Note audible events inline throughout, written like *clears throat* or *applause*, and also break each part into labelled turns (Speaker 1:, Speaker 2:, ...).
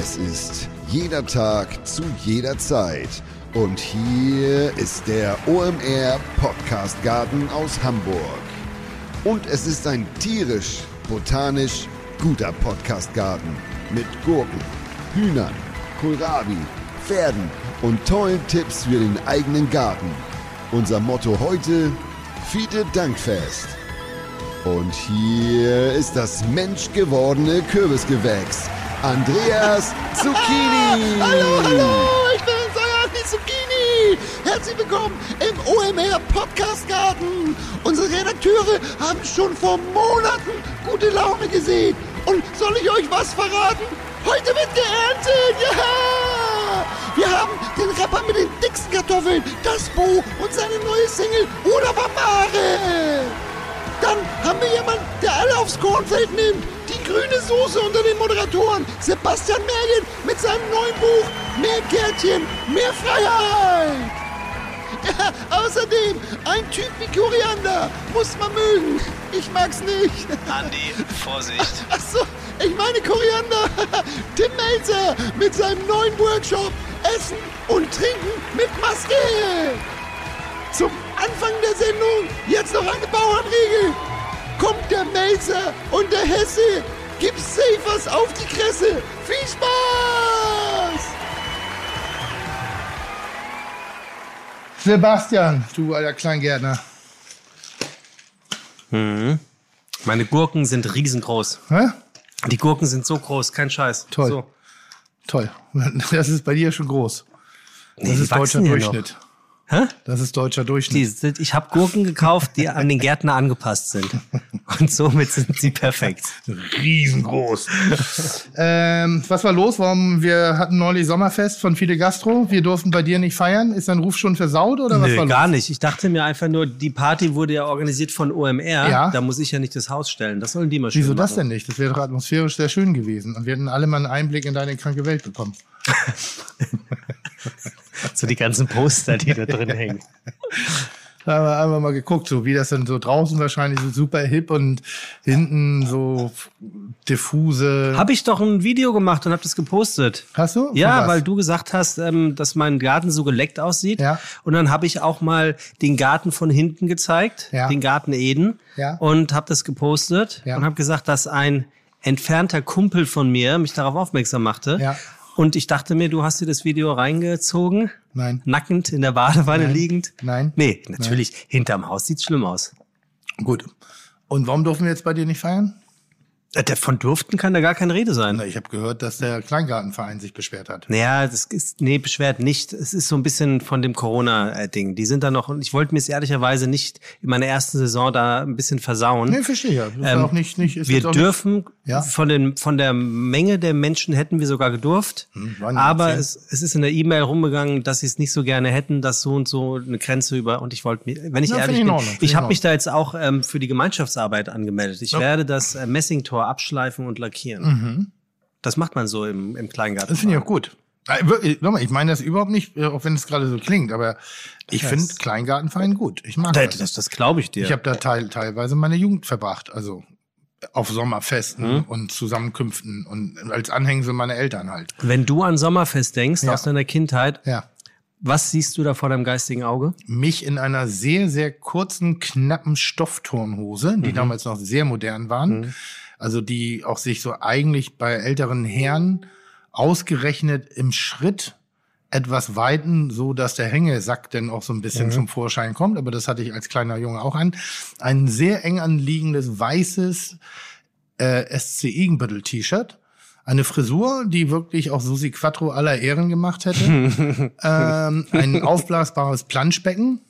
Speaker 1: Es ist jeder Tag zu jeder Zeit. Und hier ist der OMR Podcast Garten aus Hamburg. Und es ist ein tierisch, botanisch guter Podcast Garten mit Gurken, Hühnern, Kohlrabi, Pferden und tollen Tipps für den eigenen Garten. Unser Motto heute: Fiete Dankfest. Und hier ist das menschgewordene Kürbisgewächs. Andreas Zucchini. *laughs*
Speaker 2: Hallo, hallo, ich bin Sayani Zucchini. Herzlich willkommen im OMR Podcast Garten. Unsere Redakteure haben schon vor Monaten gute Laune gesehen. Und soll ich euch was verraten? Heute wird geerntet. Ja! Wir haben den Rapper mit den dicksten Kartoffeln, das Bo und seine neue Single Oder Mare. Dann haben wir jemanden, der alle aufs Kornfeld nimmt. Grüne Soße unter den Moderatoren. Sebastian Mergen mit seinem neuen Buch Mehr Kärtchen, mehr Freiheit. Ja, *laughs* außerdem, ein Typ wie Koriander muss man mögen. Ich mag's nicht.
Speaker 3: Andi, Vorsicht. *laughs*
Speaker 2: Achso, ich meine Koriander. *laughs* Tim Melzer mit seinem neuen Workshop Essen und Trinken mit Maske. Zum Anfang der Sendung jetzt noch eine Bauernregel. Kommt der Melzer und der Hesse, gibt's safe was auf die Kresse. Viel Spaß!
Speaker 4: Sebastian, du alter Kleingärtner.
Speaker 3: Meine Gurken sind riesengroß.
Speaker 4: Hä?
Speaker 3: Die Gurken sind so groß, kein Scheiß.
Speaker 4: Toll.
Speaker 3: So.
Speaker 4: Toll. *laughs* Das ist bei dir schon groß. Das
Speaker 3: Nee,
Speaker 4: ist deutscher
Speaker 3: ja noch. Hä?
Speaker 4: Das ist deutscher
Speaker 3: Die
Speaker 4: Durchschnitt.
Speaker 3: sind, ich habe Gurken gekauft, die an den Gärtner angepasst sind. Und somit sind sie perfekt.
Speaker 4: Riesengroß. ähm, was war los? Warum? Wir hatten neulich Sommerfest von Fide Gastro. Wir durften bei dir nicht feiern. Ist dein Ruf schon versaut oder was
Speaker 3: Nö,
Speaker 4: war
Speaker 3: gar
Speaker 4: los?
Speaker 3: nicht. Ich dachte mir einfach nur, die Party wurde ja organisiert von OMR.
Speaker 4: Ja.
Speaker 3: Da muss ich ja nicht das Haus stellen. Das sollen die mal schön
Speaker 4: Wieso das
Speaker 3: machen.
Speaker 4: denn nicht? Das wäre doch atmosphärisch sehr schön gewesen. Und wir hätten alle mal einen Einblick in deine kranke Welt bekommen. *laughs*
Speaker 3: So die ganzen Poster, die da drin hängen.
Speaker 4: Da haben wir einfach mal geguckt, so wie das dann so draußen wahrscheinlich so super hip und hinten so diffuse.
Speaker 3: Habe ich doch ein Video gemacht und habe das gepostet.
Speaker 4: Hast du? Von
Speaker 3: Ja,
Speaker 4: was?
Speaker 3: weil du gesagt hast, ähm, dass mein Garten so geleckt aussieht.
Speaker 4: Ja.
Speaker 3: Und dann habe ich auch mal den Garten von hinten gezeigt,
Speaker 4: Ja.
Speaker 3: den Garten Eden,
Speaker 4: Ja.
Speaker 3: und habe das gepostet
Speaker 4: Ja.
Speaker 3: und habe gesagt, dass ein entfernter Kumpel von mir mich darauf aufmerksam machte.
Speaker 4: Ja.
Speaker 3: Und ich dachte mir, du hast dir das Video reingezogen,
Speaker 4: Nein.
Speaker 3: nackend in der Badewanne
Speaker 4: Nein.
Speaker 3: liegend.
Speaker 4: Nein.
Speaker 3: Nee, natürlich, hinterm Haus sieht's schlimm aus.
Speaker 4: Gut. Und warum dürfen wir jetzt bei dir nicht feiern?
Speaker 3: Äh, Davon durften kann da gar keine Rede sein.
Speaker 4: Ich habe gehört, dass der Kleingartenverein sich beschwert hat.
Speaker 3: Naja, das ist, nee, beschwert nicht. Es ist so ein bisschen von dem Corona-Ding. Die sind da noch, und ich wollte mir es ehrlicherweise nicht in meiner ersten Saison da ein bisschen versauen.
Speaker 4: Nee, verstehe ja.
Speaker 3: Ähm,
Speaker 4: auch nicht, nicht, ist
Speaker 3: wir dürfen,
Speaker 4: Ja.
Speaker 3: von, den, von der Menge der Menschen hätten wir sogar gedurft.
Speaker 4: ja
Speaker 3: aber es, es ist in der E-Mail rumgegangen, dass sie es nicht so gerne hätten, dass so und so eine Grenze über, und ich wollte mir, wenn ich
Speaker 4: Na,
Speaker 3: ehrlich bin,
Speaker 4: ich
Speaker 3: ich habe mich da jetzt auch ähm, für die Gemeinschaftsarbeit angemeldet. Ich
Speaker 4: Ja.
Speaker 3: werde das äh, Messingtor abschleifen und lackieren. Das macht man so im, im Kleingarten.
Speaker 4: Mhm. Das finde ich auch gut. Äh, nochmal, Ich meine das überhaupt nicht, äh, auch wenn es gerade so klingt, aber ich finde Kleingartenverein gut. Ich mag
Speaker 3: Das,
Speaker 4: das.
Speaker 3: das, glaube ich dir.
Speaker 4: Ich habe da teil, teilweise meine Jugend verbracht, also auf Sommerfesten
Speaker 3: Mhm.
Speaker 4: und Zusammenkünften und als Anhängsel meiner Eltern halt.
Speaker 3: Wenn du an Sommerfest denkst,
Speaker 4: Ja.
Speaker 3: aus deiner Kindheit,
Speaker 4: Ja.
Speaker 3: was siehst du da vor deinem geistigen Auge?
Speaker 4: Mich in einer sehr, sehr kurzen, knappen Stoffturnhose,
Speaker 3: Mhm.
Speaker 4: die damals noch sehr modern waren, also die auch sich so eigentlich bei älteren Herren ausgerechnet im Schritt etwas weiten, so dass der Hängesack dann auch so ein bisschen zum Vorschein kommt. Aber das hatte ich als kleiner Junge auch an. Ein sehr eng anliegendes weißes äh, SC Igenbüttel-T-Shirt. Eine Frisur, die wirklich auch Susi Quattro aller Ehren gemacht hätte. *laughs* ähm, ein aufblasbares Planschbecken.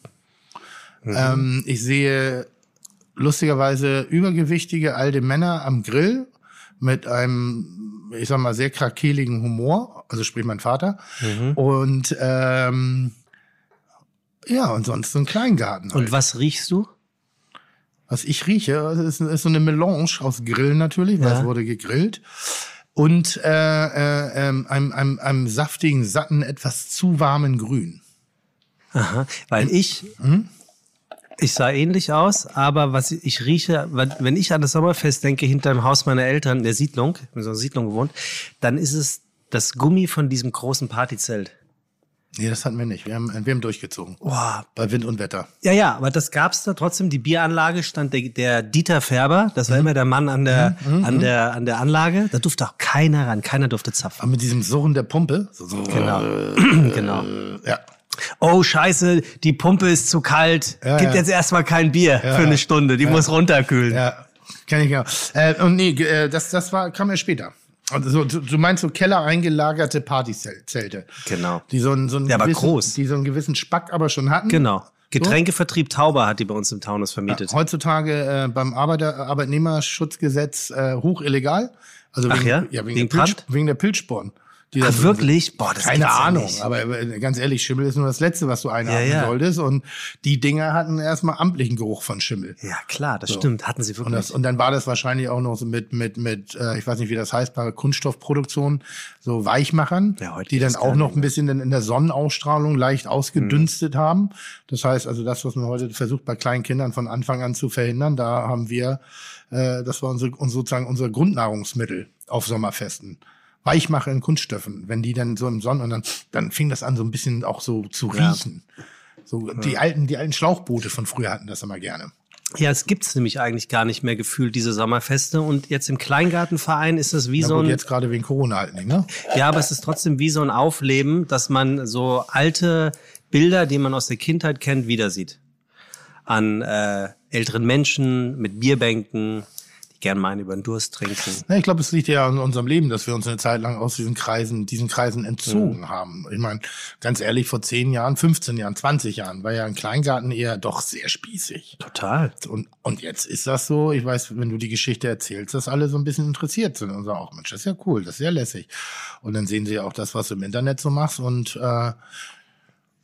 Speaker 4: Ähm, ich sehe lustigerweise übergewichtige alte Männer am Grill mit einem, ich sag mal, sehr krakeligen Humor, also sprich mein Vater. Und ähm, ja, und sonst so ein Kleingarten. Halt.
Speaker 3: Und was riechst du?
Speaker 4: Was ich rieche, ist, ist so eine Melange aus Grillen natürlich, weil
Speaker 3: Ja.
Speaker 4: es wurde gegrillt. Und äh, äh, ähm, einem, einem, einem saftigen, satten, etwas zu warmen Grün.
Speaker 3: Aha, weil ich,
Speaker 4: Hm?
Speaker 3: Ich sah ähnlich aus, aber was ich, rieche, wenn ich an das Sommerfest denke, hinter dem Haus meiner Eltern in der Siedlung, in so einer Siedlung gewohnt, dann ist es Das Gummi von diesem großen Partyzelt.
Speaker 4: Nee, das hatten wir nicht. Wir haben, wir haben durchgezogen.
Speaker 3: Boah.
Speaker 4: Bei Wind und Wetter.
Speaker 3: Ja, ja, aber das gab's da trotzdem. Die Bieranlage stand der, der Dieter Färber. Das war immer der Mann an der, an der, an der Anlage. Da durfte auch keiner ran. Keiner durfte zapfen.
Speaker 4: Aber mit diesem Surren der Pumpe. So, so,
Speaker 3: Genau. *clears throat* genau.
Speaker 4: Ja.
Speaker 3: Oh, scheiße, die Pumpe ist zu kalt.
Speaker 4: Ja,
Speaker 3: Gibt
Speaker 4: ja.
Speaker 3: jetzt erstmal kein Bier für eine Stunde. Die muss runterkühlen.
Speaker 4: Ja, kenn ich genau. Äh, und nee, äh, das, das war, kam ja später. Also so, du, du meinst so Keller eingelagerte Partyzelte.
Speaker 3: Genau.
Speaker 4: Die so, einen- so einen
Speaker 3: Ja, aber
Speaker 4: gewissen,
Speaker 3: groß.
Speaker 4: Die so einen gewissen Spack aber schon hatten.
Speaker 3: Genau. Getränkevertrieb Tauber hat die bei uns im Taunus vermietet.
Speaker 4: Heutzutage äh, beim Arbeiter, Arbeitnehmerschutzgesetz äh, hoch illegal. Also
Speaker 3: Ach
Speaker 4: wegen,
Speaker 3: ja?
Speaker 4: wegen,
Speaker 3: Wegen
Speaker 4: der Pilz, wegen der Pilzsporen. Drin
Speaker 3: wirklich? Boah, das
Speaker 4: Keine
Speaker 3: ja
Speaker 4: Ahnung,
Speaker 3: nicht.
Speaker 4: aber äh, ganz ehrlich, Schimmel ist nur das Letzte, was du einatmen
Speaker 3: Ja, ja.
Speaker 4: solltest. Und die Dinger hatten erstmal amtlichen Geruch von Schimmel.
Speaker 3: Ja, klar, das stimmt. Hatten sie
Speaker 4: Und,
Speaker 3: wirklich.
Speaker 4: das, und dann war das wahrscheinlich auch noch so mit, mit, mit äh, ich weiß nicht, wie das heißt, bei Kunststoffproduktion, so Weichmachern,
Speaker 3: Ja,
Speaker 4: die dann auch noch ein bisschen in der Sonnenausstrahlung leicht
Speaker 3: Mhm.
Speaker 4: ausgedünstet haben. Das heißt also, das, was man heute versucht, bei kleinen Kindern von Anfang an zu verhindern, da haben wir, äh, das war unsere, uns sozusagen unser Grundnahrungsmittel auf Sommerfesten. Weichmacher in Kunststoffen, wenn die dann so im Sonnen und dann, dann fing das an so ein bisschen auch so zu
Speaker 3: Ja.
Speaker 4: riechen. So, die alten, die alten Schlauchboote von früher hatten das immer gerne.
Speaker 3: Ja, es gibt's nämlich eigentlich gar nicht mehr gefühlt, diese Sommerfeste. Und jetzt im Kleingartenverein ist es wie
Speaker 4: Na
Speaker 3: so
Speaker 4: gut,
Speaker 3: ein,
Speaker 4: jetzt gerade wegen Corona halt nicht, ne?
Speaker 3: ja, aber es ist trotzdem wie so ein Aufleben, dass man so alte Bilder, die man aus der Kindheit kennt, wieder sieht. An äh, älteren Menschen mit Bierbänken, gern einen über den Durst trinken.
Speaker 4: Ja, ich glaube, es liegt ja an unserem Leben, dass wir uns eine Zeit lang aus diesen Kreisen, diesen Kreisen entzogen haben. Ich meine, ganz ehrlich, vor 10 Jahren, 15 Jahren, 20 Jahren war ja ein Kleingarten eher doch sehr spießig.
Speaker 3: Total.
Speaker 4: Und, und jetzt ist das so, ich weiß, wenn du die Geschichte erzählst, dass alle so ein bisschen interessiert sind und sagen, ach Mensch, das ist ja cool, das ist ja lässig. Und dann sehen sie ja auch das, was du im Internet so machst und äh,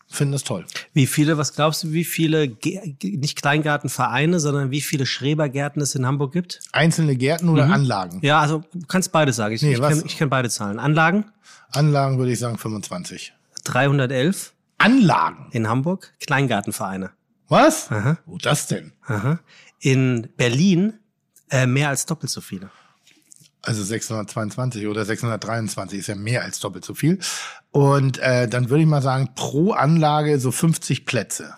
Speaker 4: finden das toll.
Speaker 3: Wie viele, was glaubst du, wie viele, nicht Kleingartenvereine, sondern wie viele Schrebergärten es in Hamburg gibt?
Speaker 4: Einzelne Gärten oder Anlagen?
Speaker 3: Ja, also du kannst beides sagen. Ich,
Speaker 4: Nee,
Speaker 3: ich,
Speaker 4: was?
Speaker 3: kenn, ich kenn beide Zahlen. Anlagen,
Speaker 4: Anlagen würde ich sagen 25.
Speaker 3: 311
Speaker 4: Anlagen?
Speaker 3: in Hamburg, Kleingartenvereine.
Speaker 4: Was? Wo das denn?
Speaker 3: Aha. In Berlin äh, mehr als doppelt so viele.
Speaker 4: Also 622 oder 623 ist ja mehr als doppelt so viel. Und äh, dann würde ich mal sagen, pro Anlage so 50 Plätze.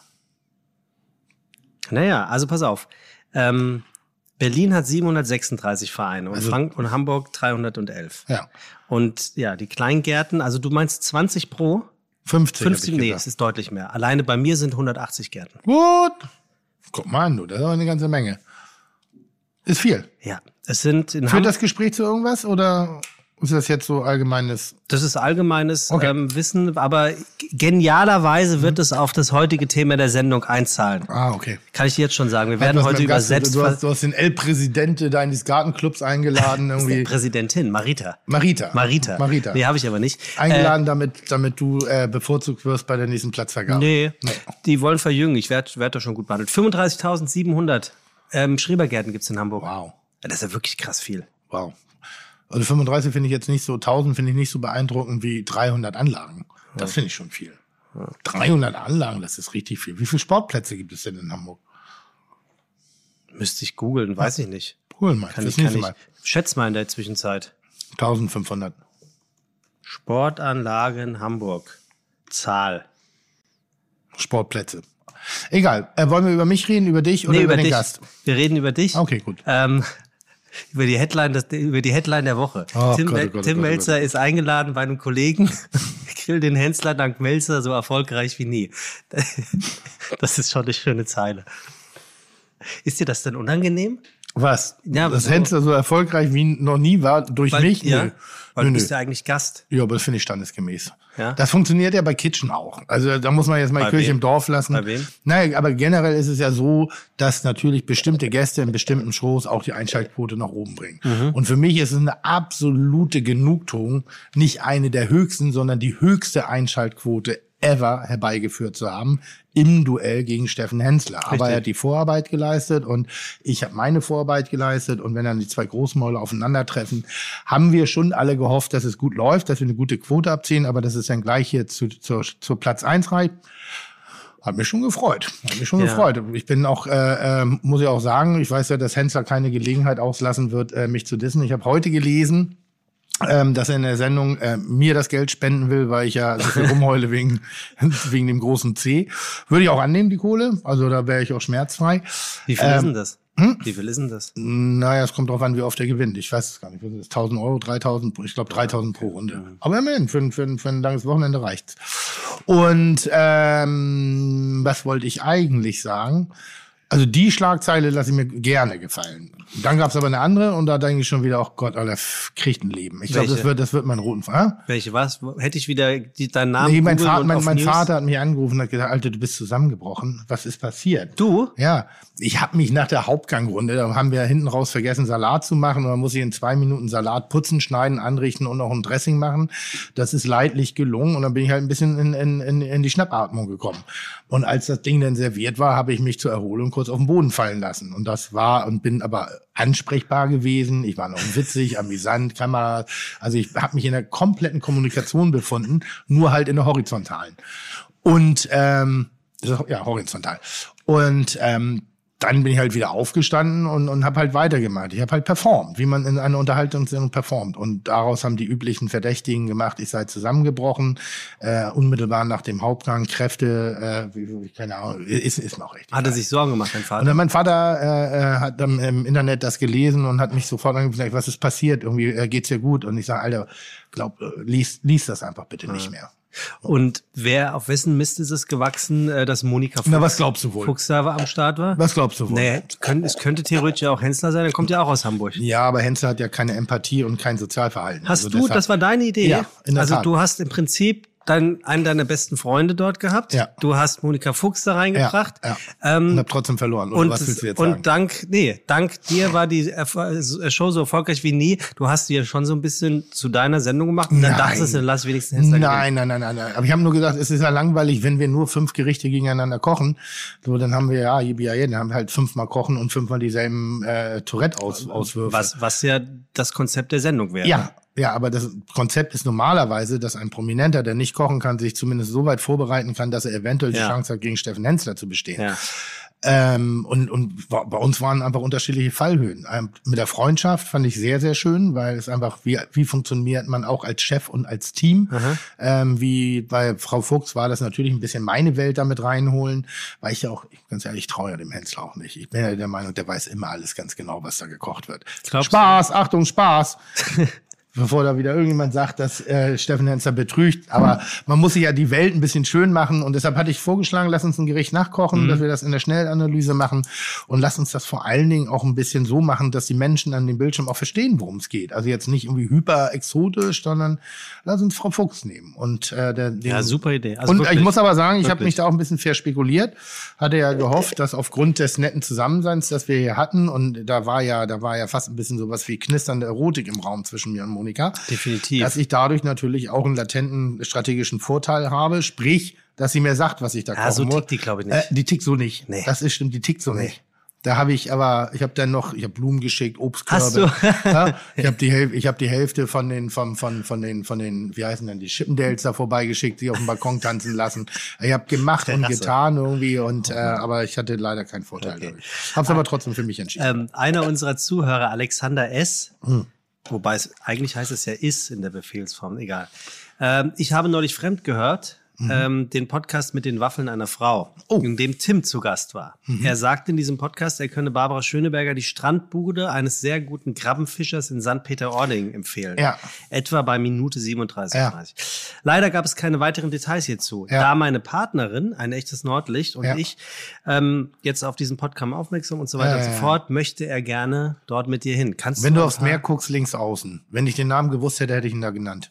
Speaker 3: Naja, also pass auf. Ähm, Berlin hat 736 Vereine und,
Speaker 4: Also-
Speaker 3: Frank und Hamburg 311.
Speaker 4: Ja.
Speaker 3: Und ja, die Kleingärten, also du meinst 20 pro?
Speaker 4: 50. hab
Speaker 3: 50,
Speaker 4: ich
Speaker 3: nee, es ist deutlich mehr. Alleine bei mir sind 180 Gärten.
Speaker 4: Gut. Guck mal an, du, das ist aber eine ganze Menge. Ist viel.
Speaker 3: Ja, es sind in
Speaker 4: Führt
Speaker 3: Hamburg.
Speaker 4: das Gespräch zu irgendwas oder ist das jetzt so allgemeines?
Speaker 3: Das ist allgemeines
Speaker 4: Okay.
Speaker 3: ähm, Wissen, aber genialerweise wird es auf das heutige Thema der Sendung einzahlen.
Speaker 4: Ah, okay.
Speaker 3: Kann ich dir jetzt schon sagen. Wir werden heute übersetzt.
Speaker 4: Du hast, du hast den El-Präsidente deines Gartenclubs eingeladen, *laughs* irgendwie.
Speaker 3: die Präsidentin, Marita.
Speaker 4: Marita.
Speaker 3: Marita.
Speaker 4: Marita.
Speaker 3: Nee, habe ich aber nicht.
Speaker 4: Eingeladen, damit, damit du äh, bevorzugt wirst bei der nächsten Platzvergabe.
Speaker 3: Äh, nee, die wollen verjüngen. Ich werde werd da schon gut behandelt. 35.700 ähm, Schrebergärten gibt's in Hamburg.
Speaker 4: Wow.
Speaker 3: Das ist ja wirklich krass viel.
Speaker 4: Wow. Also 35 finde ich jetzt nicht so, 1000 finde ich nicht so beeindruckend wie 300 Anlagen. Das finde ich schon viel. 300 Anlagen, das ist richtig viel. Wie viele Sportplätze gibt es denn in Hamburg?
Speaker 3: Müsste ich googeln, weiß ich nicht.
Speaker 4: Cool, mal.
Speaker 3: Kann ich, kann ich.
Speaker 4: Mal.
Speaker 3: Schätz mal in der Zwischenzeit.
Speaker 4: 1500.
Speaker 3: Sportanlagen Hamburg. Zahl.
Speaker 4: Sportplätze. Egal. Äh, wollen wir über mich reden, über dich oder
Speaker 3: Nee,
Speaker 4: über,
Speaker 3: über
Speaker 4: den
Speaker 3: dich.
Speaker 4: Gast?
Speaker 3: Wir reden über dich.
Speaker 4: Okay, gut.
Speaker 3: Ähm, über die Headline, das, über die Headline der Woche.
Speaker 4: Oh
Speaker 3: Tim,
Speaker 4: Gott, oh Gott, oh
Speaker 3: Tim
Speaker 4: Gott, oh
Speaker 3: Melzer ist eingeladen bei einem Kollegen. *laughs* Grill den Hensler dank Melzer so erfolgreich wie nie. *laughs* Das ist schon eine schöne Zeile. Ist dir das denn unangenehm?
Speaker 4: Was?
Speaker 3: Ja,
Speaker 4: das
Speaker 3: so-
Speaker 4: Fenster so erfolgreich wie noch nie war durch
Speaker 3: Weil,
Speaker 4: mich?
Speaker 3: ja,
Speaker 4: Nö.
Speaker 3: weil
Speaker 4: Nö,
Speaker 3: du
Speaker 4: nö.
Speaker 3: bist ja eigentlich Gast.
Speaker 4: Ja, aber das finde ich standesgemäß.
Speaker 3: Ja?
Speaker 4: Das funktioniert ja bei Kitchen auch. Also da muss man jetzt mal
Speaker 3: Bei
Speaker 4: die Kirche
Speaker 3: wem?
Speaker 4: im Dorf lassen.
Speaker 3: Bei wem?
Speaker 4: Nein, aber generell ist es ja so, dass natürlich bestimmte Gäste in bestimmten Shows auch die Einschaltquote nach oben bringen.
Speaker 3: Mhm.
Speaker 4: Und für mich ist es eine absolute Genugtuung, nicht eine der höchsten, sondern die höchste Einschaltquote ever herbeigeführt zu haben im Duell gegen Steffen Hensler. Aber
Speaker 3: Richtig.
Speaker 4: er hat die Vorarbeit geleistet und ich habe meine Vorarbeit geleistet und wenn dann die zwei Großmäuler aufeinandertreffen, haben wir schon alle gehofft, dass es gut läuft, dass wir eine gute Quote abziehen, aber dass es dann gleich hier zu, zu, zur Platz eins reicht. Hat mich schon gefreut. Hat mich schon
Speaker 3: Ja.
Speaker 4: gefreut. Ich bin auch, äh, äh, muss ich auch sagen, ich weiß ja, dass Hensler keine Gelegenheit auslassen wird, äh, mich zu dissen. Ich habe heute gelesen, ähm, dass er in der Sendung äh, mir das Geld spenden will, weil ich ja so viel rumheule *laughs* wegen, wegen dem großen C. Würde ich auch annehmen, die Kohle. Also da wäre ich auch schmerzfrei.
Speaker 3: Wie viel ist denn das? Wie viel ist denn das?
Speaker 4: Naja, es kommt drauf an, wie oft er gewinnt. Ich weiß es gar nicht. Was ist das? 1000 Euro, 3000, ich glaube 3000 pro Runde. Aber immerhin, für, ein- für, ein- für ein langes Wochenende reicht's. Und ähm, was wollte ich eigentlich sagen? Also die Schlagzeile lasse ich mir gerne gefallen. Dann gab's aber eine andere und da denke ich schon wieder, oh Gott, Alter, kriegt ein Leben. Ich glaube, das wird, das wird mein roten Fall.
Speaker 3: Welche was? Hätte ich wieder die, deinen Namen
Speaker 4: Nee, mein, Vater, mein, mein? Vater hat mich angerufen und hat gesagt, Alter, du bist zusammengebrochen. Was ist passiert?
Speaker 3: Du?
Speaker 4: Ja, ich habe mich nach der Hauptgangrunde, da haben wir hinten raus vergessen, Salat zu machen. Und dann muss ich in zwei Minuten Salat putzen, schneiden, anrichten und noch ein Dressing machen. Das ist leidlich gelungen und dann bin ich halt ein bisschen in, in, in, in die Schnappatmung gekommen. Und als das Ding dann serviert war, habe ich mich zur Erholung kurz auf den Boden fallen lassen. Und das war und bin aber ansprechbar gewesen. Ich war noch witzig, amüsant, Kamera. Also ich habe mich in der kompletten Kommunikation befunden, nur halt in der horizontalen. Und ähm, ja, horizontal. Und ähm, dann bin ich halt wieder aufgestanden und, und habe halt weitergemacht. Ich habe halt performt, wie man in einer Unterhaltungssendung performt. Und daraus haben die üblichen Verdächtigen gemacht, ich sei zusammengebrochen, äh, unmittelbar nach dem Hauptgang, Kräfte, äh, keine Ahnung, ist, ist mir auch recht.
Speaker 3: Hat er sich Sorgen gemacht, dein
Speaker 4: Und
Speaker 3: Vater?
Speaker 4: dann mein Vater äh, äh, hat dann im Internet das gelesen und hat mich sofort angesagt, was ist passiert? Irgendwie äh, geht's dir gut? Und ich sage, Alter, glaub, äh, lies, lies das einfach bitte nicht mehr.
Speaker 3: Und wer, auf wessen Mist ist es gewachsen, äh, dass Monika Fuchs,
Speaker 4: Na, was glaubst du wohl?
Speaker 3: Fuchs da war am Start war?
Speaker 4: Was glaubst du wohl?
Speaker 3: Können, es könnte theoretisch ja auch Hensler sein, der kommt ja auch aus Hamburg.
Speaker 4: Ja, aber Hensler hat ja keine Empathie und kein Sozialverhalten.
Speaker 3: Hast
Speaker 4: Also
Speaker 3: du,
Speaker 4: deshalb-
Speaker 3: das war deine Idee?
Speaker 4: Ja, in der
Speaker 3: also
Speaker 4: Tat.
Speaker 3: du hast im Prinzip dein, einen deiner besten Freunde dort gehabt.
Speaker 4: Ja.
Speaker 3: Du hast Monika Fuchs da reingebracht.
Speaker 4: Ja, ja.
Speaker 3: Ähm,
Speaker 4: und hab trotzdem verloren. Oder
Speaker 3: und,
Speaker 4: was willst du jetzt sagen?
Speaker 3: und dank, nee, dank dir war die Show so erfolgreich wie nie. Du hast die ja schon so ein bisschen zu deiner Sendung gemacht und dann
Speaker 4: Nein.
Speaker 3: dachtest du, lass wenigstens gewinnen.
Speaker 4: Nein, nein, nein, nein, nein. Aber ich habe nur gesagt, es ist ja langweilig, wenn wir nur fünf Gerichte gegeneinander kochen. So, dann haben wir ja, yippie, dann haben wir halt fünfmal kochen und fünfmal dieselben äh, Tourette-Auswürfe.
Speaker 3: Was, was ja das Konzept der Sendung wäre.
Speaker 4: Ja, ja, aber das Konzept ist normalerweise, dass ein Prominenter, der nicht kochen kann, sich zumindest so weit vorbereiten kann, dass er eventuell die
Speaker 3: Ja.
Speaker 4: Chance hat, gegen Steffen Hensler zu bestehen.
Speaker 3: Ja.
Speaker 4: Ähm, und, und bei uns waren einfach unterschiedliche Fallhöhen. Ähm, mit der Freundschaft fand ich sehr, sehr schön, weil es einfach, wie, wie funktioniert man auch als Chef und als Team. Ähm, wie bei Frau Fuchs war das natürlich ein bisschen meine Welt damit reinholen, weil ich ja auch, ganz ehrlich, ich traue ja dem Hensler auch nicht. Ich bin ja der Meinung, der weiß immer alles ganz genau, was da gekocht wird.
Speaker 3: Glaubst
Speaker 4: Spaß, Achtung, Spaß. *laughs* bevor da wieder irgendjemand sagt, dass äh, Steffen Hensler betrügt. Aber man muss sich ja die Welt ein bisschen schön machen. Und deshalb hatte ich vorgeschlagen, lass uns ein Gericht nachkochen, dass wir das in der Schnellanalyse machen. Und lass uns das vor allen Dingen auch ein bisschen so machen, dass die Menschen an dem Bildschirm auch verstehen, worum es geht. Also jetzt nicht irgendwie hyper exotisch, sondern lass uns Frau Fuchs nehmen. Und äh, der, den,
Speaker 3: Ja, super Idee. Also
Speaker 4: und
Speaker 3: wirklich.
Speaker 4: ich muss aber sagen, ich habe mich da auch ein bisschen fair spekuliert. Hatte ja gehofft, dass aufgrund des netten Zusammenseins, das wir hier hatten, und da war ja, da war ja fast ein bisschen sowas wie knisternde Erotik im Raum zwischen mir und Monika.
Speaker 3: Definitiv.
Speaker 4: Dass ich dadurch natürlich auch einen latenten strategischen Vorteil habe, sprich, dass sie mir sagt, was ich da
Speaker 3: Ja,
Speaker 4: kochen
Speaker 3: so
Speaker 4: muss.
Speaker 3: tickt die, glaub ich, nicht.
Speaker 4: Äh, die tickt so nicht.
Speaker 3: Nee.
Speaker 4: Das ist stimmt, die tickt so nicht. Da habe ich aber, ich habe dann noch, ich habe Blumen geschickt, Obstkörbe.
Speaker 3: Hast *laughs* du?
Speaker 4: ja, ich *laughs* habe die ich habe die Hälfte von den, von, von, von den, von den, wie heißen denn die Chippendales da vorbeigeschickt, die auf dem Balkon *laughs* tanzen lassen. Ich habe gemacht und getan irgendwie und, äh, aber ich hatte leider keinen Vorteil dadurch. Hab's aber trotzdem für mich entschieden.
Speaker 3: Ähm, einer unserer Zuhörer, Alexander S.,
Speaker 4: Hm.
Speaker 3: Wobei es eigentlich heißt es ja ist in der Befehlsform, egal. Ähm, ich habe neulich fremd gehört,
Speaker 4: Mhm.
Speaker 3: ähm, den Podcast mit den Waffeln einer Frau,
Speaker 4: Oh.
Speaker 3: in dem Tim zu Gast war.
Speaker 4: Mhm.
Speaker 3: Er sagte in diesem Podcast, er könne Barbara Schöneberger die Strandbude eines sehr guten Krabbenfischers in St. Peter-Ording empfehlen.
Speaker 4: Ja.
Speaker 3: Etwa bei Minute 37.
Speaker 4: Ja.
Speaker 3: 30. Leider gab es keine weiteren Details hierzu.
Speaker 4: Ja.
Speaker 3: Da meine Partnerin, ein echtes Nordlicht, und ich ähm, jetzt auf diesen Podcast aufmerksam und so weiter und so fort, möchte er gerne dort mit dir hin. Kannst
Speaker 4: Wenn du aufs Meer guckst, links außen. Wenn ich den Namen gewusst hätte, hätte ich ihn da genannt.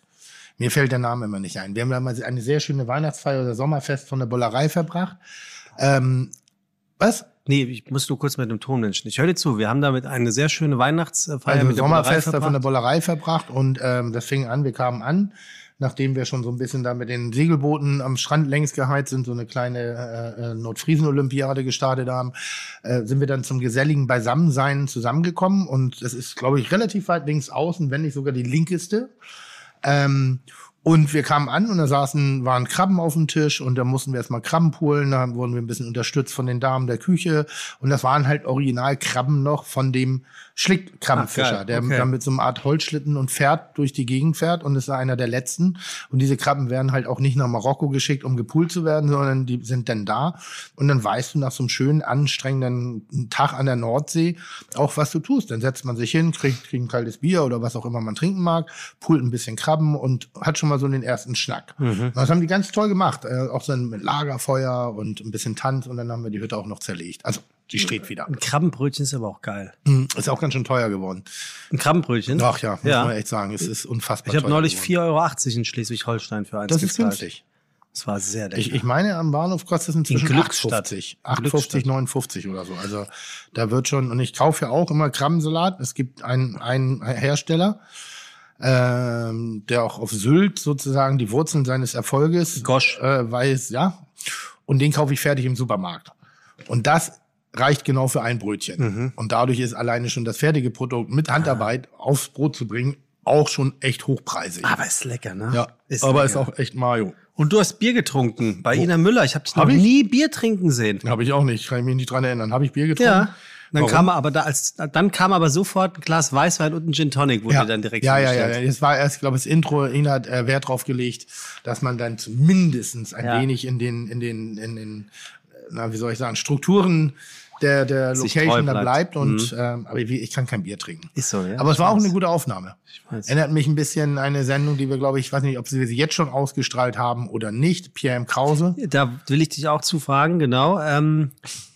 Speaker 4: Mir fällt der Name immer nicht ein. Wir haben damals eine sehr schöne Weihnachtsfeier oder Sommerfest von der Bollerei verbracht. Ähm, was?
Speaker 3: Nee, ich muss nur kurz mit dem Tonmenschen. Ich höre dir zu. Wir haben damit eine sehr schöne Weihnachtsfeier
Speaker 4: Also
Speaker 3: mit der
Speaker 4: Sommerfest da von der. Bollerei verbracht und ähm, das fing an, wir kamen an, nachdem wir schon so ein bisschen da mit den Segelbooten am Strand längs geheizt sind, so eine kleine äh, äh, Nordfriesen-Olympiade gestartet haben, äh, sind wir dann zum geselligen Beisammensein zusammengekommen und das ist, glaube ich, relativ weit links außen, wenn nicht sogar die linkeste. Ähm, und wir kamen an und da saßen, waren Krabben auf dem Tisch und da mussten wir erstmal Krabben poolen. Da wurden wir ein bisschen unterstützt von den Damen der Küche. Und das waren halt Originalkrabben noch von dem Schlickkrabbenfischer,
Speaker 3: Ach, geil.
Speaker 4: der
Speaker 3: Okay.
Speaker 4: mit so einer Art Holzschlitten und Pferd durch die Gegend fährt und ist einer der letzten. Und diese Krabben werden halt auch nicht nach Marokko geschickt, um gepult zu werden, sondern die sind dann da. Und dann weißt du nach so einem schönen, anstrengenden Tag an der Nordsee auch, was du tust. Dann setzt man sich hin, kriegt, kriegt ein kaltes Bier oder was auch immer man trinken mag, pult ein bisschen Krabben und hat schon mal so den ersten Schnack. Und Das haben die ganz toll gemacht. Äh, auch so mit Lagerfeuer und ein bisschen Tanz und dann haben wir die Hütte auch noch zerlegt. Also, die steht wieder.
Speaker 3: Ein Krabbenbrötchen ist aber auch geil.
Speaker 4: Mhm. Ist auch ganz schön teuer geworden.
Speaker 3: Ein Krabbenbrötchen?
Speaker 4: Ach ja, muss
Speaker 3: ja.
Speaker 4: man echt sagen. Es ist unfassbar
Speaker 3: Ich habe neulich
Speaker 4: geworden.
Speaker 3: 4,80 Euro in Schleswig-Holstein für eins
Speaker 4: Das ist
Speaker 3: gezahlt.
Speaker 4: günstig.
Speaker 3: Das war sehr lecker.
Speaker 4: Ich, ich meine, am Bahnhof kostet es inzwischen
Speaker 3: In Glückstadt.
Speaker 4: 8,50.
Speaker 3: In
Speaker 4: 8,50,
Speaker 3: Glückstadt.
Speaker 4: 59 oder so. Also da wird schon, und ich kaufe ja auch immer Krabbensalat. Es gibt einen, einen Hersteller, ähm, der auch auf Sylt sozusagen die Wurzeln seines Erfolges
Speaker 3: Gosch.
Speaker 4: äh, weiß, ja. Und den kaufe ich fertig im Supermarkt. Und das reicht genau für ein Brötchen.
Speaker 3: Mhm.
Speaker 4: Und dadurch ist alleine schon das fertige Produkt mit Handarbeit aufs Brot zu bringen auch schon echt hochpreisig.
Speaker 3: aber ist lecker, ne?
Speaker 4: ja,
Speaker 3: ist
Speaker 4: aber
Speaker 3: lecker.
Speaker 4: ist auch echt Mayo.
Speaker 3: Und du hast Bier getrunken bei Ina Müller. Ich habe dich noch
Speaker 4: ich?
Speaker 3: nie Bier trinken sehen.
Speaker 4: Habe ich auch nicht, kann ich mich nicht dran erinnern. Habe ich Bier getrunken?
Speaker 3: Ja. Dann
Speaker 4: Warum?
Speaker 3: kam aber da als dann kam aber sofort ein Glas Weißwein und ein Gin Tonic wurde
Speaker 4: ja.
Speaker 3: dann direkt
Speaker 4: ja, ja, ja. Das war erst, glaube ich, das Intro. Ina hat äh, Wert drauf gelegt, dass man dann zumindestens ein
Speaker 3: Ja.
Speaker 4: wenig in den, in den, in den, na, wie soll ich sagen, Strukturen der, der Location da
Speaker 3: bleibt.
Speaker 4: Und, ähm, aber ich, ich kann kein Bier trinken.
Speaker 3: Ist so, ja.
Speaker 4: Aber es war auch eine gute Aufnahme. Erinnert mich ein bisschen an eine Sendung, die wir, glaube ich, ich weiß nicht, ob wir sie jetzt schon ausgestrahlt haben oder nicht. Pierre M. Krause.
Speaker 3: Da will ich dich auch zu fragen, genau. Ähm,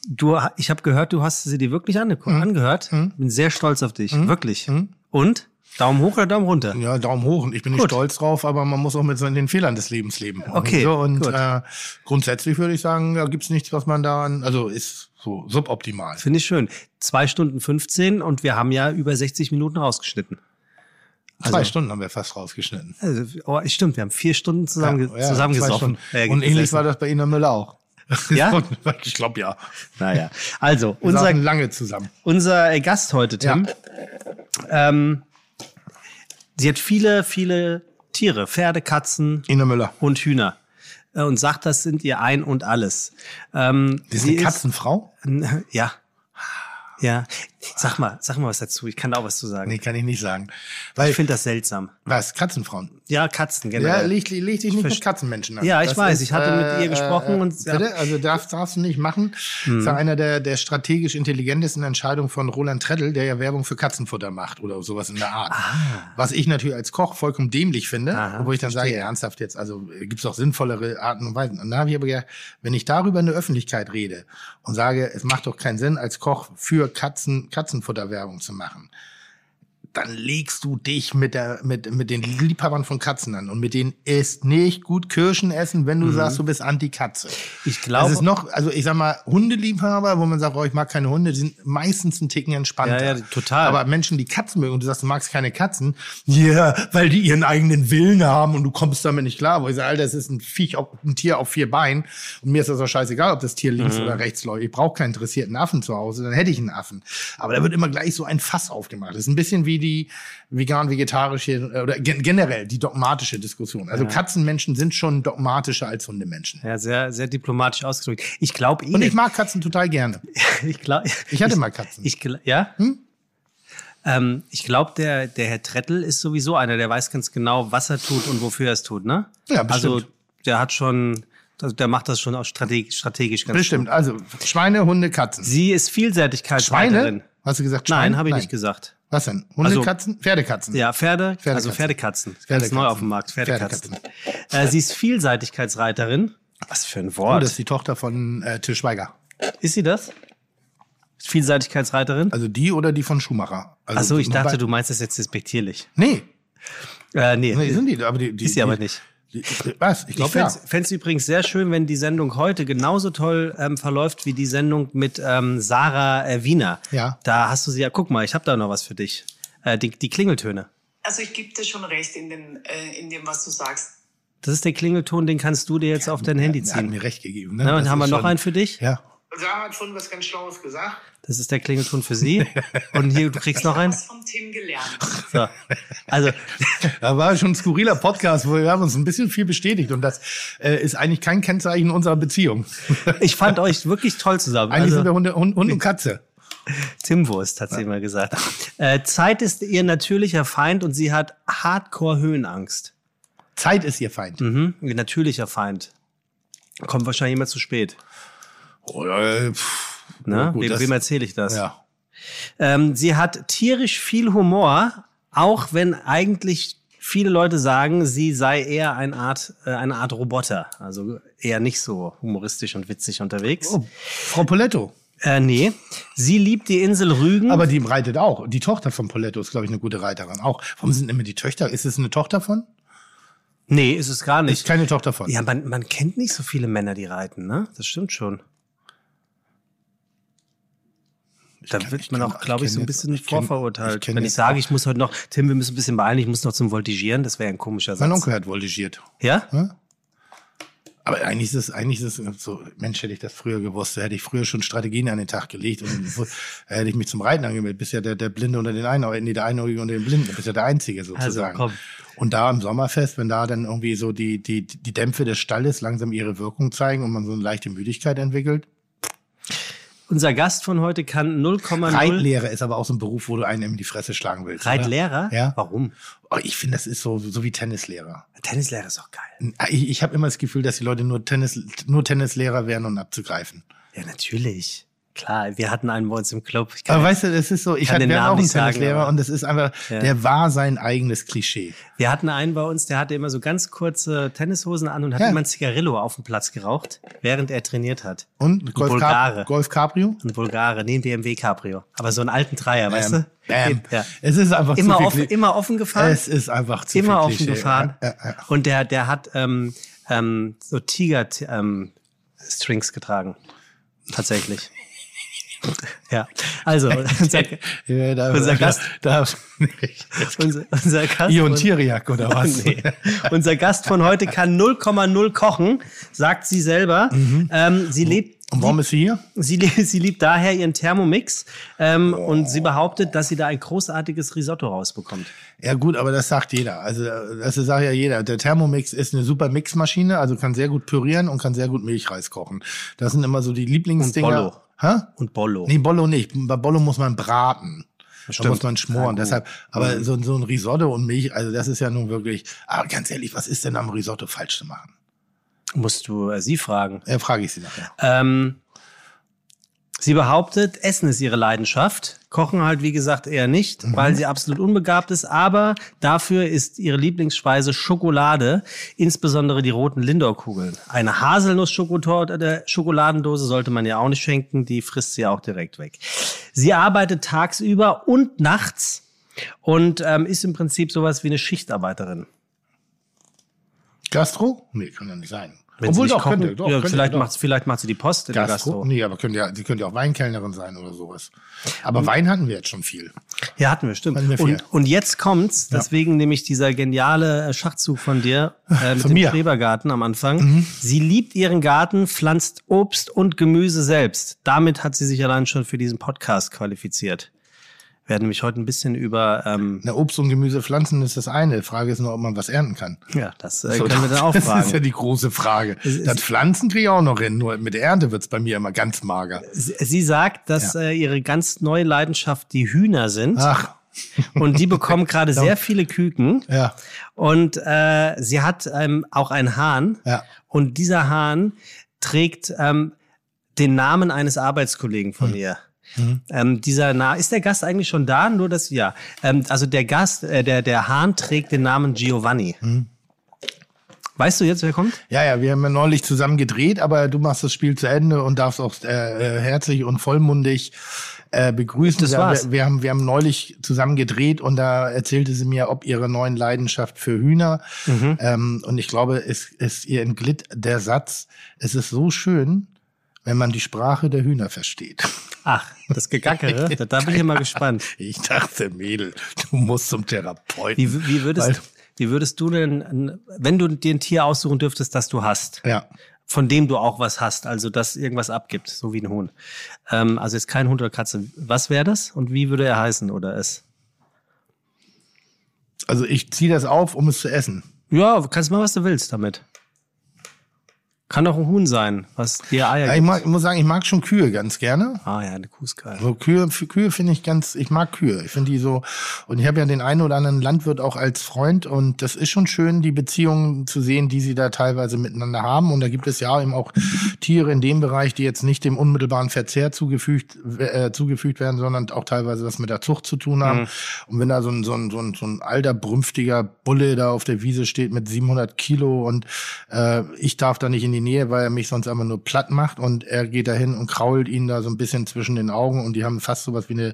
Speaker 3: du, ich habe gehört, du hast sie dir wirklich ange
Speaker 4: Mhm.
Speaker 3: angehört. Bin sehr stolz auf dich, wirklich. Und Daumen hoch oder Daumen runter?
Speaker 4: Ja, Daumen hoch. Und ich bin nicht
Speaker 3: Gut.
Speaker 4: stolz drauf, aber man muss auch mit so den Fehlern des Lebens leben.
Speaker 3: Okay,
Speaker 4: Und, so, und äh, grundsätzlich würde ich sagen, da gibt's nichts, was man da, an- also ist so suboptimal.
Speaker 3: Finde ich schön. Zwei Stunden 15 und wir haben ja über 60 Minuten rausgeschnitten.
Speaker 4: Zwei Stunden haben wir fast rausgeschnitten.
Speaker 3: Also, oh, stimmt, wir haben vier Stunden zusammen,
Speaker 4: Ja, ja,
Speaker 3: zusammengesoffen. Äh.
Speaker 4: Und ähnlich
Speaker 3: gesessen.
Speaker 4: war das bei Ina Müller auch.
Speaker 3: Ja? *laughs*
Speaker 4: ich glaube ja.
Speaker 3: Naja, also
Speaker 4: Wir
Speaker 3: unser,
Speaker 4: lange zusammen.
Speaker 3: unser äh, Gast heute, Tim, ähm, sie hat viele, viele Tiere, Pferde, Katzen
Speaker 4: Ina Müller.
Speaker 3: und Hühner. Äh, Und sagt, das sind ihr ein und alles. Ähm,
Speaker 4: Die ist
Speaker 3: sie
Speaker 4: eine Katzenfrau? *laughs*
Speaker 3: ja. Ja. Sag mal, sag mal was dazu. Ich kann da auch was zu sagen.
Speaker 4: Nee, kann ich nicht sagen. Weil,
Speaker 3: Ich finde das seltsam.
Speaker 4: was, Katzenfrauen?
Speaker 3: Ja, Katzen
Speaker 4: Ja,
Speaker 3: generell.
Speaker 4: leg, leg dich nicht mit Katzenmenschen an.
Speaker 3: Ja, ich
Speaker 4: Das
Speaker 3: weiß, ich hatte mit ihr gesprochen und-
Speaker 4: Bitte? Also das darfst du nicht machen.
Speaker 3: Mhm.
Speaker 4: Das ist ja einer der, der strategisch intelligentesten Entscheidungen von Roland Treddel, der ja Werbung für Katzenfutter macht oder sowas in der Art. Was ich natürlich als Koch vollkommen dämlich finde,
Speaker 3: Ah. Aha,
Speaker 4: wo ich dann sage, ernsthaft jetzt, also äh, gibt's auch sinnvollere Arten und Weisen. Und da habe ich aber gedacht, wenn ich darüber in der Öffentlichkeit rede und sage, es macht doch keinen Sinn, als Koch für Katzen, Katzenfutterwerbung zu machen, dann legst du dich mit der mit mit den Liebhabern von Katzen an und mit denen ist nicht gut Kirschen essen, wenn du sagst, du bist Anti-Katze.
Speaker 3: Ich glaube-
Speaker 4: das ist noch, also ich sag mal Hundeliebhaber, wo man sagt, oh, ich mag keine Hunde, die sind meistens ein Ticken entspannter.
Speaker 3: Ja, ja, total.
Speaker 4: Aber Menschen, die Katzen mögen und du sagst, du magst keine Katzen, ja, weil die ihren eigenen Willen haben und du kommst damit nicht klar. Wo ich sage, Alter, das ist ein Viech, auf, ein Tier auf vier Beinen und mir ist das auch scheißegal, ob das Tier links
Speaker 3: Mhm.
Speaker 4: oder rechts läuft. Ich brauche keinen interessierten Affen zu Hause, dann hätte ich einen Affen. Aber da wird immer gleich so ein Fass aufgemacht. Das ist ein bisschen wie die vegan-vegetarische äh, oder gen generell die dogmatische Diskussion. Also Katzenmenschen sind schon dogmatischer als Hundemenschen.
Speaker 3: Ja, sehr, sehr diplomatisch ausgedrückt. Ich glaube eh.
Speaker 4: Und ich mag Katzen total gerne. *laughs*
Speaker 3: ich glaube.
Speaker 4: Ich hatte mal Katzen.
Speaker 3: Ich, ja? Ähm, ich glaube, der, der Herr Trettel ist sowieso einer, der weiß ganz genau, was er tut und wofür er es tut, ne?
Speaker 4: Ja, bestimmt.
Speaker 3: Also, der hat schon, also der macht das schon auch strategisch, strategisch ganz
Speaker 4: Bestimmt.
Speaker 3: gut.
Speaker 4: Also Schweine, Hunde, Katzen.
Speaker 3: Sie ist Vielseitigkeitsreiterin.
Speaker 4: Schweine? Hast du gesagt Schweine?
Speaker 3: Nein, habe ich nicht gesagt.
Speaker 4: Was denn? Hunde,
Speaker 3: Also-
Speaker 4: Katzen? Pferdekatzen?
Speaker 3: Ja, Pferde, also
Speaker 4: Pferdekatzen.
Speaker 3: Pferdekatzen. Ganz
Speaker 4: Pferdekatzen.
Speaker 3: neu auf dem Markt, Pferdekatzen. Äh, sie ist Vielseitigkeitsreiterin. Was für ein
Speaker 4: Oh,
Speaker 3: Wort.
Speaker 4: das ist die Tochter von äh, Til Schweiger.
Speaker 3: ist sie das? Vielseitigkeitsreiterin?
Speaker 4: Also die oder die von Schumacher? Also
Speaker 3: Ach so, ich dachte, du meinst das jetzt despektierlich.
Speaker 4: Nee,
Speaker 3: Äh, nee,
Speaker 4: nee, sind die. Aber die, die
Speaker 3: ist sie aber nicht.
Speaker 4: Was? Ich glaube ja.
Speaker 3: fände es übrigens sehr schön, wenn die Sendung heute genauso toll ähm, verläuft wie die Sendung mit ähm, Sarah äh, Wiener.
Speaker 4: Ja.
Speaker 3: Da hast du sie ja, guck mal, ich habe da noch was für dich. Äh, die, die Klingeltöne.
Speaker 5: Also ich gebe dir schon recht in, den, äh, in dem, was du sagst.
Speaker 3: Das ist der Klingelton, den kannst du dir jetzt auf dein Handy
Speaker 4: Er hat
Speaker 3: ziehen.
Speaker 4: mir recht gegeben. Ne?
Speaker 3: Na, und
Speaker 4: Das
Speaker 3: haben wir
Speaker 4: ist
Speaker 3: noch
Speaker 4: schon-
Speaker 3: einen für dich?
Speaker 4: Ja.
Speaker 5: Sarah hat schon was ganz Schlaues gesagt.
Speaker 3: Das ist der Klingelton für sie. Und hier, du kriegst noch einen.
Speaker 5: Was vom Tim gelernt.
Speaker 3: So. Also, *laughs*
Speaker 4: Da war schon ein skurriler Podcast, wo wir haben uns ein bisschen viel bestätigt und das äh, ist eigentlich kein Kennzeichen unserer Beziehung. *laughs*
Speaker 3: ich fand euch wirklich toll zusammen.
Speaker 4: Eigentlich
Speaker 3: also,
Speaker 4: sind wir Hunde, Hund, Hund und Katze.
Speaker 3: Timwurst, hat sie immer gesagt. Äh, Zeit ist ihr natürlicher Feind und sie hat Hardcore-Höhenangst.
Speaker 4: Zeit ist ihr Feind.
Speaker 3: Mhm. Ihr natürlicher Feind. Kommt wahrscheinlich immer zu spät.
Speaker 4: Oder, äh, pff,
Speaker 3: Ne?
Speaker 4: gut,
Speaker 3: wem, wem erzähle ich das?
Speaker 4: Ja.
Speaker 3: Ähm, sie hat tierisch viel Humor, auch wenn eigentlich viele Leute sagen, sie sei eher eine Art, äh, eine Art Roboter. Also eher nicht so humoristisch und witzig unterwegs.
Speaker 4: Oh, Frau Poletto.
Speaker 3: Äh, nee. Sie liebt die Insel Rügen.
Speaker 4: Aber die reitet auch. Die Tochter von Poletto ist, glaube ich, eine gute Reiterin. Auch. Warum sind immer die Töchter? Ist es eine Tochter von?
Speaker 3: nee, ist es gar
Speaker 4: Ist
Speaker 3: nicht.
Speaker 4: keine Tochter von.
Speaker 3: Ja, man, man kennt nicht so viele Männer, die reiten, ne? Das stimmt schon. Da
Speaker 4: kenn-
Speaker 3: wird man auch, glaube ich, so ein bisschen
Speaker 4: jetzt-
Speaker 3: vorverurteilt.
Speaker 4: ich
Speaker 3: Wenn ich sage, ich muss heute noch, Tim, wir müssen ein bisschen beeilen, ich muss noch zum Voltigieren, das wäre ein komischer Satz.
Speaker 4: mein Onkel hat voltigiert.
Speaker 3: Ja?
Speaker 4: Aber eigentlich ist es, eigentlich ist es so, Mensch, hätte ich das früher gewusst, da hätte ich früher schon Strategien an den Tag gelegt und *laughs* hätte ich mich zum Reiten angemeldet. Bist ja der, der Blinde unter den Einäugigen, nee, der Einäugige unter den Blinden, du bist ja der Einzige sozusagen.
Speaker 3: komm.
Speaker 4: Und da im Sommerfest, wenn da dann irgendwie so die, die, die Dämpfe des Stalles langsam ihre Wirkung zeigen und man so eine leichte Müdigkeit entwickelt.
Speaker 3: Unser Gast von heute kann 0,0.
Speaker 4: Reitlehrer ist aber auch so ein Beruf, wo du einen in die Fresse schlagen willst. oder?
Speaker 3: Reitlehrer?
Speaker 4: Ja.
Speaker 3: Warum?
Speaker 4: Oh, ich finde, das ist so, so wie Tennislehrer.
Speaker 3: Tennislehrer ist doch geil.
Speaker 4: Ich, ich habe immer das Gefühl, dass die Leute nur Tennis, nur Tennislehrer wären, um abzugreifen.
Speaker 3: Ja, natürlich. Klar, wir hatten einen bei uns im Club. Kann
Speaker 4: Aber weißt du, das ist so, ich
Speaker 3: kann
Speaker 4: hatte auch einen
Speaker 3: nicht sagen,
Speaker 4: Tennislehrer und das ist einfach,
Speaker 3: Ja.
Speaker 4: der war sein eigenes Klischee.
Speaker 3: wir hatten einen bei uns, der hatte immer so ganz kurze Tennishosen an und hat
Speaker 4: Ja.
Speaker 3: immer ein Zigarillo auf dem Platz geraucht, während er trainiert hat.
Speaker 4: Und Golf,
Speaker 3: Bulgare.
Speaker 4: Golf Cabrio?
Speaker 3: Ein Bulgare, nee, ein BMW Cabrio. Aber so einen alten Dreier, weißt
Speaker 4: Bam.
Speaker 3: du?
Speaker 4: Bam.
Speaker 3: Ja.
Speaker 4: Es ist einfach
Speaker 3: Immer,
Speaker 4: zu
Speaker 3: offen, immer offen gefahren.
Speaker 4: Es ist einfach zu
Speaker 3: immer
Speaker 4: viel
Speaker 3: offen
Speaker 4: Klischee.
Speaker 3: gefahren.
Speaker 4: Ja, ja.
Speaker 3: Und der, der hat ähm, ähm, so Tiger-Strings ähm, Strings getragen. Tatsächlich. Ja. Also, *laughs* unser,
Speaker 4: Ja, da,
Speaker 3: Unser Gast-
Speaker 4: Da, *laughs*
Speaker 3: unser, unser Gast.
Speaker 4: Ion
Speaker 3: von-
Speaker 4: Tiriak oder *laughs* was?
Speaker 3: Nee. Unser Gast von heute kann 0,0 kochen, sagt sie selber. Ähm, sie lebt.
Speaker 4: Und warum ist sie hier?
Speaker 3: Sie, sie liebt daher ihren Thermomix ähm, und sie behauptet, dass sie da ein großartiges Risotto rausbekommt.
Speaker 4: Ja gut, aber das sagt jeder. Also das sagt ja jeder. Der Thermomix ist eine super Mixmaschine, also kann sehr gut pürieren und kann sehr gut Milchreis kochen. Das sind immer so die Lieblingsdinger.
Speaker 3: Und Bollo.
Speaker 4: Hä?
Speaker 3: Und Bollo.
Speaker 4: Nee, Bollo nicht. Bei Bollo muss man braten. Da
Speaker 3: Stimmt.
Speaker 4: muss man schmoren. Deshalb, aber so, so ein Risotto und Milch, also das ist ja nun wirklich. Aber ganz ehrlich, was ist denn am Risotto falsch zu machen?
Speaker 3: Musst du äh, sie fragen.
Speaker 4: Ja, frage ich sie nachher.
Speaker 3: Ähm, sie behauptet, Essen ist ihre Leidenschaft. Kochen halt, wie gesagt, eher nicht, weil sie absolut unbegabt ist. Aber dafür ist ihre Lieblingsspeise Schokolade, insbesondere die roten Lindor-Kugeln. Eine Haselnuss-Schokotorte der Schokoladendose sollte man ja auch nicht schenken, die frisst sie auch direkt weg. Sie arbeitet tagsüber und nachts und ähm, ist im Prinzip sowas wie eine Schichtarbeiterin.
Speaker 4: Gastro? Nee, kann ja nicht sein.
Speaker 3: Wenn sie
Speaker 4: Obwohl
Speaker 3: nicht
Speaker 4: doch,
Speaker 3: kochen,
Speaker 4: könnte, doch,
Speaker 3: ja,
Speaker 4: könnte,
Speaker 3: vielleicht,
Speaker 4: doch.
Speaker 3: macht, vielleicht macht sie die Post in der
Speaker 4: Gastro?
Speaker 3: Gastro.
Speaker 4: Nee, aber könnte ja, die könnte ja auch Weinkellnerin sein oder sowas. Aber Wein hatten wir jetzt schon viel.
Speaker 3: Ja, hatten wir, stimmt.
Speaker 4: Hatten wir viel.
Speaker 3: und, und jetzt kommt's, deswegen nämlich dieser geniale äh, Schachzug von dir äh, mit
Speaker 4: Von
Speaker 3: dem
Speaker 4: mir. Mhm.
Speaker 3: Schrebergarten am Anfang. Sie liebt ihren Garten, pflanzt Obst und Gemüse selbst. Damit hat sie sich allein schon für diesen Podcast qualifiziert. Wir werden nämlich heute ein bisschen über, ähm,
Speaker 4: Na, Obst und Gemüse pflanzen ist das eine. Die Frage ist nur, ob man was ernten kann.
Speaker 3: ja, das äh,
Speaker 4: So,
Speaker 3: können wir dann auch *laughs*
Speaker 4: Das ist ja
Speaker 3: fragen.
Speaker 4: die große Frage. Das Pflanzen kriege ich auch noch hin, nur mit der Ernte wird's bei mir immer ganz mager.
Speaker 3: Sie, sie sagt, dass
Speaker 4: Ja.
Speaker 3: äh, ihre ganz neue Leidenschaft die Hühner sind.
Speaker 4: Ach,
Speaker 3: Und die bekommen *laughs* gerade sehr viele Küken.
Speaker 4: ja.
Speaker 3: Und äh, sie hat ähm, auch einen Hahn.
Speaker 4: Ja.
Speaker 3: Und dieser Hahn trägt ähm, den Namen eines Arbeitskollegen
Speaker 4: Hm.
Speaker 3: von ihr. Ähm, dieser Na ist der Gast eigentlich schon da? Nur das ja. Ähm, also der Gast, äh, der der Hahn trägt den Namen Giovanni.
Speaker 4: Hm.
Speaker 3: Weißt du jetzt, wer kommt?
Speaker 4: Ja, ja, wir haben ja neulich zusammen gedreht, aber du machst das Spiel zu Ende und darfst auch äh, äh, herzlich und vollmundig äh, begrüßen.
Speaker 3: Das
Speaker 4: wir,
Speaker 3: war's.
Speaker 4: Wir, wir, haben, wir haben neulich zusammen gedreht und da erzählte sie mir, ob ihre neuen Leidenschaft für Hühner.
Speaker 3: Mhm.
Speaker 4: Ähm, und ich glaube, es, es ihr entglitt der Satz, es ist so schön, wenn man die Sprache der Hühner versteht.
Speaker 3: Ach, das Gegackere. *laughs* da, da bin ich immer gespannt.
Speaker 4: Ich dachte, Mädel, du musst zum Therapeuten.
Speaker 3: Wie, wie, würdest, wie würdest du denn, wenn du dir ein Tier aussuchen dürftest, das du hast,
Speaker 4: ja.
Speaker 3: von dem du auch was hast, also das irgendwas abgibt, so wie ein Huhn. Ähm, also jetzt kein Hund oder Katze. Was wäre das und wie würde er heißen oder es?
Speaker 4: Also ich ziehe das auf, um es zu essen.
Speaker 3: Ja, kannst mal, was du willst damit. Kann doch ein Huhn sein, was dir Eier
Speaker 4: Ja, ich, mag, ich muss sagen, ich mag schon Kühe ganz gerne.
Speaker 3: Ah ja, eine Kuh ist geil.
Speaker 4: So Kühe, Kühe finde ich ganz, ich mag Kühe. Ich finde die so, und ich habe ja den einen oder anderen Landwirt auch als Freund und das ist schon schön, die Beziehungen zu sehen, die sie da teilweise miteinander haben. Und da gibt es ja eben auch Tiere in dem Bereich, die jetzt nicht dem unmittelbaren Verzehr zugefügt, äh, zugefügt werden, sondern auch teilweise was mit der Zucht zu tun haben. Und wenn da so ein, so ein, so ein, so ein alter, brünftiger Bulle da auf der Wiese steht mit 700 Kilo und äh, ich darf da nicht in die Nähe, weil er mich sonst einfach nur platt macht und er geht dahin und krault ihn da so ein bisschen zwischen den Augen und die haben fast sowas wie eine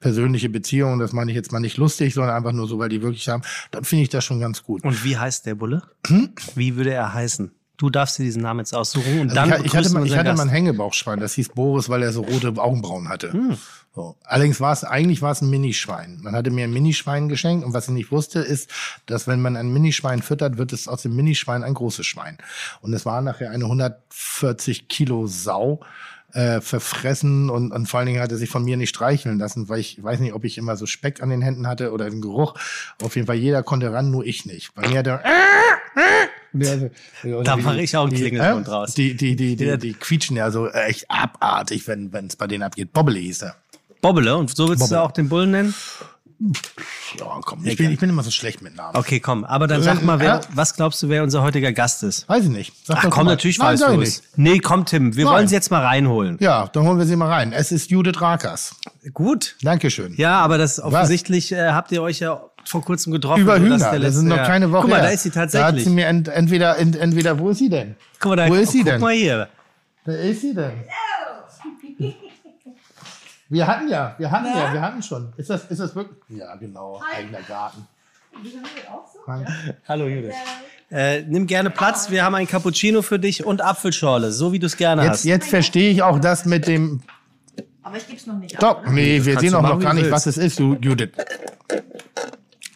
Speaker 4: persönliche Beziehung. Das meine ich jetzt mal nicht lustig, sondern einfach nur so, weil die wirklich haben. Dann finde ich das schon ganz gut.
Speaker 3: Und wie heißt der Bulle?
Speaker 4: Hm?
Speaker 3: Wie würde er heißen? Du darfst dir diesen Namen jetzt aussuchen und
Speaker 4: Also
Speaker 3: dann
Speaker 4: ich, ich hatte, mal, ich hatte mal ein Hängebauchschwein, das hieß Boris, weil er so rote Augenbrauen hatte.
Speaker 3: Hm.
Speaker 4: So. Allerdings war es, eigentlich war es ein Minischwein. Man hatte mir ein Minischwein geschenkt und was ich nicht wusste, ist, dass wenn man ein Minischwein füttert, wird es aus dem Minischwein ein großes Schwein. Und es war nachher eine 140 Kilo Sau äh, verfressen und, und vor allen Dingen hat er sich von mir nicht streicheln lassen, weil ich weiß nicht, ob ich immer so Speck an den Händen hatte oder den Geruch. Auf jeden Fall jeder konnte ran, nur ich nicht. Bei mir hat er
Speaker 3: Da mache ich auch einen Klingelton
Speaker 4: äh,
Speaker 3: draus.
Speaker 4: Die, die, die, die, die quietschen ja so echt abartig, wenn es bei denen abgeht. Bobbele hieß er.
Speaker 3: Bobbele, und so willst du auch den Bullen nennen?
Speaker 4: Ja, komm, ich bin, ich bin immer so schlecht mit Namen.
Speaker 3: Okay, komm. Aber dann sag mal, wer, was glaubst du, wer unser heutiger Gast ist?
Speaker 4: Weiß ich nicht. Sag
Speaker 3: Ach komm,
Speaker 4: mal.
Speaker 3: natürlich
Speaker 4: Nein,
Speaker 3: weißt du es. Nee, komm, Tim, wir wollen sie jetzt mal reinholen.
Speaker 4: Ja, dann holen wir sie mal rein. Es ist Judith Rakers.
Speaker 3: Gut.
Speaker 4: Dankeschön.
Speaker 3: Ja, aber das offensichtlich äh, habt ihr euch ja vor kurzem getroffen.
Speaker 4: Über Hühner.
Speaker 3: der
Speaker 4: Das
Speaker 3: letzte-
Speaker 4: sind noch
Speaker 3: ja.
Speaker 4: keine Woche
Speaker 3: Guck mal,
Speaker 4: her.
Speaker 3: da ist sie
Speaker 4: Da hat
Speaker 3: tatsächlich.
Speaker 4: sie mir ent, entweder, ent, entweder, wo ist sie denn?
Speaker 3: guck mal, da,
Speaker 4: wo ist sie
Speaker 3: guck
Speaker 4: denn?
Speaker 3: mal hier.
Speaker 4: Da ist sie denn? Wir hatten ja, wir hatten ja, wir hatten schon. Ist das, ist das wirklich? Ja, genau. Eigener Garten.
Speaker 3: Hallo Judith. Äh, nimm gerne Platz. Wir haben ein Cappuccino für dich und Apfelschorle, so wie du es gerne
Speaker 4: Jetzt,
Speaker 3: hast.
Speaker 4: jetzt verstehe ich auch das mit dem.
Speaker 6: Aber ich gebe es noch nicht ab.
Speaker 4: Stopp. Nee, wir
Speaker 3: kannst
Speaker 4: sehen auch noch gar nicht,
Speaker 3: willst.
Speaker 4: was es ist, du Judith.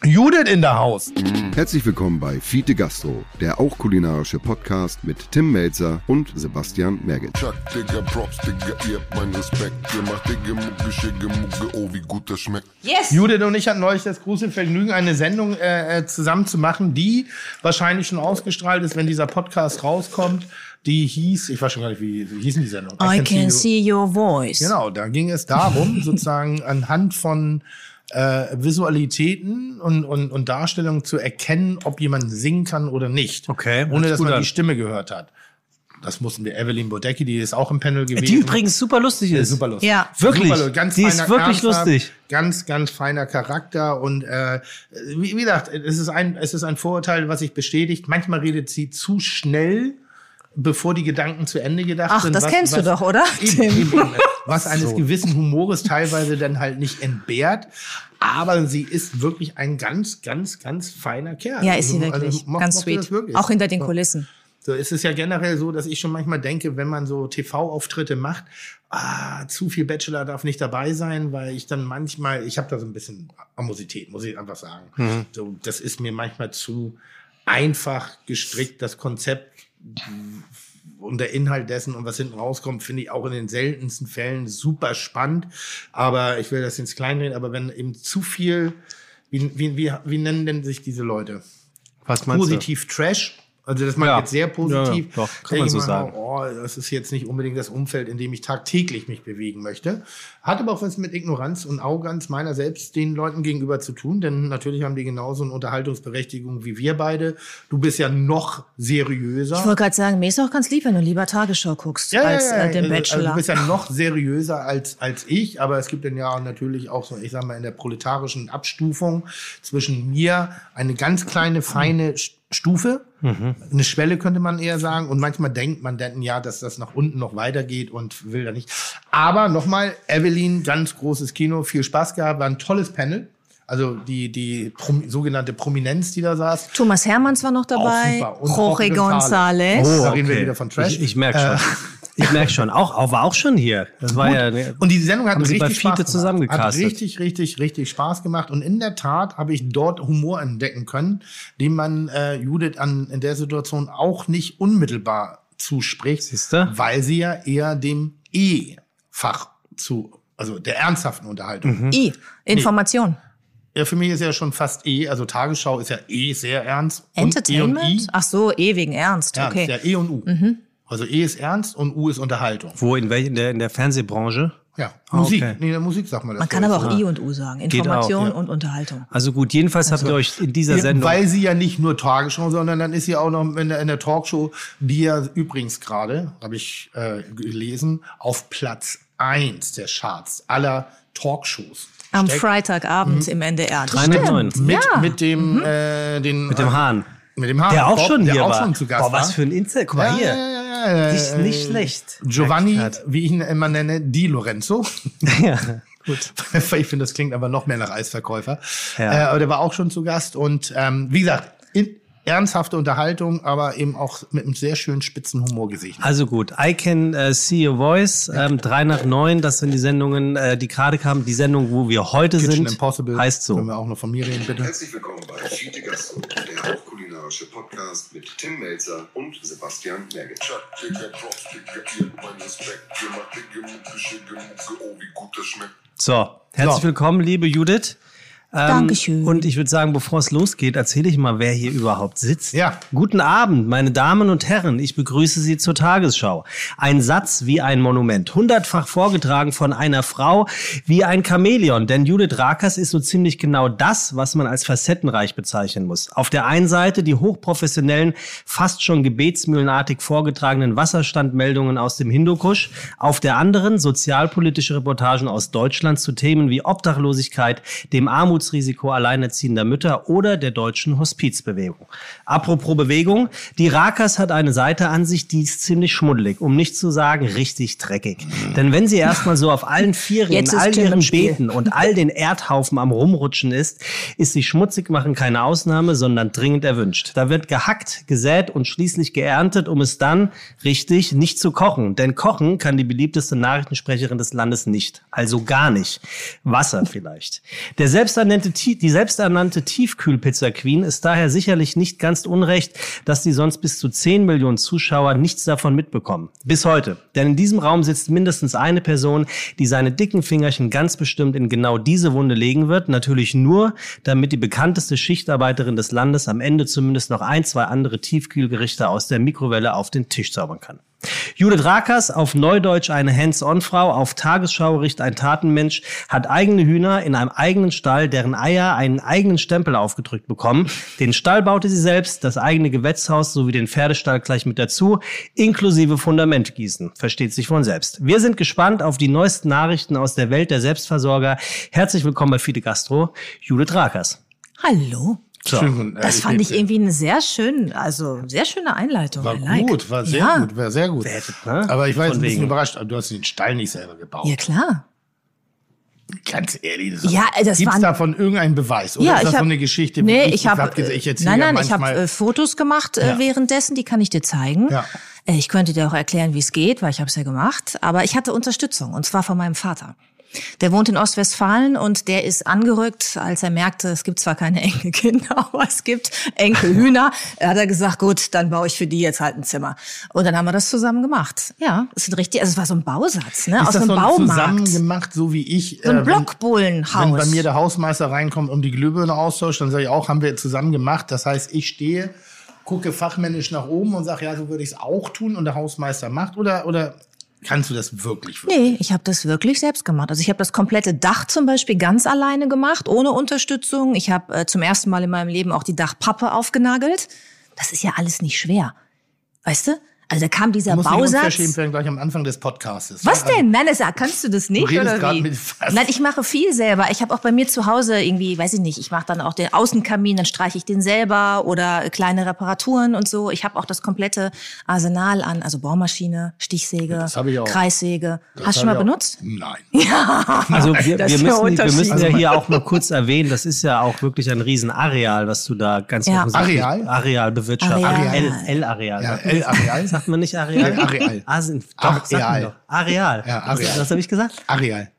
Speaker 4: Judith in der Haus.
Speaker 1: Herzlich willkommen bei Fiete Gastro, der auch kulinarische Podcast mit Tim Melzer und Sebastian Merget.
Speaker 7: Chuck, Digga, Props, Digga, ihr habt meinen Respekt. Ihr macht Digga, Mucke, Schicke, Mucke, oh, wie gut das schmeckt.
Speaker 6: Yes!
Speaker 4: Judith und ich hatten neulich das große Vergnügen, eine Sendung äh, äh, zusammen zu machen, die wahrscheinlich schon ausgestrahlt ist, wenn dieser Podcast rauskommt. Die hieß, ich weiß schon gar nicht, wie, wie hießen die Sendung?
Speaker 6: I can see your voice.
Speaker 4: Genau, da ging es darum, *laughs* sozusagen anhand von äh, Visualitäten und, und, und Darstellungen zu erkennen, ob jemand singen kann oder nicht.
Speaker 3: Okay,
Speaker 4: Ohne dass man
Speaker 3: an.
Speaker 4: die Stimme gehört hat. Das mussten wir. Evelyn Bodecki, die ist auch im Panel gewesen.
Speaker 3: Die übrigens super lustig ist.
Speaker 4: Super lustig.
Speaker 6: Ja.
Speaker 3: Wirklich?
Speaker 4: Super, ganz
Speaker 3: Die ist wirklich
Speaker 4: ernsthaft,
Speaker 3: lustig.
Speaker 4: Ganz, ganz feiner Charakter und äh, wie, wie gesagt, es ist ein, es ist ein Vorurteil, was sich bestätigt. Manchmal redet sie zu schnell, bevor die Gedanken zu Ende gedacht
Speaker 6: Ach,
Speaker 4: sind.
Speaker 6: das kennst du doch, oder,
Speaker 4: Eben, eben. Was *laughs* eines gewissen Humores teilweise dann halt nicht entbehrt. Aber sie ist wirklich ein ganz, ganz, ganz feiner Kerl.
Speaker 6: Ja, ist sie
Speaker 4: Also,
Speaker 6: wirklich.
Speaker 4: also, mo-
Speaker 6: Ganz sweet.
Speaker 4: wirklich.
Speaker 6: Auch hinter den
Speaker 4: So.
Speaker 6: Kulissen.
Speaker 4: So ist es ja generell so, dass ich schon manchmal denke, wenn man so TV-Auftritte macht, ah, zu viel Bachelor darf nicht dabei sein, weil ich dann manchmal, ich habe da so ein bisschen Amosität, muss ich einfach sagen.
Speaker 3: Mhm.
Speaker 4: So, das ist mir manchmal zu einfach gestrickt, das Konzept und der Inhalt dessen und was hinten rauskommt, finde ich auch in den seltensten Fällen super spannend. Aber ich will das ins Kleinreden, aber wenn eben zu viel, wie, wie, wie, wie nennen denn sich diese Leute?
Speaker 3: Was meinst
Speaker 4: positiv Trash. Also das mag
Speaker 3: Ja.
Speaker 4: jetzt sehr positiv.
Speaker 3: Ja, ja, doch, kann man
Speaker 4: ich
Speaker 3: so
Speaker 4: mal,
Speaker 3: sagen.
Speaker 4: Oh, das ist jetzt nicht unbedingt das Umfeld, in dem ich tagtäglich mich bewegen möchte. Hat aber auch was mit Ignoranz und Arroganz meiner selbst den Leuten gegenüber zu tun, denn natürlich haben die genauso eine Unterhaltungsberechtigung wie wir beide. Du bist ja noch seriöser.
Speaker 6: Ich wollte gerade sagen, mir ist auch ganz lieb, wenn du lieber Tagesschau guckst, als Äh, den
Speaker 4: Also,
Speaker 6: Bachelor.
Speaker 4: Also du bist ja noch seriöser als, als ich, aber es gibt dann ja natürlich auch so, ich sag mal, in der proletarischen Abstufung zwischen mir eine ganz kleine, feine St- Stufe, eine Schwelle könnte man eher sagen. Und manchmal denkt man dann, ja, dass das nach unten noch weitergeht und will da nicht. Aber nochmal, Evelyn, ganz großes Kino, viel Spaß gehabt, war ein tolles Panel. Also die, die Prom sogenannte Prominenz, die da saß.
Speaker 6: Thomas Hermanns war noch dabei, Jorge González.
Speaker 4: González. Da reden wir wieder von Trash.
Speaker 3: Ich, ich merke schon. Ich merke schon. Auch, auch war auch schon hier. Das war ja. ne,
Speaker 4: Und die Sendung hat richtig Spaß
Speaker 3: Fiete
Speaker 4: gemacht. Hat richtig, richtig, richtig Spaß gemacht. Und in der Tat habe ich dort Humor entdecken können, den man äh, Judith an, in der Situation auch nicht unmittelbar zuspricht,
Speaker 3: Siehste?
Speaker 4: weil sie ja eher dem E-Fach zu, also der ernsthaften Unterhaltung.
Speaker 3: Mhm.
Speaker 6: I, Information.
Speaker 4: Ja, für mich ist ja schon fast E, also Tagesschau ist ja E sehr ernst. Und
Speaker 6: Entertainment?
Speaker 4: E und I.
Speaker 6: Ach so, eh wegen Ernst.
Speaker 4: Ja,
Speaker 6: okay.
Speaker 4: ja, E und U. Also E ist Ernst und U ist Unterhaltung.
Speaker 3: Wo, in, welch, in, der, in der Fernsehbranche?
Speaker 4: Ja,
Speaker 3: Ah,
Speaker 4: Musik.
Speaker 3: okay.
Speaker 4: Nee, in der Musik sagt man das.
Speaker 6: Man kann aber auch I und U sagen. Information
Speaker 3: auch, ja.
Speaker 6: und Unterhaltung.
Speaker 3: Also gut, jedenfalls habt ihr euch in dieser
Speaker 4: Ja,
Speaker 3: Sendung...
Speaker 4: Weil sie ja nicht nur Tagesschau, sondern dann ist sie auch noch in der, in der Talkshow, die ja übrigens gerade, habe ich äh, gelesen, auf Platz eins der Charts aller Talkshows.
Speaker 6: Am. Freitagabend im NDR. Das
Speaker 3: 309.
Speaker 6: stimmt.
Speaker 4: Mit,
Speaker 6: ja.
Speaker 4: mit dem, äh, den,
Speaker 3: mit dem Hahn.
Speaker 4: Mit dem Hahn.
Speaker 3: Der auch
Speaker 4: Bob,
Speaker 3: schon
Speaker 4: der
Speaker 3: hier
Speaker 4: auch
Speaker 3: war.
Speaker 4: schon zu Gast
Speaker 3: Boah, was für ein Insel. Guck mal
Speaker 4: ja,
Speaker 3: hier.
Speaker 4: Ja, ja, ja, ja.
Speaker 3: Nicht, nicht schlecht.
Speaker 4: Giovanni, wie ich ihn immer nenne, Di Lorenzo. *laughs*
Speaker 3: Ja, gut. *laughs*
Speaker 4: ich finde, das klingt aber noch mehr nach Eisverkäufer.
Speaker 3: Ja.
Speaker 4: Äh, aber der war auch schon zu Gast. Und ähm, wie gesagt, in, ernsthafte Unterhaltung, aber eben auch mit einem sehr schönen spitzen Humor gesegnet.
Speaker 3: Also gut, I Can äh, See Your Voice, ähm, 3 nach 9, das sind die Sendungen, äh, die gerade kamen. Die Sendung, wo wir heute
Speaker 4: Kitchen
Speaker 3: sind,
Speaker 4: Impossible.
Speaker 3: heißt
Speaker 4: Können
Speaker 3: so.
Speaker 4: wir auch noch von mir reden, bitte.
Speaker 1: Herzlich willkommen bei Fiete Gastro, der hochkulinarische Podcast mit Tim Melzer und Sebastian Merget.
Speaker 7: Oh.
Speaker 3: So, herzlich
Speaker 4: So.
Speaker 3: willkommen, liebe Judith. Ähm,
Speaker 6: Dankeschön.
Speaker 3: Und ich würde sagen, bevor es losgeht, erzähle ich mal, wer hier überhaupt sitzt.
Speaker 4: Ja.
Speaker 3: Guten Abend, meine Damen und Herren. Ich begrüße Sie zur Tagesschau. Ein Satz wie ein Monument. Hundertfach vorgetragen von einer Frau wie ein Chamäleon. Denn Judith Rakers ist so ziemlich genau das, was man als facettenreich bezeichnen muss. Auf der einen Seite die hochprofessionellen, fast schon gebetsmühlenartig vorgetragenen Wasserstandmeldungen aus dem Hindukusch. Auf der anderen sozialpolitische Reportagen aus Deutschland zu Themen wie Obdachlosigkeit, dem Armutsrisiko alleinerziehender Mütter oder der deutschen Hospizbewegung. Apropos Bewegung, die Rakas hat eine Seite an sich, die ist ziemlich schmuddelig, um nicht zu sagen richtig dreckig. Denn wenn sie erstmal so auf allen Vieren, all
Speaker 6: Tim
Speaker 3: ihren. Beeten und all den Erdhaufen am Rumrutschen ist, ist sie schmutzig machen keine Ausnahme, sondern dringend erwünscht. Da wird gehackt, gesät und schließlich geerntet, um es dann, richtig, nicht zu kochen. Denn kochen kann die beliebteste Nachrichtensprecherin des Landes nicht. Also gar nicht. Wasser vielleicht. Der selbsternannte, die selbsternannte Tiefkühlpizza Queen ist daher sicherlich nicht ganz unrecht, dass die sonst bis zu 10 Millionen Zuschauer nichts davon mitbekommen. Bis heute. Denn in diesem Raum sitzt mindestens eine Person, die seine dicken Fingerchen ganz bestimmt in genau diese Wunde legen wird. Natürlich nur, damit die bekannteste Schichtarbeiterin des Landes am Ende zumindest noch ein, zwei andere Tiefkühlgerichte aus der Mikrowelle auf den Tisch zaubern kann. Judith Rakers, auf Neudeutsch eine Hands-on-Frau, auf Tagesschau-Richt ein Tatenmensch, hat eigene Hühner in einem eigenen Stall, deren Eier einen eigenen Stempel aufgedrückt bekommen. Den Stall baute sie selbst, das eigene Gewächshaus sowie den Pferdestall gleich mit dazu, inklusive Fundamentgießen. Versteht sich von selbst. Wir sind gespannt auf die neuesten Nachrichten aus der Welt der Selbstversorger. Herzlich willkommen bei Fide Gastro, Judith Rakers.
Speaker 6: Hallo.
Speaker 3: So.
Speaker 4: Äh,
Speaker 6: Das fand ich irgendwie eine sehr schön, also sehr schöne Einleitung.
Speaker 4: War
Speaker 6: like.
Speaker 4: gut, war sehr
Speaker 6: ja.
Speaker 4: gut, war sehr gut.
Speaker 3: ne?
Speaker 4: Aber ich war jetzt ein bisschen überrascht. Du hast den Stall nicht selber gebaut.
Speaker 6: Ja, klar.
Speaker 4: Ganz ehrlich. Das
Speaker 6: Ja, das
Speaker 4: Gibt's
Speaker 6: waren-
Speaker 4: davon irgendeinen Beweis? Oder
Speaker 6: ja,
Speaker 4: ist das
Speaker 6: ich
Speaker 4: so
Speaker 6: hab,
Speaker 4: eine Geschichte?
Speaker 6: Nee,
Speaker 4: wie
Speaker 6: ich habe
Speaker 4: hab ich erzähle
Speaker 6: Nein,
Speaker 4: ja
Speaker 6: nein, ich habe äh, Fotos gemacht äh,
Speaker 4: Ja.
Speaker 6: währenddessen, die kann ich dir zeigen.
Speaker 4: Ja.
Speaker 6: Äh, ich könnte dir auch erklären, wie es geht, weil ich habe es ja gemacht, aber ich hatte Unterstützung und zwar von meinem Vater. Der wohnt in Ostwestfalen und der ist angerückt, als er merkte, es gibt zwar keine Enkelkinder, *laughs* aber es gibt Enkelhühner. Er hat er gesagt, gut, dann baue ich für die jetzt halt ein Zimmer. Und dann haben wir das zusammen gemacht. Ja, es sind richtig, also es war so ein Bausatz, ne,
Speaker 4: ist
Speaker 6: aus
Speaker 4: das
Speaker 6: einem
Speaker 4: so
Speaker 6: Baumarkt.
Speaker 4: zusammen gemacht, so wie ich?
Speaker 6: So ein
Speaker 4: äh, wenn-
Speaker 6: Blockbullenhaus.
Speaker 4: Wenn bei mir der Hausmeister reinkommt und die Glühbirne austauscht, dann sage ich auch, haben wir zusammen gemacht. Das heißt, ich stehe, gucke fachmännisch nach oben und sage, ja, so würde ich es auch tun und der Hausmeister macht. Oder, oder kannst du das wirklich? wirklich?
Speaker 6: Nee, ich habe das wirklich selbst gemacht. Also ich habe das komplette Dach zum Beispiel ganz alleine gemacht, ohne Unterstützung. Ich habe äh, zum ersten Mal in meinem Leben auch die Dachpappe aufgenagelt. Das ist ja alles nicht schwer. Weißt du? Also da kam dieser
Speaker 4: Du musst
Speaker 6: Bausatz.
Speaker 4: unverschämt werden gleich am Anfang des Podcastes.
Speaker 6: Was
Speaker 4: Also,
Speaker 6: denn? Nein, das, kannst du das nicht
Speaker 4: redest
Speaker 6: oder wie?
Speaker 4: mit- was?
Speaker 6: Nein, ich mache viel selber. Ich habe auch bei mir zu Hause irgendwie, weiß ich nicht, ich mache dann auch den Außenkamin, dann streiche ich den selber oder kleine Reparaturen und so. Ich habe auch das komplette Arsenal an, also Bohrmaschine, Stichsäge,
Speaker 4: Das hab ich auch.
Speaker 6: Kreissäge.
Speaker 4: Das
Speaker 6: Hast du schon mal benutzt?
Speaker 4: Nein. *laughs*
Speaker 3: Also wir, wir, müssen, wir müssen ja hier auch mal kurz erwähnen, das ist ja auch wirklich ein Riesenareal, was du da ganz
Speaker 6: Ja.
Speaker 3: offensichtlich
Speaker 4: Areal?
Speaker 3: Areal. L- L-Areal.
Speaker 4: Ja, L-Areal.
Speaker 3: Sagt man nicht Areal?
Speaker 4: Nee, Areal.
Speaker 3: Ah, sind, doch, sagt man
Speaker 4: Areal.
Speaker 3: doch. Areal.
Speaker 4: Ja, Areal.
Speaker 3: Was, was habe ich gesagt?
Speaker 4: Areal.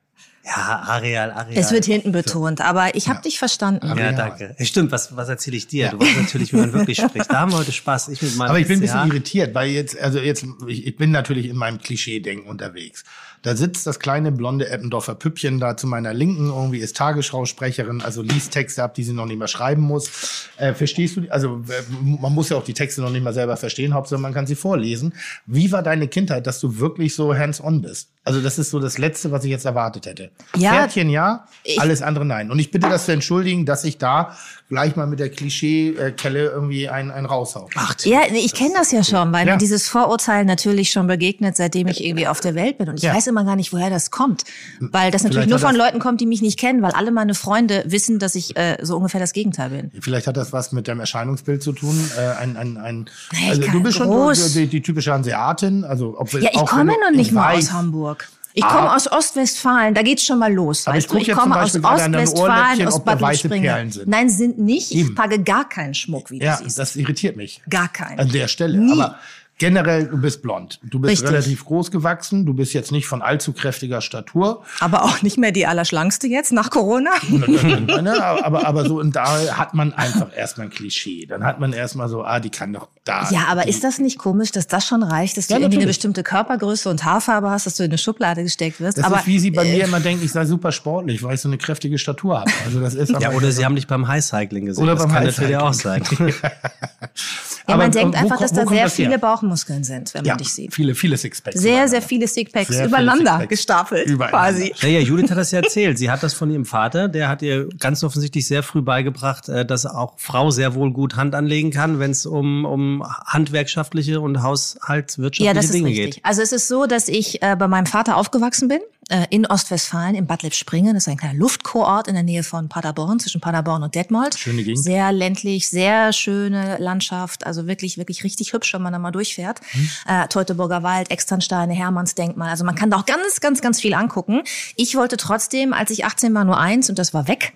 Speaker 3: Ja, Areal, Areal.
Speaker 6: Es wird hinten betont, aber ich habe dich verstanden.
Speaker 3: ja,
Speaker 4: Areal.
Speaker 3: danke. Stimmt, was, was erzähle ich dir? Du weißt natürlich, wie man wirklich spricht. Da haben wir heute Spaß. Ich mit meinem
Speaker 4: Aber ich bin ein bisschen
Speaker 3: SCH.
Speaker 4: irritiert, weil jetzt, also jetzt, ich, ich bin natürlich in meinem Klischee-Denken unterwegs. Da sitzt das kleine blonde Eppendorfer Püppchen da zu meiner Linken, irgendwie ist Tagesschausprecherin, also liest Texte ab, die sie noch nicht mehr schreiben muss. Äh, verstehst du, die? also äh, man muss ja auch die Texte noch nicht mal selber verstehen, Hauptsache man kann sie vorlesen. Wie war deine Kindheit, dass du wirklich so hands-on bist? Also das ist so das Letzte, was ich jetzt erwartet hätte.
Speaker 6: Ja,
Speaker 4: Pferdchen ja, alles andere nein. Und ich bitte das zu entschuldigen, dass ich da gleich mal mit der Klischee-Kelle irgendwie ein, ein raushau. Ach,
Speaker 6: Ja, ich kenne das ja schon, weil
Speaker 4: Ja.
Speaker 6: mir dieses Vorurteil natürlich schon begegnet, seitdem ich irgendwie auf der Welt bin. Und ich
Speaker 4: Ja.
Speaker 6: weiß immer gar nicht, woher das kommt. Weil das natürlich nur von Leuten kommt, die mich nicht kennen, weil alle meine Freunde wissen, dass ich äh, so ungefähr das Gegenteil bin.
Speaker 4: Vielleicht hat das was mit dem Erscheinungsbild zu tun. Äh, ein, ein, ein,
Speaker 6: Nee,
Speaker 4: also
Speaker 6: ich
Speaker 4: du bist schon
Speaker 6: groß.
Speaker 4: die, die typische Hanseatin. Also, obwohl,
Speaker 6: Ja, ich
Speaker 4: auch
Speaker 6: komme noch nicht
Speaker 4: ich
Speaker 6: mal
Speaker 4: weiß,
Speaker 6: aus Hamburg. Ich komme
Speaker 4: Ah.
Speaker 6: aus Ostwestfalen, da geht's schon mal los.
Speaker 4: Aber ich
Speaker 6: weißt? Ich
Speaker 4: jetzt
Speaker 6: komme aus Ostwestfalen, aus
Speaker 4: ob
Speaker 6: Bad
Speaker 4: sind.
Speaker 6: Nein, sind nicht. Ich
Speaker 4: Eben.
Speaker 6: trage gar keinen Schmuck, wie
Speaker 4: Ja,
Speaker 6: du siehst.
Speaker 4: das irritiert mich.
Speaker 6: Gar keinen.
Speaker 4: An der Stelle.
Speaker 6: Nie.
Speaker 4: Aber generell, du bist blond. Du bist
Speaker 6: Richtig.
Speaker 4: relativ groß gewachsen. Du bist jetzt nicht von allzu kräftiger Statur.
Speaker 6: Aber auch nicht mehr die Allerschlankste jetzt nach Corona. *laughs*
Speaker 4: aber, aber so, und da hat man einfach erstmal ein Klischee. Dann hat man erstmal so, ah, die kann doch da.
Speaker 6: Ja, aber ist das nicht komisch, dass das schon reicht, dass du
Speaker 4: Ja,
Speaker 6: irgendwie eine bestimmte Körpergröße und Haarfarbe hast, dass du in eine Schublade gesteckt wirst?
Speaker 4: Das
Speaker 6: aber
Speaker 4: ist, wie sie bei
Speaker 6: äh,
Speaker 4: mir immer denken, ich sei super sportlich, weil ich so eine kräftige Statur habe. Also das ist
Speaker 3: Ja,
Speaker 4: aber-
Speaker 3: oder sie haben dich beim Highcycling gesehen.
Speaker 4: Oder
Speaker 3: das
Speaker 4: beim
Speaker 3: kann natürlich auch sein. *laughs*
Speaker 6: Ja,
Speaker 4: aber,
Speaker 6: man denkt
Speaker 4: äh, wo
Speaker 6: einfach, dass da sehr
Speaker 4: das her?
Speaker 6: viele Bauchmuskeln sind, wenn man
Speaker 4: ja,
Speaker 6: dich sieht.
Speaker 4: viele, viele Sixpacks.
Speaker 6: Sehr, sehr viele Stickpacks
Speaker 4: Sehr viele
Speaker 6: übereinander
Speaker 4: Sixpacks.
Speaker 6: gestapelt,
Speaker 4: Übereinander.
Speaker 6: quasi.
Speaker 3: Ja, ja, Judith hat das ja erzählt. Sie hat das von ihrem Vater. Der hat ihr ganz offensichtlich sehr früh beigebracht, äh, dass auch Frau sehr wohl gut Hand anlegen kann, wenn es um, um handwerkschaftliche und haushaltswirtschaftliche
Speaker 6: Ja, das ist
Speaker 3: Dinge
Speaker 6: richtig.
Speaker 3: geht.
Speaker 6: Also es ist so, dass ich äh, bei meinem Vater aufgewachsen bin, äh, in Ostwestfalen, in Bad Lippspringe. Das ist ein kleiner Luftkurort in der Nähe von Paderborn, zwischen Paderborn und Detmold.
Speaker 4: Schöne Gegend.
Speaker 6: Sehr ländlich, sehr schöne Landschaft, also wirklich, wirklich richtig hübsch, wenn man da mal durchfährt.
Speaker 4: Hm.
Speaker 6: Äh, Teutoburger Wald, Externsteine, Hermannsdenkmal. Also man kann da auch ganz, ganz, ganz viel angucken. Ich wollte trotzdem, als ich 18 war, nur eins und das war weg.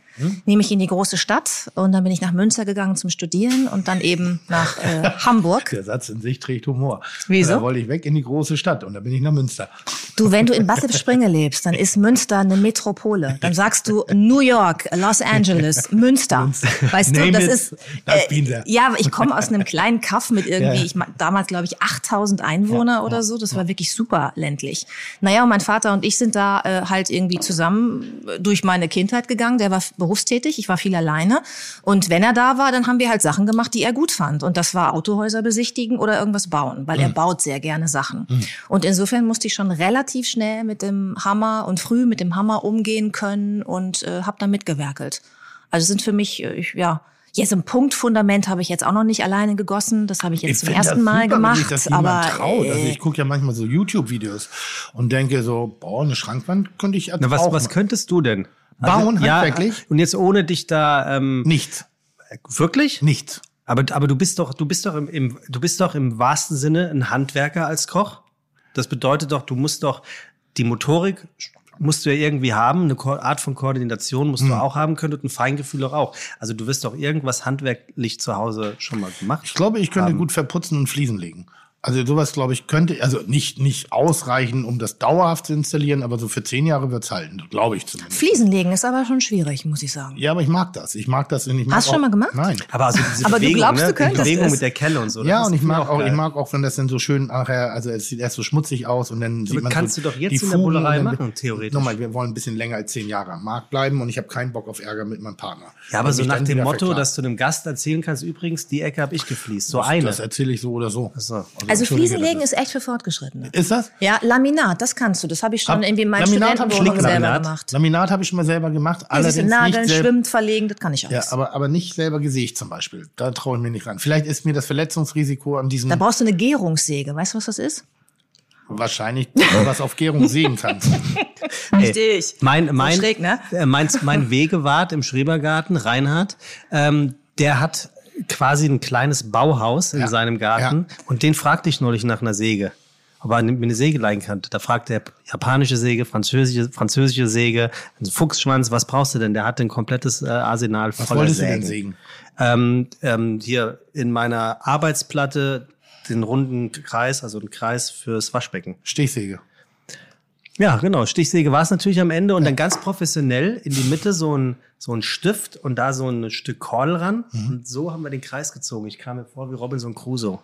Speaker 6: Nämlich in die große Stadt und dann bin ich nach Münster gegangen zum Studieren und dann eben nach äh, Hamburg. *laughs*
Speaker 4: Der Satz in sich trägt Humor.
Speaker 6: Wieso?
Speaker 4: Da wollte ich weg in die große Stadt und da bin ich nach Münster.
Speaker 6: Du, wenn du in Bad Lippspringe lebst, dann ist Münster eine Metropole. Dann sagst du New York, Los Angeles, Münster. Weißt du, das ist
Speaker 4: der.
Speaker 6: ja, ich komme aus einem kleinen Kaff mit irgendwie,
Speaker 4: Ja.
Speaker 6: ich damals glaube ich 8000 Einwohner oder so. Das war wirklich super ländlich. Naja, und mein Vater und ich sind da äh, halt irgendwie zusammen äh, durch meine Kindheit gegangen. Der war berufstätig, ich war viel alleine. Und wenn er da war, dann haben wir halt Sachen gemacht, die er gut fand. Und das war Autohäuser besichtigen oder irgendwas bauen, weil er
Speaker 4: Mhm.
Speaker 6: baut sehr gerne Sachen. Und insofern musste ich schon relativ schnell mit dem Hammer und früh mit dem Hammer umgehen können und äh, habe da mitgewerkelt. Also sind für mich, äh, ich, ja, jetzt ein Punktfundament habe ich jetzt auch noch nicht alleine gegossen. Das habe ich jetzt zum
Speaker 4: find
Speaker 6: ersten
Speaker 4: das
Speaker 6: Mal
Speaker 4: super,
Speaker 6: gemacht.
Speaker 4: Wenn sich das
Speaker 6: aber
Speaker 4: traut. Also
Speaker 6: äh,
Speaker 4: ich gucke ja manchmal so YouTube-Videos und denke so, boah, eine Schrankwand könnte ich
Speaker 3: Na, was,
Speaker 4: auch
Speaker 3: was
Speaker 4: machen.
Speaker 3: könntest du denn?
Speaker 4: Bauen,
Speaker 3: ja,
Speaker 4: handwerklich?
Speaker 3: Und jetzt ohne dich da ähm,
Speaker 4: Nichts.
Speaker 3: wirklich?
Speaker 4: Nichts.
Speaker 3: Aber, aber du bist doch, du bist doch im, im, du bist doch im wahrsten Sinne ein Handwerker als Koch. Das bedeutet doch, du musst doch die Motorik musst du ja irgendwie haben, eine Art von Koordination musst du auch haben können und ein Feingefühl auch. auch. Also du wirst doch irgendwas handwerklich zu Hause schon mal gemacht.
Speaker 4: Ich glaube, ich könnte
Speaker 3: haben.
Speaker 4: gut verputzen und Fliesen legen. Also sowas, glaube ich, könnte, also nicht, nicht ausreichen, um das dauerhaft zu installieren, aber so für zehn Jahre wird's halten, glaube ich zumindest.
Speaker 6: Fliesen legen ist aber schon schwierig, muss ich sagen.
Speaker 4: Ja, aber ich mag das. Ich mag das. und Ich mag
Speaker 6: Hast du schon mal gemacht?
Speaker 4: Nein.
Speaker 3: Aber also diese
Speaker 6: Aber du
Speaker 3: Bewegung,
Speaker 6: glaubst,
Speaker 3: ne?
Speaker 6: du könntest
Speaker 3: die Bewegung
Speaker 6: es.
Speaker 3: mit der Kelle und so.
Speaker 4: Ja, und ich mag auch, ich
Speaker 3: geil.
Speaker 4: mag auch, wenn das dann so schön nachher, also es sieht erst so schmutzig aus und dann sieht
Speaker 3: Aber
Speaker 4: man
Speaker 3: kannst
Speaker 4: so
Speaker 3: du doch jetzt
Speaker 4: die
Speaker 3: in der Bullerei machen, theoretisch.
Speaker 4: Nochmal, wir wollen ein bisschen länger als zehn Jahre am Markt bleiben und ich habe keinen Bock auf Ärger mit meinem Partner.
Speaker 3: Ja, aber so nach dem Motto,
Speaker 4: verklagt.
Speaker 3: dass du einem Gast erzählen kannst, übrigens, die Ecke habe ich gefliest. So
Speaker 4: das,
Speaker 3: eine.
Speaker 4: Das erzähle ich so oder so.
Speaker 3: so.
Speaker 6: Also
Speaker 4: entschuldige,
Speaker 6: Fliesen
Speaker 4: das
Speaker 6: legen ist echt für Fortgeschrittene.
Speaker 4: Ist das?
Speaker 6: Ja, Laminat, das kannst du. Das habe ich schon
Speaker 4: Hab-
Speaker 6: irgendwie in meinen
Speaker 4: Laminat hab ich
Speaker 6: Studentenwohnungen
Speaker 4: schon
Speaker 6: selber
Speaker 3: Laminat.
Speaker 6: gemacht.
Speaker 4: Laminat habe ich schon mal selber gemacht,
Speaker 6: Ja,
Speaker 4: allerdings
Speaker 6: Nageln,
Speaker 4: nicht
Speaker 6: schwimmen, verlegen, das kann ich
Speaker 4: Ja,
Speaker 6: alles.
Speaker 4: aber, aber nicht selber gesägt zum Beispiel. Da traue ich mir nicht ran. Vielleicht ist mir das Verletzungsrisiko an diesem
Speaker 6: da brauchst du eine Gärungssäge. Weißt du, was das ist?
Speaker 4: wahrscheinlich was auf Gärung sägen kannst. *laughs*
Speaker 6: Richtig.
Speaker 3: Mein, mein,
Speaker 6: schräg, ne?
Speaker 3: mein, mein *laughs* Wegewart im Schrebergarten, Reinhard, ähm, der hat quasi ein kleines Bauhaus in
Speaker 4: Ja.
Speaker 3: seinem Garten und den fragte ich neulich nach einer Säge. Ob er mir eine Säge leihen kann. Da fragte er japanische Säge, französische, französische Säge, Fuchsschwanz, was brauchst du denn? Der hatte ein komplettes äh, Arsenal
Speaker 4: Was
Speaker 3: voller
Speaker 4: wolltest du
Speaker 3: Sägen.
Speaker 4: denn sägen?
Speaker 3: Ähm, ähm, hier in meiner Arbeitsplatte den runden Kreis, also einen Kreis fürs Waschbecken.
Speaker 4: Stichsäge.
Speaker 3: Ja, genau. Stichsäge war es natürlich am Ende und dann ganz professionell in die Mitte so ein, so ein Stift und da so ein Stück Kordel ran. Und so haben wir den Kreis gezogen. Ich kam mir vor wie Robinson Crusoe.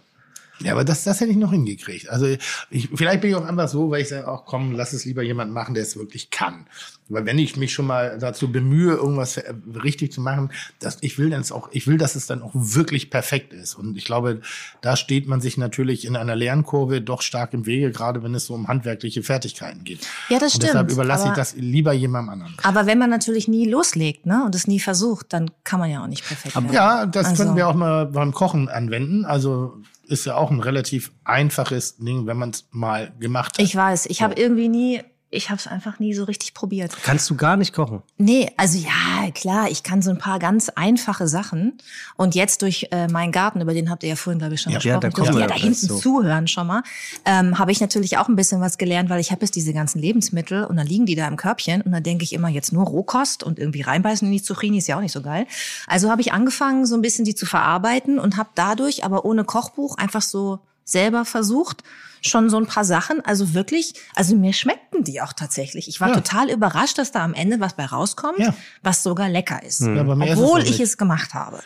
Speaker 4: Ja, aber das, das hätte ich noch hingekriegt. Also ich, vielleicht bin ich auch einfach so, weil ich sage, ach komm, lass es lieber jemand machen, der es wirklich kann. Weil wenn ich mich schon mal dazu bemühe, irgendwas äh, richtig zu machen, dass ich will dann auch, ich will, dass es dann auch wirklich perfekt ist. Und ich glaube, da steht man sich natürlich in einer Lernkurve doch stark im Wege, gerade wenn es so um handwerkliche Fertigkeiten geht.
Speaker 6: Ja, das
Speaker 4: Und
Speaker 6: stimmt,
Speaker 4: deshalb überlasse ich
Speaker 6: aber-
Speaker 4: das lieber jemandem anderen.
Speaker 6: Aber wenn man natürlich nie loslegt ne, und es nie versucht, dann kann man ja auch nicht perfekt werden.
Speaker 4: Ja, das
Speaker 6: Also-
Speaker 4: können wir auch mal beim Kochen anwenden. Also ist ja auch ein relativ einfaches Ding, wenn man es mal gemacht hat.
Speaker 6: Ich weiß, ich habe irgendwie nie, ich habe es einfach nie so richtig probiert.
Speaker 3: Kannst du gar nicht kochen?
Speaker 6: Nee, also ja, klar, ich kann so ein paar ganz einfache Sachen. Und jetzt durch äh, meinen Garten, über den habt ihr ja vorhin, glaube ich, schon
Speaker 3: Ja,
Speaker 6: gesprochen,
Speaker 3: ja, da kommen wir
Speaker 6: ja da hinten
Speaker 3: zu.
Speaker 6: zuhören schon mal, ähm, habe ich natürlich auch ein bisschen was gelernt, weil ich habe jetzt diese ganzen Lebensmittel und dann liegen die da im Körbchen und dann denke ich immer jetzt nur Rohkost und irgendwie reinbeißen in die Zucchini ist ja auch nicht so geil. Also habe ich angefangen, so ein bisschen die zu verarbeiten und habe dadurch, aber ohne Kochbuch, einfach so selber versucht, schon so ein paar Sachen, also wirklich, also mir schmeckten die auch tatsächlich. Ich war
Speaker 4: Ja.
Speaker 6: total überrascht, dass da am Ende was bei rauskommt,
Speaker 4: Ja.
Speaker 6: was sogar lecker ist.
Speaker 4: Ja, mir ist es
Speaker 6: Obwohl ich es gemacht habe.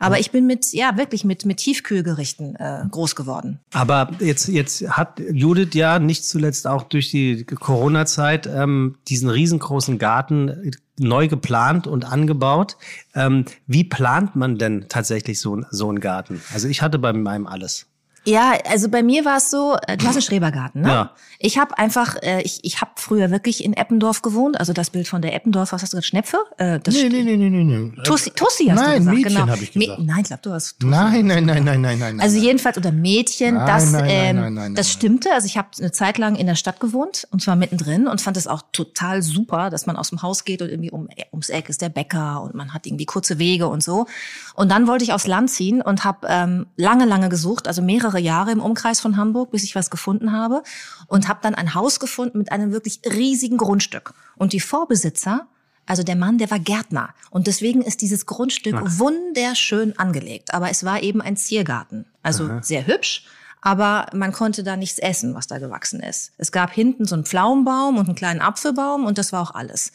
Speaker 6: Aber ich bin mit, ja, wirklich mit, mit Tiefkühlgerichten äh, groß geworden.
Speaker 3: Aber jetzt, jetzt hat Judith ja nicht zuletzt auch durch die Corona-Zeit ähm, diesen riesengroßen Garten neu geplant und angebaut. Ähm, wie plant man denn tatsächlich so, so einen Garten? Also ich hatte bei meinem alles.
Speaker 6: Ja, also bei mir war es so, äh, du hast einen Schrebergarten, ne?
Speaker 3: Ja.
Speaker 6: Ich habe einfach, äh, ich, ich habe früher wirklich in Eppendorf gewohnt, also das Bild von der Eppendorf, was hast du gesagt, Schnepfe? Äh, das
Speaker 4: Nee, nee, nee, nee, nee, nee.
Speaker 6: Tussi, Tussi hast
Speaker 4: nein,
Speaker 6: du gesagt,
Speaker 4: Mädchen
Speaker 6: genau.
Speaker 4: habe ich gesagt.
Speaker 6: Me- nein, ich glaube, du hast Tussi.
Speaker 4: Nein, nein, nein, nein, nein, nein.
Speaker 6: Also
Speaker 4: nein.
Speaker 6: jedenfalls oder Mädchen,
Speaker 4: Nein,
Speaker 6: das,
Speaker 4: nein, nein,
Speaker 6: ähm,
Speaker 4: nein, nein,
Speaker 6: das stimmte. Also ich habe eine Zeit lang in der Stadt gewohnt und zwar mittendrin und fand es auch total super, dass man aus dem Haus geht und irgendwie um, ums Eck ist der Bäcker und man hat irgendwie kurze Wege und so. Und dann wollte ich aufs Land ziehen und habe ähm, lange, lange gesucht, also mehrere Jahre im Umkreis von Hamburg, bis ich was gefunden habe und habe dann ein Haus gefunden mit einem wirklich riesigen Grundstück. Und die Vorbesitzer also der Mann, der war Gärtner. Und deswegen ist dieses Grundstück wunderschön angelegt. Aber es war eben ein Ziergarten. Also sehr hübsch. Aber man konnte da nichts essen, was da gewachsen ist. Es gab hinten so einen Pflaumenbaum und einen kleinen Apfelbaum und das war auch alles.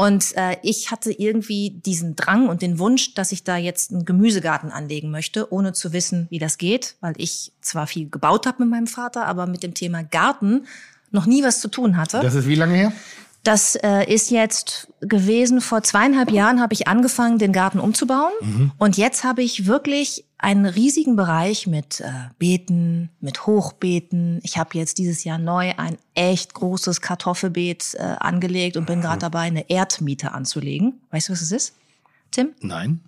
Speaker 6: Und äh, ich hatte irgendwie diesen Drang und den Wunsch, dass ich da jetzt einen Gemüsegarten anlegen möchte, ohne zu wissen, wie das geht, weil ich zwar viel gebaut habe mit meinem Vater, aber mit dem Thema Garten noch nie was zu tun hatte.
Speaker 4: Das ist wie lange her?
Speaker 6: Das äh, ist jetzt gewesen, vor zweieinhalb Jahren habe ich angefangen, den Garten umzubauen. Und jetzt habe ich wirklich einen riesigen Bereich mit äh, Beeten, mit Hochbeeten. Ich habe jetzt dieses Jahr neu ein echt großes Kartoffelbeet äh, angelegt und bin gerade dabei, eine Erdmiete anzulegen. Weißt du, was es ist, Tim?
Speaker 4: Nein.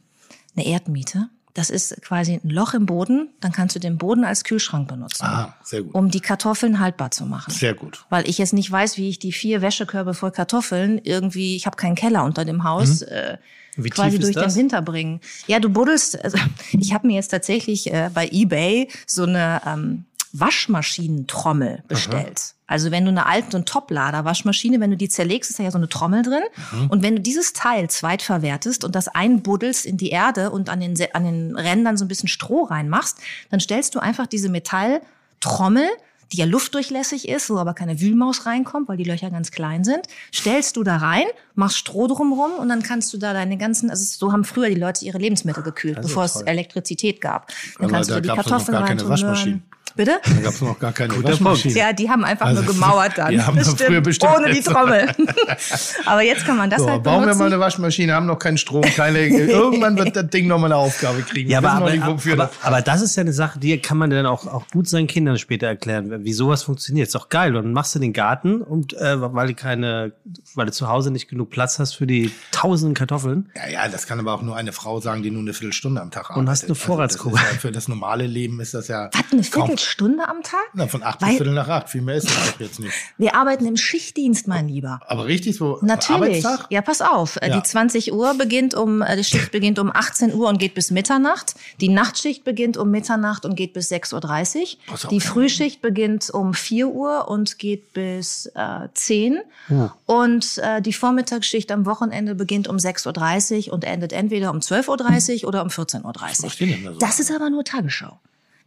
Speaker 6: Eine Erdmiete. Das ist quasi ein Loch im Boden. Dann kannst du den Boden als Kühlschrank benutzen,
Speaker 4: Ah, sehr gut.
Speaker 6: um die Kartoffeln haltbar zu machen
Speaker 4: Sehr gut.
Speaker 6: weil ich jetzt nicht weiß, wie ich die vier Wäschekörbe voll Kartoffeln irgendwie, ich habe keinen Keller unter dem Haus, äh,
Speaker 3: Wie
Speaker 6: quasi durch
Speaker 3: das?
Speaker 6: den Winter bringen. Ja, du buddelst, also *laughs* ich habe mir jetzt tatsächlich äh, bei eBay so eine ähm, Waschmaschinentrommel bestellt. Also wenn du eine alte und Toplader Waschmaschine, wenn du die zerlegst, ist da ja so eine Trommel drin. Und wenn du dieses Teil zweitverwertest und das einbuddelst in die Erde und an den, an den Rändern so ein bisschen Stroh reinmachst, dann stellst du einfach diese Metalltrommel die ja luftdurchlässig ist, wo aber keine Wühlmaus reinkommt, weil die Löcher ganz klein sind, stellst du da rein, machst Stroh drumrum und dann kannst du da deine ganzen, also so haben früher die Leute ihre Lebensmittel gekühlt, bevor es Elektrizität gab. Dann
Speaker 4: Aber
Speaker 6: kannst
Speaker 4: da
Speaker 6: du die Kartoffeln
Speaker 4: gar keine
Speaker 6: reintun,
Speaker 4: Waschmaschinen.
Speaker 6: Möhren. Bitte?
Speaker 4: Da gab es noch gar keine
Speaker 3: Guter
Speaker 4: Waschmaschine.
Speaker 6: Ja, die haben einfach
Speaker 4: Also,
Speaker 6: nur gemauert dann.
Speaker 4: die haben doch früher bestimmt
Speaker 6: ohne die Trommel. *laughs* Aber jetzt kann man das
Speaker 4: So,
Speaker 6: halt
Speaker 4: bauen wir
Speaker 6: benutzen.
Speaker 4: mal eine Waschmaschine, haben noch keinen Strom, keine. Irgendwann wird das Ding noch mal eine Aufgabe kriegen.
Speaker 3: Ja, aber, aber,
Speaker 4: nicht,
Speaker 3: aber,
Speaker 4: das-
Speaker 3: aber das ist ja eine Sache, die kann man dann auch, auch gut seinen Kindern später erklären, wie sowas funktioniert. Ist doch geil. Dann machst du den Garten und äh, weil du keine, weil du zu Hause nicht genug Platz hast für die tausenden Kartoffeln.
Speaker 4: Ja, ja, das kann aber auch nur eine Frau sagen, die nur eine Viertelstunde am Tag arbeitet.
Speaker 3: Und hast eine Vorratsgruppe.
Speaker 4: Also das ja, für das normale Leben ist das ja.
Speaker 6: Was, eine
Speaker 4: kaum-
Speaker 6: Viertelstunde am Tag?
Speaker 4: Na, von acht bis Viertel nach acht. Viel mehr ist es doch jetzt nicht. *laughs*
Speaker 6: Wir arbeiten im Schichtdienst, mein Lieber.
Speaker 4: Aber richtig so.
Speaker 6: Natürlich.
Speaker 4: Arbeitstag?
Speaker 6: Ja, pass auf. Äh,
Speaker 4: Ja.
Speaker 6: Die 20 Uhr beginnt um, äh, die Schicht beginnt um 18 Uhr und geht bis Mitternacht. Die Nachtschicht beginnt um Mitternacht und geht bis 6.30 Uhr.
Speaker 4: Pass auf.
Speaker 6: Die Frühschicht beginnt um 4 Uhr und geht bis äh, 10. Und äh, die Vormittagsschicht am Wochenende beginnt um 6.30 Uhr und endet entweder um 12.30 Uhr oder um 14.30
Speaker 4: macht ihr denn da
Speaker 6: Uhr.
Speaker 4: so?
Speaker 6: Das ist aber nur Tagesschau.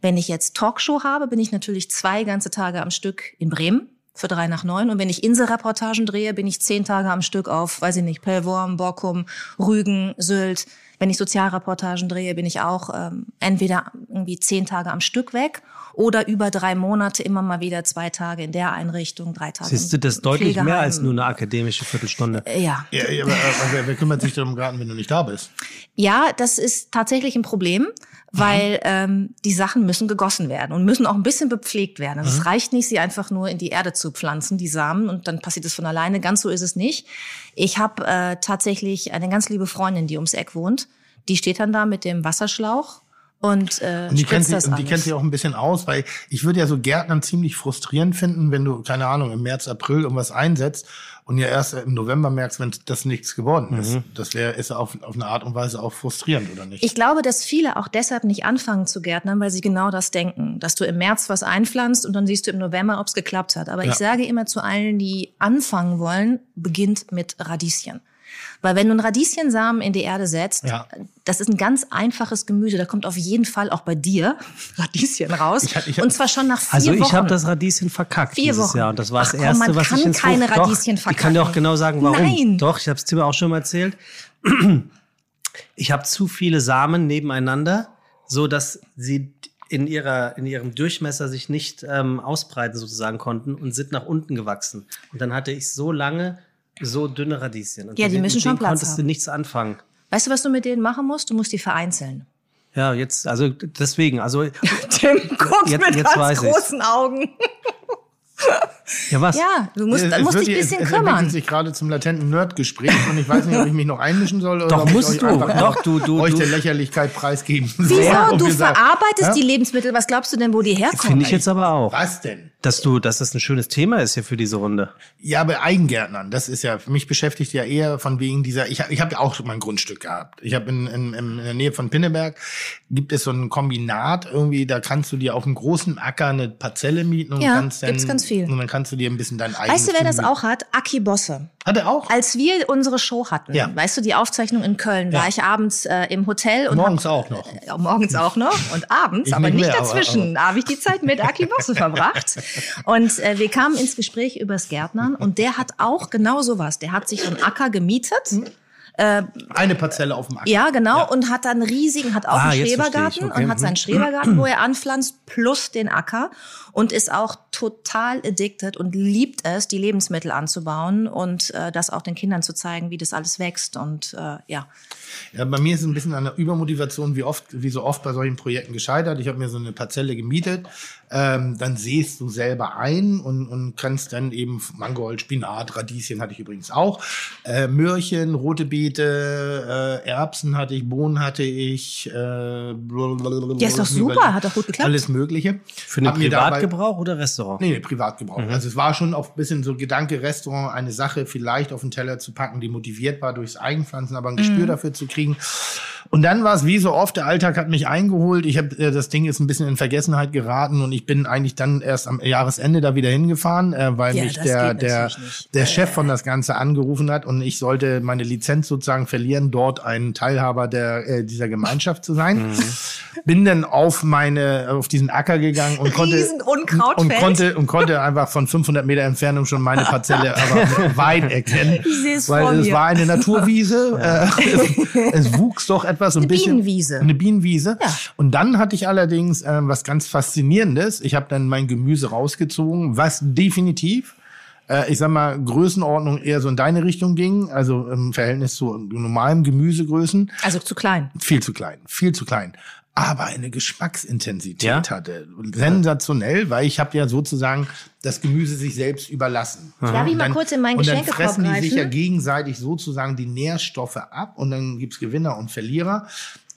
Speaker 6: Wenn ich jetzt Talkshow habe, bin ich natürlich zwei ganze Tage am Stück in Bremen für drei nach neun. Und wenn ich Inselreportagen drehe, bin ich zehn Tage am Stück auf, weiß ich nicht, Pellworm, Borkum, Rügen, Sylt. Wenn ich Sozialreportagen drehe, bin ich auch ähm, entweder irgendwie zehn Tage am Stück weg oder über drei Monate immer mal wieder zwei Tage in der Einrichtung, drei Tage
Speaker 3: Siehst du, das ist deutlich mehr als nur eine akademische Viertelstunde.
Speaker 6: Äh, Ja.
Speaker 4: Ja, ja, aber, aber wer, wer kümmert sich denn um Garten, wenn du nicht da bist?
Speaker 6: Ja, das ist tatsächlich ein Problem, weil ähm, die Sachen müssen gegossen werden und müssen auch ein bisschen bepflegt werden. Also es reicht nicht, sie einfach nur in die Erde zu pflanzen, die Samen, und dann passiert es von alleine. Ganz so ist es nicht. Ich habe äh, tatsächlich eine ganz liebe Freundin, die ums Eck wohnt. Die steht dann da mit dem Wasserschlauch und, äh,
Speaker 4: Und die, kennt
Speaker 6: das
Speaker 4: und die kennt sich auch ein bisschen aus, weil ich würde ja so Gärtnern ziemlich frustrierend finden, wenn du, keine Ahnung, im März, April irgendwas einsetzt und ja erst im November merkst, wenn das nichts geworden ist. Das wäre, ist auf, auf eine Art und Weise auch frustrierend, oder nicht?
Speaker 6: Ich glaube, dass viele auch deshalb nicht anfangen zu gärtnern, weil sie genau das denken, dass du im März was einpflanzt und dann siehst du im November, ob es geklappt hat. Aber
Speaker 4: Ja.
Speaker 6: ich sage immer zu allen, die anfangen wollen, beginnt mit Radieschen. Weil wenn du einen Radieschensamen in die Erde setzt,
Speaker 4: Ja.
Speaker 6: das ist ein ganz einfaches Gemüse, da kommt auf jeden Fall auch bei dir *laughs* Radieschen raus.
Speaker 4: Ich ich
Speaker 6: und zwar schon nach vier
Speaker 3: Also ich
Speaker 6: Wochen.
Speaker 3: habe das Radieschen verkackt
Speaker 6: Vier Wochen.
Speaker 3: Jahr und das war
Speaker 6: Ach
Speaker 3: das
Speaker 6: komm,
Speaker 3: erste,
Speaker 6: man
Speaker 3: was
Speaker 6: kann
Speaker 3: ich ins
Speaker 6: keine
Speaker 3: Frucht- Doch,
Speaker 6: Radieschen
Speaker 3: Ich kann dir auch
Speaker 6: verkacken.
Speaker 3: genau sagen, warum.
Speaker 6: Nein.
Speaker 3: Doch, ich habe es dir auch schon mal erzählt. *clears throat* Ich habe zu viele Samen nebeneinander, so dass sie in ihrer in ihrem Durchmesser sich nicht ähm, ausbreiten sozusagen konnten und sind nach unten gewachsen. Und dann hatte ich so lange so dünne Radieschen. Und
Speaker 6: Ja, die müssen schon Platz
Speaker 3: konntest
Speaker 6: haben.
Speaker 3: du nichts anfangen.
Speaker 6: Weißt du, was du mit denen machen musst? Du musst die vereinzeln.
Speaker 3: Ja, jetzt also deswegen, also *laughs*
Speaker 6: Tim guckt
Speaker 3: Jetzt-
Speaker 6: mit
Speaker 3: jetzt
Speaker 6: ganz großen Augen.
Speaker 3: Ja was?
Speaker 6: Ja, du musst,
Speaker 4: Es-
Speaker 6: dann
Speaker 4: es
Speaker 6: musst dich ein bisschen
Speaker 4: es, es entwickelt
Speaker 6: kümmern.
Speaker 4: sich gerade zum latenten Nerdgespräch und ich weiß nicht, ob ich mich noch einmischen soll oder
Speaker 3: Doch,
Speaker 4: ob
Speaker 3: musst
Speaker 4: ich euch
Speaker 3: du.
Speaker 4: einfach
Speaker 3: Doch, du- du-
Speaker 4: euch
Speaker 3: du-
Speaker 4: der Lächerlichkeit preisgeben soll.
Speaker 6: Wieso?
Speaker 4: Und
Speaker 6: Du verarbeitest
Speaker 4: Ja?
Speaker 6: die Lebensmittel. Was glaubst du denn, wo die herkommen?
Speaker 3: Finde ich jetzt aber auch,
Speaker 4: Was denn?
Speaker 3: dass du, dass das ein schönes Thema ist hier für diese Runde.
Speaker 4: Ja, bei Eigengärtnern, das ist ja, mich beschäftigt ja eher von wegen dieser, ich habe ich hab ja auch mein Grundstück gehabt. Ich habe in, in, in der Nähe von Pinneberg, gibt es so ein Kombinat irgendwie, da kannst du dir auf einem großen Acker eine Parzelle mieten und
Speaker 6: Ja,
Speaker 4: kannst dann,
Speaker 6: gibt's ganz viel.
Speaker 4: Und dann kannst du dir ein bisschen dein eigenes
Speaker 6: Weißt du, wer das auch hat? Aki Bosse.
Speaker 4: Hat er auch?
Speaker 6: Als wir unsere Show hatten,
Speaker 4: Ja.
Speaker 6: weißt du, die Aufzeichnung in Köln, war
Speaker 4: Ja.
Speaker 6: ich abends äh, im Hotel und
Speaker 4: Morgens
Speaker 6: hab,
Speaker 4: auch noch.
Speaker 6: Ja, morgens auch noch und abends, aber
Speaker 4: nicht mehr,
Speaker 6: dazwischen. Da habe ich die Zeit mit Aki Bosse verbracht. Und äh, wir kamen ins Gespräch übers Gärtnern und der hat auch genau sowas. Der hat sich so einen Acker gemietet.
Speaker 4: Hm. Eine Parzelle auf dem Acker.
Speaker 6: Ja, genau. Und hat dann riesigen, hat auch
Speaker 3: Ah,
Speaker 6: einen Schrebergarten
Speaker 3: okay.
Speaker 6: und hat seinen Schrebergarten, wo er anpflanzt, plus den Acker und ist auch total addicted und liebt es, die Lebensmittel anzubauen und äh, das auch den Kindern zu zeigen, wie das alles wächst. Und äh, ja.
Speaker 4: Ja, bei mir ist es ein bisschen an der Übermotivation, wie oft, wie so oft bei solchen Projekten gescheitert. Ich habe mir so eine Parzelle gemietet, ähm, dann sähst du selber ein und, und kannst dann eben Mangold, Spinat, Radieschen hatte ich übrigens auch, äh, Möhrchen, rote Beete, äh, Erbsen hatte ich, Bohnen hatte ich. Äh,
Speaker 6: Ja, ist doch super, hat doch gut geklappt.
Speaker 4: Alles Mögliche.
Speaker 3: Für den Privatgebrauch oder Restaurant?
Speaker 4: Nee, nee, Privatgebrauch. Also es war schon auch ein bisschen so Gedanke, Restaurant, eine Sache vielleicht auf den Teller zu packen, die motiviert war durchs Eigenpflanzen, aber ein Gespür dafür zu kriegen. Und dann war es wie so oft, der Alltag hat mich eingeholt. Ich habe äh, das Ding ist ein bisschen in Vergessenheit geraten und ich bin eigentlich dann erst am Jahresende da wieder hingefahren, äh, weil
Speaker 6: Ja,
Speaker 4: mich der der der Chef von das Ganze angerufen hat und ich sollte meine Lizenz sozusagen verlieren, dort ein Teilhaber der äh, dieser Gemeinschaft zu sein. Bin dann auf meine auf diesen Acker gegangen und konnte und konnte und konnte einfach von 500 Meter Entfernung schon meine Parzelle *laughs* aber weit erkennen,
Speaker 6: Ich
Speaker 4: weil
Speaker 6: vor
Speaker 4: es
Speaker 6: mir.
Speaker 4: war eine Naturwiese. Äh, es, *laughs* es wuchs doch etwas so ein
Speaker 6: Eine
Speaker 4: bisschen
Speaker 6: Bienenwiese.
Speaker 4: eine Bienenwiese.
Speaker 6: Ja.
Speaker 4: Und dann hatte ich allerdings äh, was ganz faszinierendes. Ich habe dann mein Gemüse rausgezogen, was definitiv äh, ich sag mal, Größenordnung eher so in deine Richtung ging, also im Verhältnis zu normalem Gemüsegrößen
Speaker 6: Also zu klein.
Speaker 4: viel zu klein, viel zu klein. Aber eine Geschmacksintensität
Speaker 3: Ja?
Speaker 4: hatte. Sensationell, weil ich habe ja sozusagen das Gemüse sich selbst überlassen.
Speaker 6: Darf ich mal kurz in meinen
Speaker 4: Und dann fressen die sich ja gegenseitig sozusagen die Nährstoffe ab und dann gibt's Gewinner und Verlierer.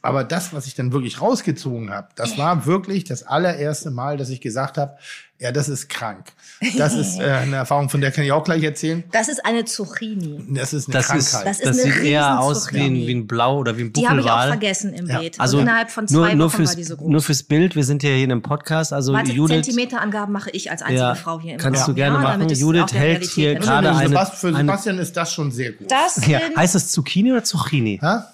Speaker 4: Aber das, was ich dann wirklich rausgezogen habe, das war wirklich das allererste Mal, dass ich gesagt habe, ja, das ist krank. Das ist *laughs* äh, eine Erfahrung, von der kann ich auch gleich erzählen.
Speaker 6: Das ist eine Zucchini.
Speaker 4: Das ist eine
Speaker 3: Das ist,
Speaker 4: Krankheit.
Speaker 6: Das
Speaker 3: das,
Speaker 6: ist eine
Speaker 3: sieht eher
Speaker 6: riesen
Speaker 3: aus wie ein,
Speaker 6: Zucchini.
Speaker 3: wie ein Blau oder wie ein
Speaker 6: Die habe ich auch
Speaker 3: Buckelwal.
Speaker 6: vergessen im
Speaker 4: Ja.
Speaker 6: Beet.
Speaker 3: Also
Speaker 6: und innerhalb von
Speaker 3: nur,
Speaker 6: zwei
Speaker 3: nur
Speaker 6: Wochen
Speaker 3: fürs,
Speaker 6: war die so groß.
Speaker 3: Nur fürs Bild, wir sind ja hier in einem Podcast, also
Speaker 6: Warte,
Speaker 3: Judith,
Speaker 6: Zentimeterangaben mache ich als einzige
Speaker 3: Ja,
Speaker 6: Frau hier im
Speaker 3: kannst
Speaker 6: Raum.
Speaker 3: du gerne
Speaker 6: ja,
Speaker 3: machen. Judith hält hier gerade
Speaker 4: Für
Speaker 3: eine-
Speaker 4: für
Speaker 3: eine-
Speaker 4: Sebastian ist das schon sehr gut.
Speaker 6: Das
Speaker 3: ja, heißt das Zucchini oder Zucchini?
Speaker 4: Ha?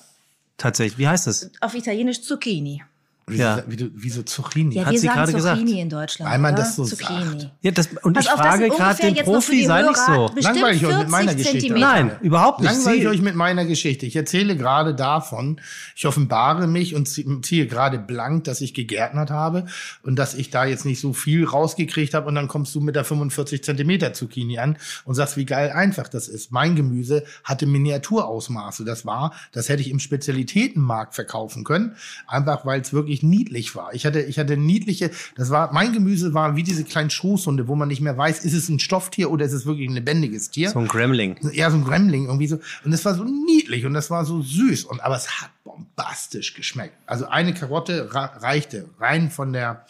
Speaker 3: Tatsächlich, wie heißt das?
Speaker 6: auf Italienisch Zucchini.
Speaker 4: Wie,
Speaker 3: Ja.
Speaker 4: so, wie, du, wie so Zucchini.
Speaker 6: Ja,
Speaker 3: Hat
Speaker 6: wir
Speaker 3: sie
Speaker 6: sagen
Speaker 3: gerade
Speaker 6: Zucchini
Speaker 3: gesagt.
Speaker 6: in Deutschland.
Speaker 4: Weil man das so
Speaker 6: Zucchini.
Speaker 4: sagt.
Speaker 3: Ja, das, und
Speaker 6: Pass
Speaker 3: ich
Speaker 6: auf,
Speaker 3: frage gerade den Profi, sei nicht so.
Speaker 4: Langweile ich euch mit meiner
Speaker 6: 40
Speaker 4: Geschichte.
Speaker 6: Zentimeter.
Speaker 3: Nein, überhaupt nicht.
Speaker 4: Langweile ich euch mit meiner Geschichte. Ich erzähle gerade davon, ich offenbare mich und zie- ziehe gerade blank, dass ich gegärtnert habe und dass ich da jetzt nicht so viel rausgekriegt habe und dann kommst du mit der 45 Zentimeter Zucchini an und sagst, wie geil einfach das ist. Mein Gemüse hatte Miniaturausmaße. Das war, das hätte ich im Spezialitätenmarkt verkaufen können, einfach weil es wirklich niedlich war. Ich hatte, ich hatte niedliche, das war, mein Gemüse war wie diese kleinen Schoßhunde, wo man nicht mehr weiß, ist es ein Stofftier oder ist es wirklich ein lebendiges Tier?
Speaker 3: So ein Gremling.
Speaker 4: ja, so ein Gremling irgendwie so. Und es war so niedlich und das war so süß. Und, aber es hat bombastisch geschmeckt. Also eine Karotte reichte rein von der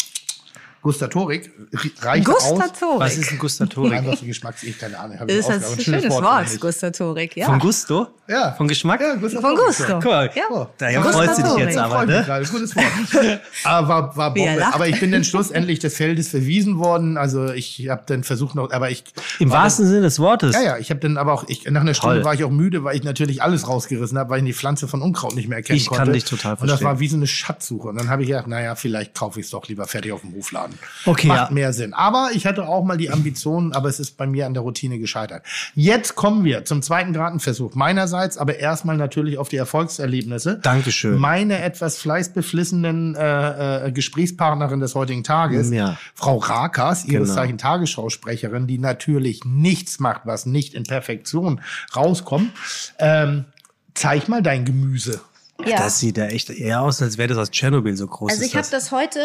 Speaker 4: Gustatorik, ri- reichte aus.
Speaker 6: Gustatorik.
Speaker 3: Was ist ein Gustatorik?
Speaker 4: Einfach so Geschmacks, ich keine Ahnung. ich
Speaker 6: Das ist ein schönes Wort,
Speaker 4: eigentlich.
Speaker 6: Gustatorik, ja.
Speaker 3: Von Gusto?
Speaker 4: Ja.
Speaker 3: Von Geschmack?
Speaker 4: Ja,
Speaker 6: Von
Speaker 4: Gustatorik.
Speaker 6: Gusto.
Speaker 3: Guck mal,
Speaker 6: Ja.
Speaker 3: da ja, freust du dich jetzt aber, ne?
Speaker 4: gerade, gutes Wort. aber *laughs* war, war
Speaker 6: er
Speaker 4: Bombe. Aber ich bin dann schlussendlich des Feldes verwiesen worden. Also ich habe dann versucht noch, aber ich
Speaker 3: Im
Speaker 4: war
Speaker 3: wahrsten Sinne des Wortes.
Speaker 4: Ja, ja, ich habe dann aber auch, ich, nach einer Stunde
Speaker 3: Toll.
Speaker 4: war ich auch müde, weil ich natürlich alles rausgerissen habe, weil ich die Pflanze von Unkraut nicht mehr erkennen
Speaker 3: Ich kann
Speaker 4: konnte.
Speaker 3: dich total
Speaker 4: Und das
Speaker 3: verstehen.
Speaker 4: war wie so eine Schatzsuche. Und dann habe ich gedacht, naja, vielleicht kaufe ich es doch lieber fertig auf dem Hofladen.
Speaker 3: Okay,
Speaker 4: Macht
Speaker 3: ja.
Speaker 4: mehr Sinn. Aber ich hatte auch mal die Ambitionen, aber es ist bei mir an der Routine gescheitert. Jetzt kommen wir zum zweiten Gratenversuch meinerseits, aber erstmal natürlich auf die Erfolgserlebnisse.
Speaker 3: Dankeschön.
Speaker 4: Meine etwas fleißbeflissenen äh, äh, Gesprächspartnerin des heutigen Tages,
Speaker 3: Ja.
Speaker 4: Frau Rakas, ihres
Speaker 3: Genau.
Speaker 4: Zeichen Tagesschausprecherin, die natürlich nichts macht, was nicht in Perfektion rauskommt. Ähm, zeig mal dein Gemüse.
Speaker 6: Ja.
Speaker 3: Das sieht ja echt eher aus, als wäre das aus Tschernobyl so groß.
Speaker 6: Also ich habe das heute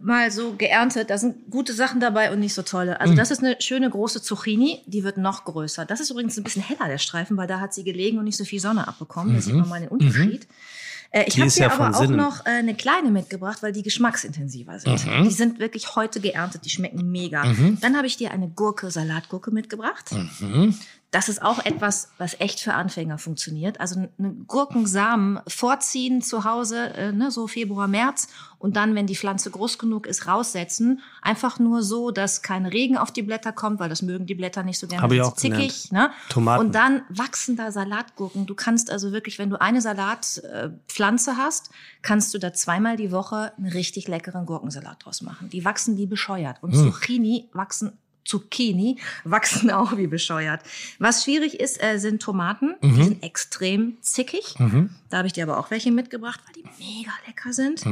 Speaker 6: mal so geerntet. Da sind gute Sachen dabei und nicht so tolle. Also das ist eine schöne große Zucchini. Die wird noch größer. Das ist übrigens ein bisschen heller, der Streifen, weil da hat sie gelegen und nicht so viel Sonne abbekommen. Da sieht man mal den Unterschied. Äh, ich habe dir
Speaker 3: ja
Speaker 6: aber auch
Speaker 3: Sinnen.
Speaker 6: noch äh, eine kleine mitgebracht, weil die geschmacksintensiver sind. Die sind wirklich heute geerntet. Die schmecken mega. Dann habe ich dir eine Gurke, Salatgurke mitgebracht. Das ist auch etwas, was echt für Anfänger funktioniert. Also eine Gurkensamen vorziehen zu Hause, äh, ne, so Februar, März und dann, wenn die Pflanze groß genug ist, raussetzen. Einfach nur so, dass kein Regen auf die Blätter kommt, weil das mögen die Blätter nicht so gerne.
Speaker 3: Hab ich auch
Speaker 6: zickig, ne?
Speaker 3: Tomaten.
Speaker 6: Und dann wachsen da Salatgurken. Du kannst also wirklich, wenn du eine Salatpflanze hast, kannst du da zweimal die Woche einen richtig leckeren Gurkensalat draus machen. Die wachsen wie bescheuert. Und Zucchini wachsen Zucchini wachsen *laughs* auch wie bescheuert. Was schwierig ist, äh, sind Tomaten. Die sind extrem zickig. Da habe ich dir aber auch welche mitgebracht, weil die mega lecker sind.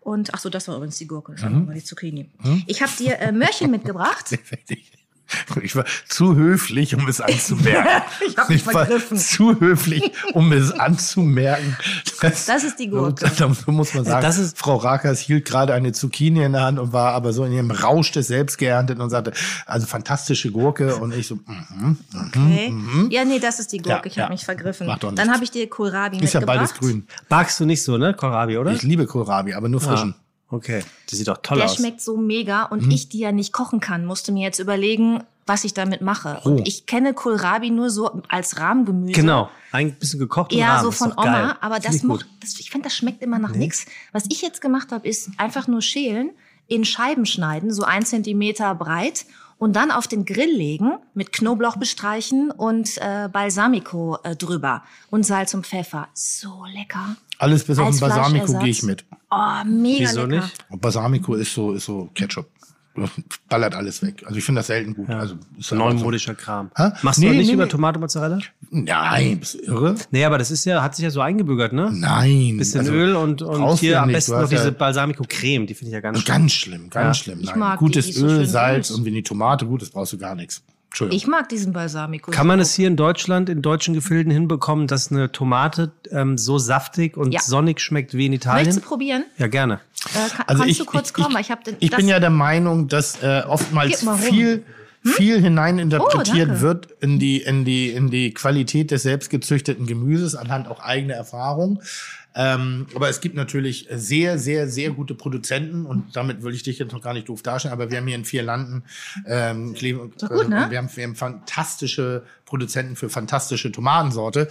Speaker 6: Und ach so, das war übrigens die Gurke, das war die Zucchini. Ich habe dir äh, Möhrchen mitgebracht. *laughs* *laughs*
Speaker 4: Ich war zu höflich, um es anzumerken. *laughs*
Speaker 6: Ich hab mich
Speaker 4: war
Speaker 6: vergriffen.
Speaker 4: zu höflich, um es anzumerken.
Speaker 6: Das ist die Gurke. *laughs*
Speaker 4: Da, da muss man sagen,
Speaker 3: Das ist-
Speaker 4: Frau Rakas hielt gerade eine Zucchini in der Hand und war aber so in ihrem Rausch des Selbst geerntet und sagte, also fantastische Gurke. Und ich so, mhm.
Speaker 6: Okay. Ja, nee, das ist die Gurke.
Speaker 4: Ja,
Speaker 6: ich habe
Speaker 4: ja.
Speaker 6: mich vergriffen.
Speaker 4: Macht doch
Speaker 6: Dann
Speaker 4: nichts.
Speaker 6: habe ich dir Kohlrabi
Speaker 4: ist ja
Speaker 6: mitgebracht.
Speaker 4: beides grün.
Speaker 3: Magst du nicht so, ne, Kohlrabi, oder?
Speaker 4: Ich liebe Kohlrabi, aber nur frischen.
Speaker 3: ah, okay. Die sieht doch toll
Speaker 6: Der
Speaker 3: aus.
Speaker 6: schmeckt so mega und
Speaker 4: Mhm.
Speaker 6: ich, die ja nicht kochen kann, musste mir jetzt überlegen, was ich damit mache.
Speaker 4: Oh.
Speaker 6: Und ich kenne Kohlrabi nur so als Rahmgemüse.
Speaker 3: Genau. Ein bisschen gekocht und
Speaker 6: Ja, so von
Speaker 3: doch geil.
Speaker 6: Oma, aber das, das ich finde, das schmeckt immer nach nix. Was ich jetzt gemacht habe, ist einfach nur schälen, in Scheiben schneiden, so ein Zentimeter breit und dann auf den Grill legen, mit Knoblauch bestreichen und äh, Balsamico äh, drüber und Salz und Pfeffer. So lecker.
Speaker 4: Alles bis auf den Balsamico gehe ich mit.
Speaker 6: Oh, mega
Speaker 3: Wieso
Speaker 6: lecker.
Speaker 3: nicht?
Speaker 4: Und Balsamico ist so, ist so Ketchup. Ballert alles weg. Also ich finde das selten gut. Also ist
Speaker 3: Neumodischer Kram.
Speaker 4: Hä?
Speaker 3: Machst
Speaker 4: Nee,
Speaker 3: du nicht
Speaker 4: nee,
Speaker 3: über
Speaker 4: nee.
Speaker 3: Tomate Mozzarella?
Speaker 4: So, nein, bist du irre?
Speaker 3: Nee, aber das ist ja, hat sich ja so eingebürgert, ne?
Speaker 4: Nein.
Speaker 3: Bisschen
Speaker 4: Also,
Speaker 3: Öl und, und hier
Speaker 4: ja
Speaker 3: am besten noch
Speaker 4: hast ja-
Speaker 3: diese Balsamico-Creme, die finde ich ja ganz schön.
Speaker 4: Ganz schlimm, ganz
Speaker 3: Ja.
Speaker 4: schlimm.
Speaker 6: Ich
Speaker 4: Nein. Gutes
Speaker 6: die so
Speaker 4: Öl,
Speaker 6: schön
Speaker 4: Salz und wenn die Tomate gut ist, brauchst du gar nichts. Entschuldigung.
Speaker 6: Ich mag diesen Balsamico.
Speaker 3: Kann man es hier in Deutschland, in deutschen Gefilden hinbekommen, dass eine Tomate ähm, so saftig und
Speaker 6: Ja.
Speaker 3: sonnig schmeckt wie in Italien?
Speaker 6: Möchtest du probieren?
Speaker 3: Ja, gerne.
Speaker 6: Äh, kann,
Speaker 4: Also
Speaker 6: kannst
Speaker 4: ich,
Speaker 6: du kurz
Speaker 4: ich,
Speaker 6: kommen?
Speaker 4: Ich,
Speaker 6: Ich, hab den,
Speaker 4: ich bin ja der Meinung, dass äh, oftmals
Speaker 6: mal rum.
Speaker 4: viel, viel hineininterpretiert
Speaker 6: Oh,
Speaker 4: wird in die, in, die, in die Qualität des selbstgezüchteten Gemüses anhand auch eigener Erfahrung. Ähm, aber es gibt natürlich sehr, sehr, sehr gute Produzenten und damit will ich dich jetzt noch gar nicht doof darstellen, aber wir haben hier in vier Landen ähm, Kle-
Speaker 6: Doch gut, ne?
Speaker 4: äh, wir, haben, wir haben fantastische Produzenten für fantastische Tomatensorte.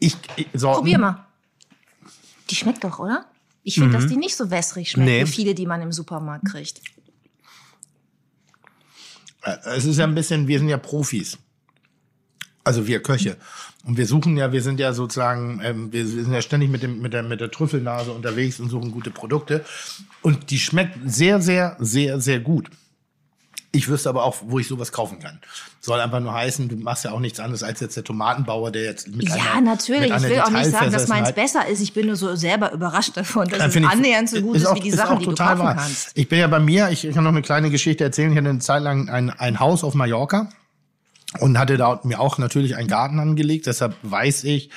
Speaker 4: Ich, ich, Sorten,
Speaker 6: Probier mal. Die schmeckt doch, oder? Ich finde, dass die nicht so wässrig schmeckt,
Speaker 3: Nee.
Speaker 6: wie viele, die man im Supermarkt kriegt.
Speaker 4: Äh, Es ist ja ein bisschen, wir sind ja Profis. Also wir Köche. Und wir suchen ja, wir sind ja sozusagen, ähm, wir sind ja ständig mit, dem, mit, der, mit der Trüffelnase unterwegs und suchen gute Produkte. Und die schmeckt sehr, sehr, sehr, sehr gut. Ich wüsste aber auch, wo ich sowas kaufen kann. Soll einfach nur heißen, du machst ja auch nichts anderes als jetzt der Tomatenbauer, der jetzt mit
Speaker 6: Ja,
Speaker 4: einer,
Speaker 6: natürlich.
Speaker 4: Mit
Speaker 6: Ich
Speaker 4: einer
Speaker 6: will auch nicht sagen, dass meins besser ist. Ich bin nur so selber überrascht davon, dass
Speaker 4: Ja,
Speaker 6: es
Speaker 4: find ich-
Speaker 6: annähernd so gut ist,
Speaker 4: auch-
Speaker 6: wie die
Speaker 4: ist
Speaker 6: Sachen, die du kaufen
Speaker 4: wahr.
Speaker 6: kannst.
Speaker 4: Ich bin ja bei mir, ich, ich kann noch eine kleine Geschichte erzählen. Ich hatte eine Zeit lang ein, ein Haus auf Mallorca und hatte da mir auch natürlich einen Garten angelegt. Deshalb weiß ich,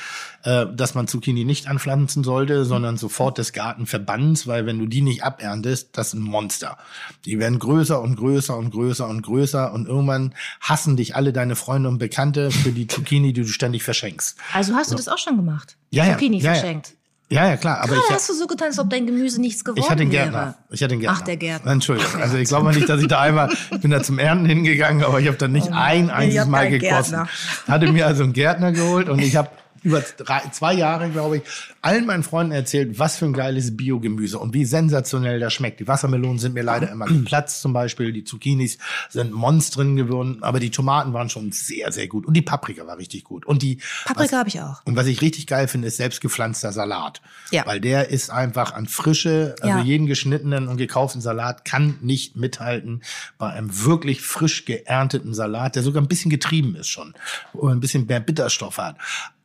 Speaker 4: äh, dass man Zucchini nicht anpflanzen sollte, sondern sofort des Gartenverbands, weil wenn du die nicht aberntest, das ist ein Monster. Die werden größer und größer und größer und größer und irgendwann hassen dich alle deine Freunde und Bekannte für die Zucchini, die du ständig verschenkst.
Speaker 6: Also hast du das auch schon gemacht?
Speaker 4: Ja,
Speaker 6: Zucchini
Speaker 4: ja.
Speaker 6: verschenkt.
Speaker 4: Ja, ja, klar. Aber
Speaker 6: Gerade
Speaker 4: ich,
Speaker 6: hast du so getan, als ob dein Gemüse nichts geworden
Speaker 4: Ich hatte
Speaker 6: wäre.
Speaker 4: Gärtner. Ich hatte einen Gärtner.
Speaker 6: Ach, der Gärtner.
Speaker 4: Entschuldigung. Also ich glaube nicht, dass ich da einmal, ich bin da zum Ernten hingegangen, aber ich habe da nicht ein einziges Mal gekosten.
Speaker 6: Gärtner.
Speaker 4: Hatte mir also einen Gärtner geholt und ich habe über drei, zwei Jahre, glaube ich, allen meinen Freunden erzählt, was für ein geiles Biogemüse und wie sensationell das schmeckt. Die Wassermelonen sind mir leider immer geplatzt zum Beispiel, die Zucchinis sind Monstren geworden, aber die Tomaten waren schon sehr, sehr gut und die Paprika war richtig gut. Und die
Speaker 6: Paprika habe ich auch.
Speaker 4: und was ich richtig geil finde, ist selbstgepflanzter Salat.
Speaker 6: Ja.
Speaker 4: Weil der ist einfach an Frische, also
Speaker 6: Ja.
Speaker 4: jeden geschnittenen und gekauften Salat kann nicht mithalten bei einem wirklich frisch geernteten Salat, der sogar ein bisschen getrieben ist schon und ein bisschen mehr Bitterstoff hat.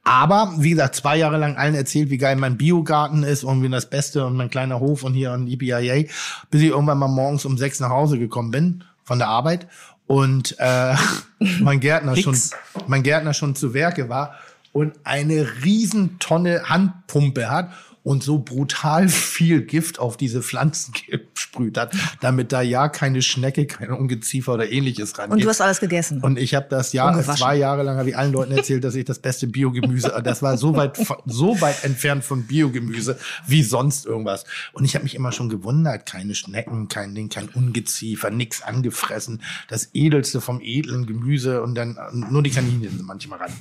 Speaker 4: Aber, wie gesagt, zwei Jahre lang allen erzählt, wie geil mein Biogarten ist und wie das Beste und mein kleiner Hof und hier an EPIA, bis ich irgendwann mal morgens um sechs nach Hause gekommen bin von der Arbeit und äh, *laughs* mein Gärtner schon, mein Gärtner schon zu Werke war und eine Riesentonne Handpumpe hat und so brutal viel Gift auf diese Pflanzen gesprüht hat, damit da ja keine Schnecke, kein Ungeziefer oder ähnliches rangeht.
Speaker 6: Und du hast alles gegessen.
Speaker 4: Und ich habe das Jahr, zwei Jahre lang habe ich allen Leuten erzählt, dass ich das beste Biogemüse, das war so weit, so weit entfernt von Biogemüse wie sonst irgendwas. Und ich habe mich immer schon gewundert, keine Schnecken, kein Ding, kein Ungeziefer, nix angefressen, das edelste vom edlen Gemüse und dann nur die Kaninchen sind manchmal ran.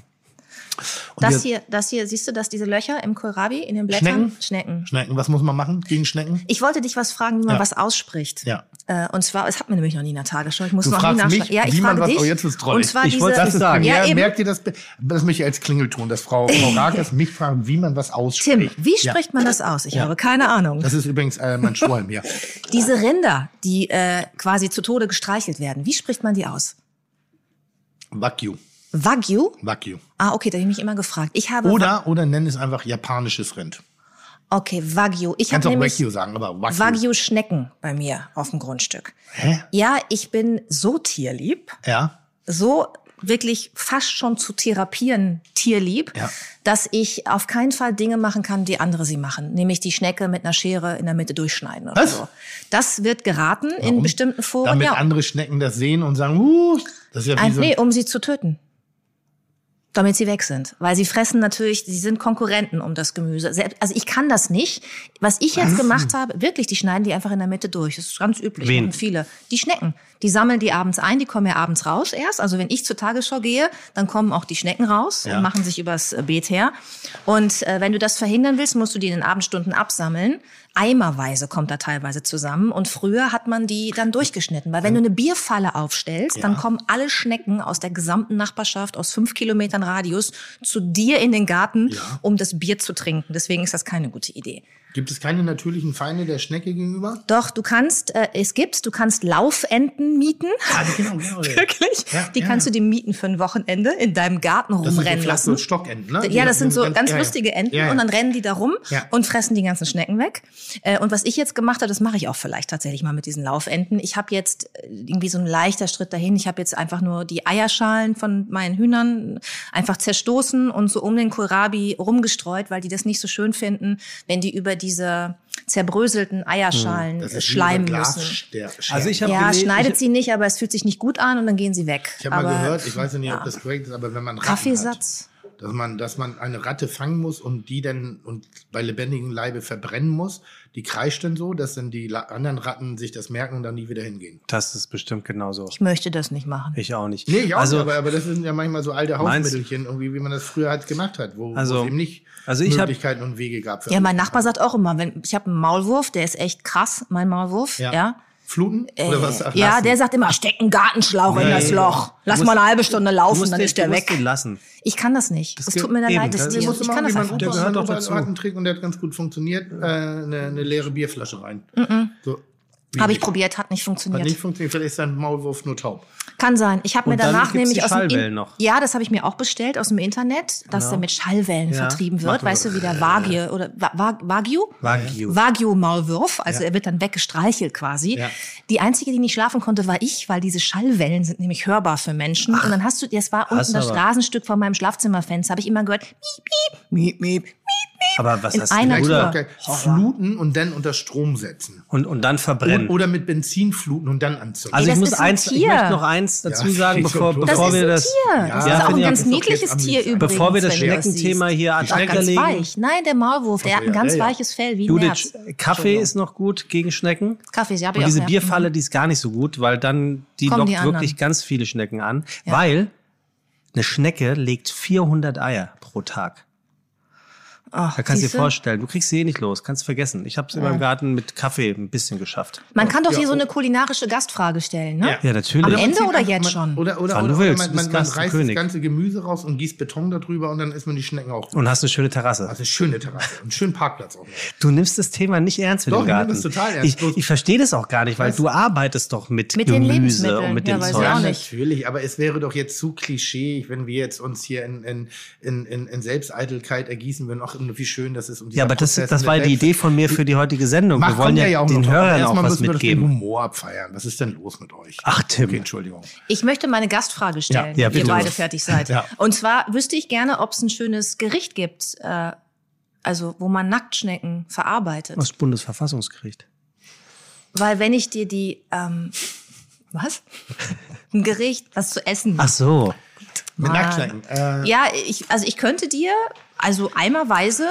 Speaker 4: Und
Speaker 6: das hier, das hier, siehst du das, diese Löcher im Kohlrabi, in den Blättern?
Speaker 4: Schnecken?
Speaker 6: Schnecken.
Speaker 4: Schnecken, was muss man machen gegen Schnecken?
Speaker 6: Ich wollte dich was fragen, wie man
Speaker 4: Ja.
Speaker 6: was ausspricht.
Speaker 4: Ja.
Speaker 6: Äh, und zwar, es hat mir nämlich noch nie in der Tagesschau. Ich muss
Speaker 4: Du
Speaker 6: noch nie
Speaker 4: fragst
Speaker 6: nachschauen.
Speaker 4: mich,
Speaker 6: ja, ich
Speaker 4: wie man
Speaker 6: frage
Speaker 4: was,
Speaker 6: dich.
Speaker 4: oh, jetzt drollig.
Speaker 6: Und zwar
Speaker 3: Ich wollte
Speaker 4: Das ist
Speaker 3: sagen.
Speaker 6: Ja,
Speaker 4: ja,
Speaker 6: eben.
Speaker 4: merkt ihr das? Das möchte ich als Klingelton, dass Frau, *laughs* Frau Rakes mich fragen, wie man was ausspricht.
Speaker 6: Tim, wie
Speaker 4: Ja.
Speaker 6: spricht man das aus? Ich habe keine Ahnung.
Speaker 4: Das ist übrigens äh, mein Schwolm, ja. *laughs*
Speaker 6: Diese Rinder, die äh, quasi zu Tode gestreichelt werden, wie spricht man die aus?
Speaker 4: Wagyu.
Speaker 6: Wagyu?
Speaker 4: Wagyu.
Speaker 6: Ah, okay, da habe ich mich immer gefragt. Ich habe
Speaker 4: Oder, oder nenn es einfach japanisches Rind.
Speaker 6: okay Wagyu. Ich
Speaker 4: Kannst auch
Speaker 6: nämlich
Speaker 4: Wagyu sagen, aber Wagyu.
Speaker 6: Wagyu Schnecken bei mir auf dem Grundstück.
Speaker 4: Hä?
Speaker 6: Ja, ich bin so tierlieb,
Speaker 4: Ja.
Speaker 6: so wirklich fast schon zu therapieren tierlieb,
Speaker 4: Ja.
Speaker 6: dass ich auf keinen Fall Dinge machen kann, die andere sie machen, nämlich die Schnecke mit einer Schere in der Mitte durchschneiden oder
Speaker 4: Was?
Speaker 6: so. Das wird geraten in
Speaker 4: Warum?
Speaker 6: bestimmten Foren,
Speaker 4: Damit
Speaker 6: ja.
Speaker 4: andere Schnecken das sehen und sagen, uh, das ist ja wie
Speaker 6: Ein,
Speaker 4: so
Speaker 6: nee, um sie zu töten. Damit sie weg sind. Weil sie fressen natürlich, sie sind Konkurrenten um das Gemüse. Also ich kann das nicht. Was ich jetzt gemacht habe, wirklich, die schneiden die einfach in der Mitte durch. Das ist ganz üblich.
Speaker 3: Wen?
Speaker 6: machen viele. Die Schnecken. Die sammeln die abends ein, die kommen ja abends raus erst. Also wenn ich zur Tagesschau gehe, dann kommen auch die Schnecken raus
Speaker 4: Ja.
Speaker 6: und machen sich übers äh, Beet her. Und äh, wenn du das verhindern willst, musst du die in den Abendstunden absammeln. Eimerweise kommt da teilweise zusammen. Und früher hat man die dann durchgeschnitten. Weil wenn du eine Bierfalle aufstellst, dann kommen alle Schnecken aus der gesamten Nachbarschaft, aus fünf Kilometern Radius, zu dir in den Garten, um das Bier zu trinken. Deswegen ist das keine gute Idee.
Speaker 4: Gibt es keine natürlichen Feinde der Schnecke gegenüber?
Speaker 6: Doch, du kannst, äh, es gibt, du kannst Laufenten mieten.
Speaker 4: Ah, genau, genau. *laughs*
Speaker 6: Wirklich?
Speaker 4: Ja,
Speaker 6: die
Speaker 4: ja.
Speaker 6: kannst du dir mieten für ein Wochenende in deinem Garten
Speaker 4: Das sind
Speaker 6: rumrennen
Speaker 4: vielleicht
Speaker 6: lassen.
Speaker 4: Stockenten, ne?
Speaker 6: Ja, das sind so ganz
Speaker 4: ja, ja.
Speaker 6: lustige Enten
Speaker 4: Ja, ja.
Speaker 6: und dann rennen die da rum
Speaker 4: Ja.
Speaker 6: und fressen die ganzen Schnecken weg. Äh, Und was ich jetzt gemacht habe, das mache ich auch vielleicht tatsächlich mal mit diesen Laufenten. Ich habe jetzt äh, irgendwie so ein leichter Schritt dahin. Ich habe jetzt einfach nur die Eierschalen von meinen Hühnern einfach zerstoßen und so um den Kohlrabi rumgestreut, weil die das nicht so schön finden, wenn die über diese zerbröselten Eierschalen
Speaker 4: Hm,
Speaker 6: schleimen müssen.
Speaker 3: Also ich
Speaker 6: Ja,
Speaker 3: gelesen-
Speaker 6: schneidet
Speaker 3: ich-
Speaker 6: sie nicht, aber es fühlt sich nicht gut an und dann gehen sie weg.
Speaker 4: Ich habe mal
Speaker 6: Aber-
Speaker 4: gehört, ich weiß ja nicht, ob
Speaker 6: ja.
Speaker 4: das korrekt ist, aber wenn man Ratten
Speaker 6: Kaffeesatz.
Speaker 4: hat, dass man, dass man eine Ratte fangen muss und die dann und bei lebendigem Leibe verbrennen muss, die kreischt dann so, dass dann die anderen Ratten sich das merken und dann nie wieder hingehen.
Speaker 3: Das ist bestimmt genauso.
Speaker 6: Ich möchte das nicht machen.
Speaker 3: Ich auch nicht.
Speaker 4: Nee, ich auch
Speaker 3: also,
Speaker 4: nicht, aber, aber das sind ja manchmal so alte Hausmittelchen, irgendwie, wie man das früher halt gemacht hat, wo,
Speaker 3: Also-
Speaker 4: wo es eben nicht
Speaker 3: also ich hab-
Speaker 4: Möglichkeiten und Wege gab. Für
Speaker 6: Ja, mein. Nachbar sagt auch immer, wenn ich habe einen Maulwurf, der ist echt krass, mein Maulwurf,
Speaker 4: Ja.
Speaker 6: ja.
Speaker 4: Fluten? Oder was? Ach,
Speaker 6: Äh, ja, der sagt immer, steck einen Gartenschlauch in
Speaker 3: Nee,
Speaker 6: das
Speaker 3: nee,
Speaker 6: Loch. Lass
Speaker 3: Du
Speaker 6: mal
Speaker 3: musst-
Speaker 6: eine halbe Stunde laufen,
Speaker 3: musst
Speaker 6: dann
Speaker 3: den-
Speaker 6: ist der
Speaker 3: musst
Speaker 6: weg. Ich kann das nicht.
Speaker 3: Das
Speaker 6: Es tut mir dann
Speaker 3: eben,
Speaker 6: leid, das
Speaker 3: das-
Speaker 6: Tier.
Speaker 4: Musst du
Speaker 6: Ich
Speaker 4: machen,
Speaker 6: kann das einfach.
Speaker 3: Der gehört doch dazu.
Speaker 4: hat einen Trick und der hat ganz gut funktioniert. Äh, eine, eine leere Bierflasche rein. So. Wie
Speaker 6: Habe ich
Speaker 4: nicht.
Speaker 6: probiert, hat nicht
Speaker 4: Hat
Speaker 6: funktioniert.
Speaker 4: nicht funktioniert. Vielleicht ist dein Maulwurf nur taub.
Speaker 6: Kann sein. Ich habe mir danach nämlich aus dem
Speaker 3: Schallwellen
Speaker 6: In
Speaker 3: noch.
Speaker 6: Ja, das habe ich mir auch bestellt aus dem Internet, dass der mit Schallwellen
Speaker 3: Ja,
Speaker 6: vertrieben wird.
Speaker 4: machen wir
Speaker 6: Weißt du, wie der Wagyu oder Wa- Wa- Wagyu?
Speaker 3: Wagyu.
Speaker 6: Wagyu-Maulwurf. Also er wird dann weggestreichelt quasi.
Speaker 4: Ja.
Speaker 6: Die einzige, die nicht schlafen konnte, war ich, weil diese Schallwellen sind nämlich hörbar für Menschen. Und dann hast du, das war unten das Straßenstück von meinem Schlafzimmerfenster, habe ich immer gehört, miep, miep, miep, miep, miep.
Speaker 3: Aber was
Speaker 6: In
Speaker 3: hast
Speaker 6: einer
Speaker 3: du?
Speaker 4: Okay. Fluten und dann unter Strom setzen.
Speaker 3: Und, und dann verbrennen.
Speaker 4: Oder mit Benzin fluten und dann anzünden.
Speaker 3: Also
Speaker 6: Ey,
Speaker 3: ich muss
Speaker 6: ist ein
Speaker 3: eins, ich möchte noch eins dazu
Speaker 4: Ja,
Speaker 3: sagen, *laughs* bevor.
Speaker 6: Das
Speaker 3: bevor
Speaker 6: ist
Speaker 3: wir
Speaker 6: ein
Speaker 3: das.
Speaker 6: Tier.
Speaker 4: Ja,
Speaker 6: das ist
Speaker 3: ja,
Speaker 6: auch ein ganz.
Speaker 4: Ist
Speaker 6: niedliches Tier übrigens.
Speaker 3: Bevor wir das Schneckenthema hier
Speaker 6: Ist
Speaker 3: acta
Speaker 6: ganz
Speaker 3: legen.
Speaker 6: weich. Nein, der Maulwurf, der hat ein ganz
Speaker 4: ja, ja.
Speaker 6: weiches Fell wie
Speaker 3: Judith,
Speaker 6: Nerz.
Speaker 3: Kaffee ist noch gut gegen Schnecken.
Speaker 6: Kaffee, ja, hab
Speaker 3: Und
Speaker 6: ich
Speaker 3: diese
Speaker 6: auch, ja.
Speaker 3: Bierfalle, die ist gar nicht so gut, weil dann, die
Speaker 6: Kommen
Speaker 3: lockt wirklich ganz viele Schnecken an. Weil eine Schnecke legt 400 Eier pro Tag.
Speaker 6: Ach,
Speaker 3: Da kannst du dir vorstellen, du kriegst sie eh nicht los, kannst vergessen. Ich habe es in meinem Garten mit Kaffee ein bisschen geschafft.
Speaker 6: Man kann doch hier
Speaker 4: Ja,
Speaker 6: so
Speaker 4: oh.
Speaker 6: eine kulinarische Gastfrage stellen, ne?
Speaker 3: Ja, natürlich.
Speaker 6: Am Ende oder jetzt schon?
Speaker 4: Oder, oder, oder, oder man, man, man reißt
Speaker 3: König.
Speaker 4: das ganze Gemüse raus und gießt Beton darüber und dann isst man die Schnecken auch.
Speaker 3: Und hast eine schöne Terrasse.
Speaker 4: Also eine schöne Terrasse und einen schönen Parkplatz auch. noch.
Speaker 3: Du nimmst das Thema nicht ernst mit
Speaker 4: Doch,
Speaker 3: dem
Speaker 4: ich
Speaker 3: Garten.
Speaker 4: das total ernst.
Speaker 3: Ich, ich verstehe das auch gar nicht, weil du arbeitest doch mit,
Speaker 6: Mit den
Speaker 3: Gemüse
Speaker 6: Lebensmitteln.
Speaker 3: und mit
Speaker 6: Ja,
Speaker 3: dem
Speaker 6: ich
Speaker 3: Zeug.
Speaker 4: Ja, natürlich, aber es wäre doch jetzt zu klischee, wenn wir jetzt uns hier in, in, in, in, in Selbsteitelkeit ergießen würden. Ach, wie schön das ist. Und
Speaker 3: Ja, aber das,
Speaker 4: Prozess
Speaker 3: das
Speaker 4: der
Speaker 3: war die Idee von mir für die heutige Sendung.
Speaker 4: Mach,
Speaker 3: wir wollen ja,
Speaker 4: ja auch
Speaker 3: den
Speaker 4: noch.
Speaker 3: Hörern auch
Speaker 4: Erstmal
Speaker 3: was
Speaker 4: müssen wir das mit
Speaker 3: mitgeben.
Speaker 4: Humor abfeiern. Was ist denn los mit euch?
Speaker 3: Ach, Tim.
Speaker 4: Okay, Entschuldigung.
Speaker 6: Ich möchte meine Gastfrage stellen,
Speaker 3: Ja, ja,
Speaker 6: wenn ihr beide fertig seid.
Speaker 4: Ja.
Speaker 6: Und zwar wüsste ich gerne, ob es ein schönes Gericht gibt, äh, also wo man Nacktschnecken verarbeitet.
Speaker 3: Das Bundesverfassungsgericht.
Speaker 6: Weil wenn ich dir die, ähm, was? *laughs* Ein Gericht, was zu essen.
Speaker 3: Ach so.
Speaker 4: Mit. Nacktschnecken. Äh,
Speaker 6: Ja, ich, also ich könnte dir, also eimerweise,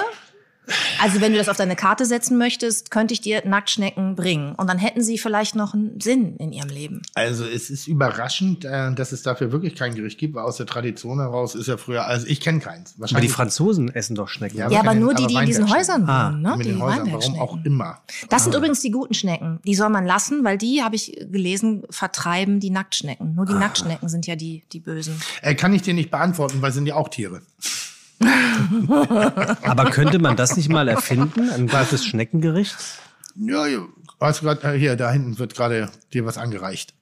Speaker 6: also wenn du das auf deine Karte setzen möchtest, könnte ich dir Nacktschnecken bringen. Und dann hätten sie vielleicht noch einen Sinn in ihrem Leben.
Speaker 4: Also es ist überraschend, äh, dass es dafür wirklich kein Gericht gibt, weil aus der Tradition heraus ist ja früher, also ich kenne keins.
Speaker 3: Aber die Franzosen essen doch Schnecken.
Speaker 4: Ja,
Speaker 6: Ja, aber nur die,
Speaker 4: aber
Speaker 6: die in diesen. Häusern
Speaker 3: Ah,
Speaker 6: wohnen, ne?
Speaker 4: mit
Speaker 6: die
Speaker 4: den Häusern, warum auch immer.
Speaker 6: Das sind übrigens die guten Schnecken. Die soll man lassen, weil die, habe ich gelesen, vertreiben die Nacktschnecken. Nur die Nacktschnecken sind ja die, die Bösen.
Speaker 4: Äh, kann ich dir nicht beantworten, weil sind ja auch Tiere. *laughs*
Speaker 3: Aber könnte man das nicht mal erfinden? Ein gutes Schneckengericht?
Speaker 4: Ja, ja. Weißt du grad, äh, hier, da hinten wird gerade dir was angereicht.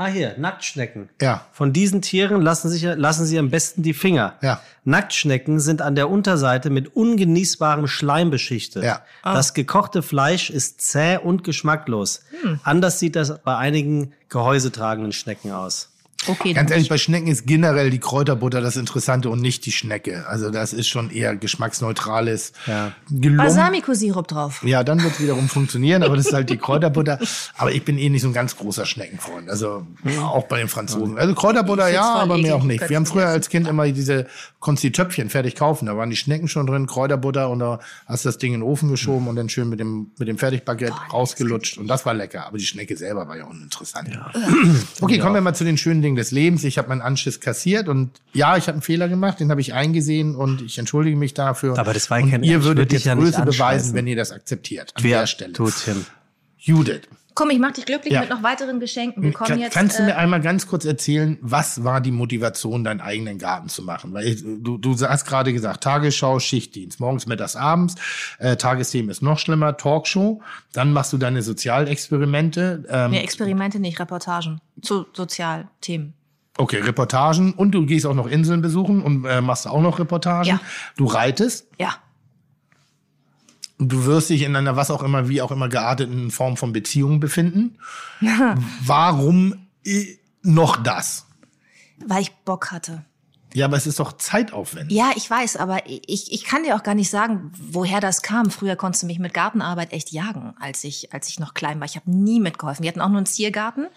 Speaker 3: Ah, hier, Nacktschnecken.
Speaker 4: Ja.
Speaker 3: Von diesen Tieren lassen, sich, lassen Sie am besten die Finger.
Speaker 4: Ja.
Speaker 3: Nacktschnecken sind an der Unterseite mit ungenießbarem Schleim beschichtet.
Speaker 4: Ja.
Speaker 3: Das gekochte Fleisch ist zäh und geschmacklos. Anders sieht das bei einigen gehäusetragenden Schnecken aus.
Speaker 6: Okay,
Speaker 4: Ganz ehrlich, bei Schnecken ist generell die Kräuterbutter das Interessante und nicht die Schnecke. Also das ist schon eher geschmacksneutrales
Speaker 3: Ja.
Speaker 6: Balsamico-Sirup drauf.
Speaker 4: Ja, dann wird es wiederum *laughs* funktionieren, aber das ist halt die Kräuterbutter. Aber ich bin eh nicht so ein ganz großer Schneckenfreund. Also auch bei den Franzosen. Also Kräuterbutter ja, aber mehr
Speaker 6: eklig.
Speaker 4: auch nicht. Wir haben früher als Kind immer diese, konntest die Töpfchen fertig kaufen. Da waren die Schnecken schon drin, Kräuterbutter und da hast du das Ding in den Ofen geschoben und dann schön mit dem, mit dem Fertigbaguette rausgelutscht. Und das war lecker. Aber die Schnecke selber war ja uninteressant. *clears throat* Okay, kommen wir mal zu den schönen Dingen des Lebens. Ich habe meinen Anschiss kassiert und ja, ich habe einen Fehler gemacht, den habe ich eingesehen und ich entschuldige mich dafür.
Speaker 3: Aber das war
Speaker 4: und
Speaker 3: kein-
Speaker 4: ihr würdet jetzt
Speaker 3: ja
Speaker 4: Größe beweisen, wenn ihr das akzeptiert. An
Speaker 3: Wer
Speaker 4: der Stelle.
Speaker 3: tut Tim?
Speaker 4: Judith.
Speaker 6: Komm, ich mach dich glücklich
Speaker 4: Ja.
Speaker 6: mit noch weiteren Geschenken. Wir kommen
Speaker 4: Kann,
Speaker 6: jetzt.
Speaker 4: kannst du mir
Speaker 6: äh,
Speaker 4: einmal ganz kurz erzählen, was war die Motivation, deinen eigenen Garten zu machen? Weil ich, du, du hast gerade gesagt, Tagesschau, Schichtdienst, morgens, mittags, abends. Äh, Tagesthemen ist noch schlimmer, Talkshow. Dann machst du deine Sozialexperimente. Ähm,
Speaker 6: nee, Experimente nicht, Reportagen zu Sozialthemen.
Speaker 4: Okay, Reportagen. Und du gehst auch noch Inseln besuchen und äh, machst auch noch Reportagen.
Speaker 6: Ja.
Speaker 4: Du reitest.
Speaker 6: Ja.
Speaker 4: Und du wirst dich in einer was auch immer, wie auch immer gearteten Form von Beziehung befinden. *laughs* Warum äh, noch das?
Speaker 6: Weil ich Bock hatte.
Speaker 4: Ja, aber es ist doch zeitaufwendig.
Speaker 6: Ja, ich weiß, aber ich, ich kann dir auch gar nicht sagen, woher das kam. Früher konntest du mich mit Gartenarbeit echt jagen, als ich, als ich noch klein war. Ich habe nie mitgeholfen. Wir hatten auch nur einen Ziergarten.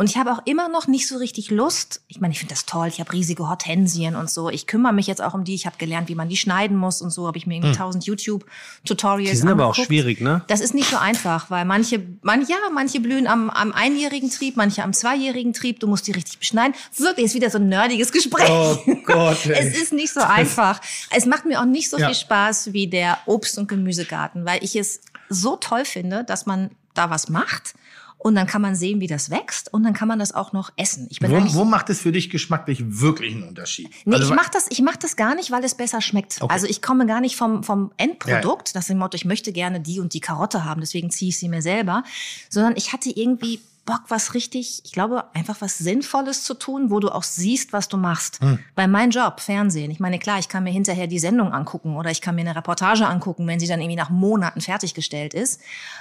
Speaker 6: Und ich habe auch immer noch nicht so richtig Lust. Ich meine, ich finde das toll. Ich habe riesige Hortensien und so. Ich kümmere mich jetzt auch um die. Ich habe gelernt, wie man die schneiden muss und so. Habe ich mir irgendwie tausend YouTube-Tutorials
Speaker 3: Die sind aber auch
Speaker 6: angeguckt.
Speaker 3: schwierig, ne?
Speaker 6: Das ist nicht so einfach, weil manche, man, ja, manche blühen am, am einjährigen Trieb, manche am zweijährigen Trieb. Du musst die richtig beschneiden. Wirklich, ist wieder so ein nerdiges Gespräch.
Speaker 4: Oh Gott, *laughs* ey.
Speaker 6: Es ist nicht so einfach. Es macht mir auch nicht so
Speaker 4: Ja.
Speaker 6: viel Spaß wie der Obst- und Gemüsegarten, weil ich es so toll finde, dass man da was macht Und dann kann man sehen, wie das wächst und dann kann man das auch noch essen. Ich bin
Speaker 4: Wo, wo macht es für dich geschmacklich wirklich einen Unterschied?
Speaker 6: Nee,
Speaker 4: Also,
Speaker 6: ich mache das, ich mach das gar nicht, weil es besser schmeckt.
Speaker 4: Okay.
Speaker 6: Also ich komme gar nicht vom, vom Endprodukt, das ist im Motto, ich möchte gerne die und die Karotte haben, deswegen ziehe ich sie mir selber, sondern ich hatte irgendwie Bock, was richtig, ich glaube, einfach was Sinnvolles zu tun, wo du auch siehst, was du machst. Bei meinem Job, Fernsehen. Ich meine, klar, ich kann mir hinterher die Sendung angucken oder ich kann mir eine Reportage angucken, wenn sie dann irgendwie nach Monaten fertiggestellt ist.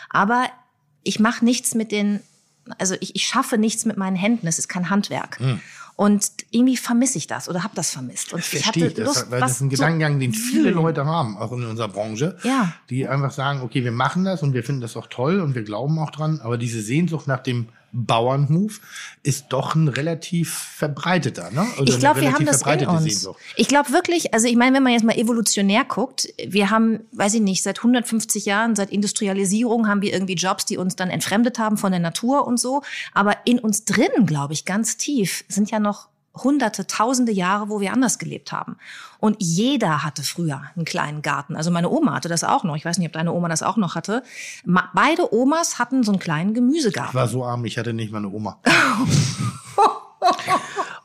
Speaker 6: Aber ich mache nichts mit den, also ich, ich schaffe nichts mit meinen Händen. Es ist kein Handwerk. Und irgendwie vermisse ich das oder habe das vermisst. Und ich
Speaker 4: Verstehe
Speaker 6: hatte
Speaker 4: ich das,
Speaker 6: Lust,
Speaker 4: weil das ist ein Gedankengang, den viele. Leute haben, auch in unserer Branche,
Speaker 6: Ja.
Speaker 4: die einfach sagen, okay, wir machen das und wir finden das auch toll und wir glauben auch dran, aber diese Sehnsucht nach dem Bauernhof ist doch ein relativ verbreiteter, ne? Oder
Speaker 6: Ich glaube, wir haben das in uns.
Speaker 4: Sehnsucht.
Speaker 6: Ich glaube wirklich, also ich meine, wenn man jetzt mal evolutionär guckt, wir haben, weiß ich nicht, seit 150 Jahren, seit Industrialisierung haben wir irgendwie Jobs, die uns dann entfremdet haben von der Natur und so. Aber in uns drinnen, glaube ich, ganz tief, sind ja noch hunderte, tausende Jahre, wo wir anders gelebt haben. Und jeder hatte früher einen kleinen Garten. Also meine Oma hatte das auch noch. Ich weiß nicht, ob deine Oma das auch noch hatte. Ma beide Omas hatten so einen kleinen
Speaker 4: Ich
Speaker 6: Gemüsegarten.
Speaker 4: war so arm, ich hatte nicht mal eine Oma. *laughs*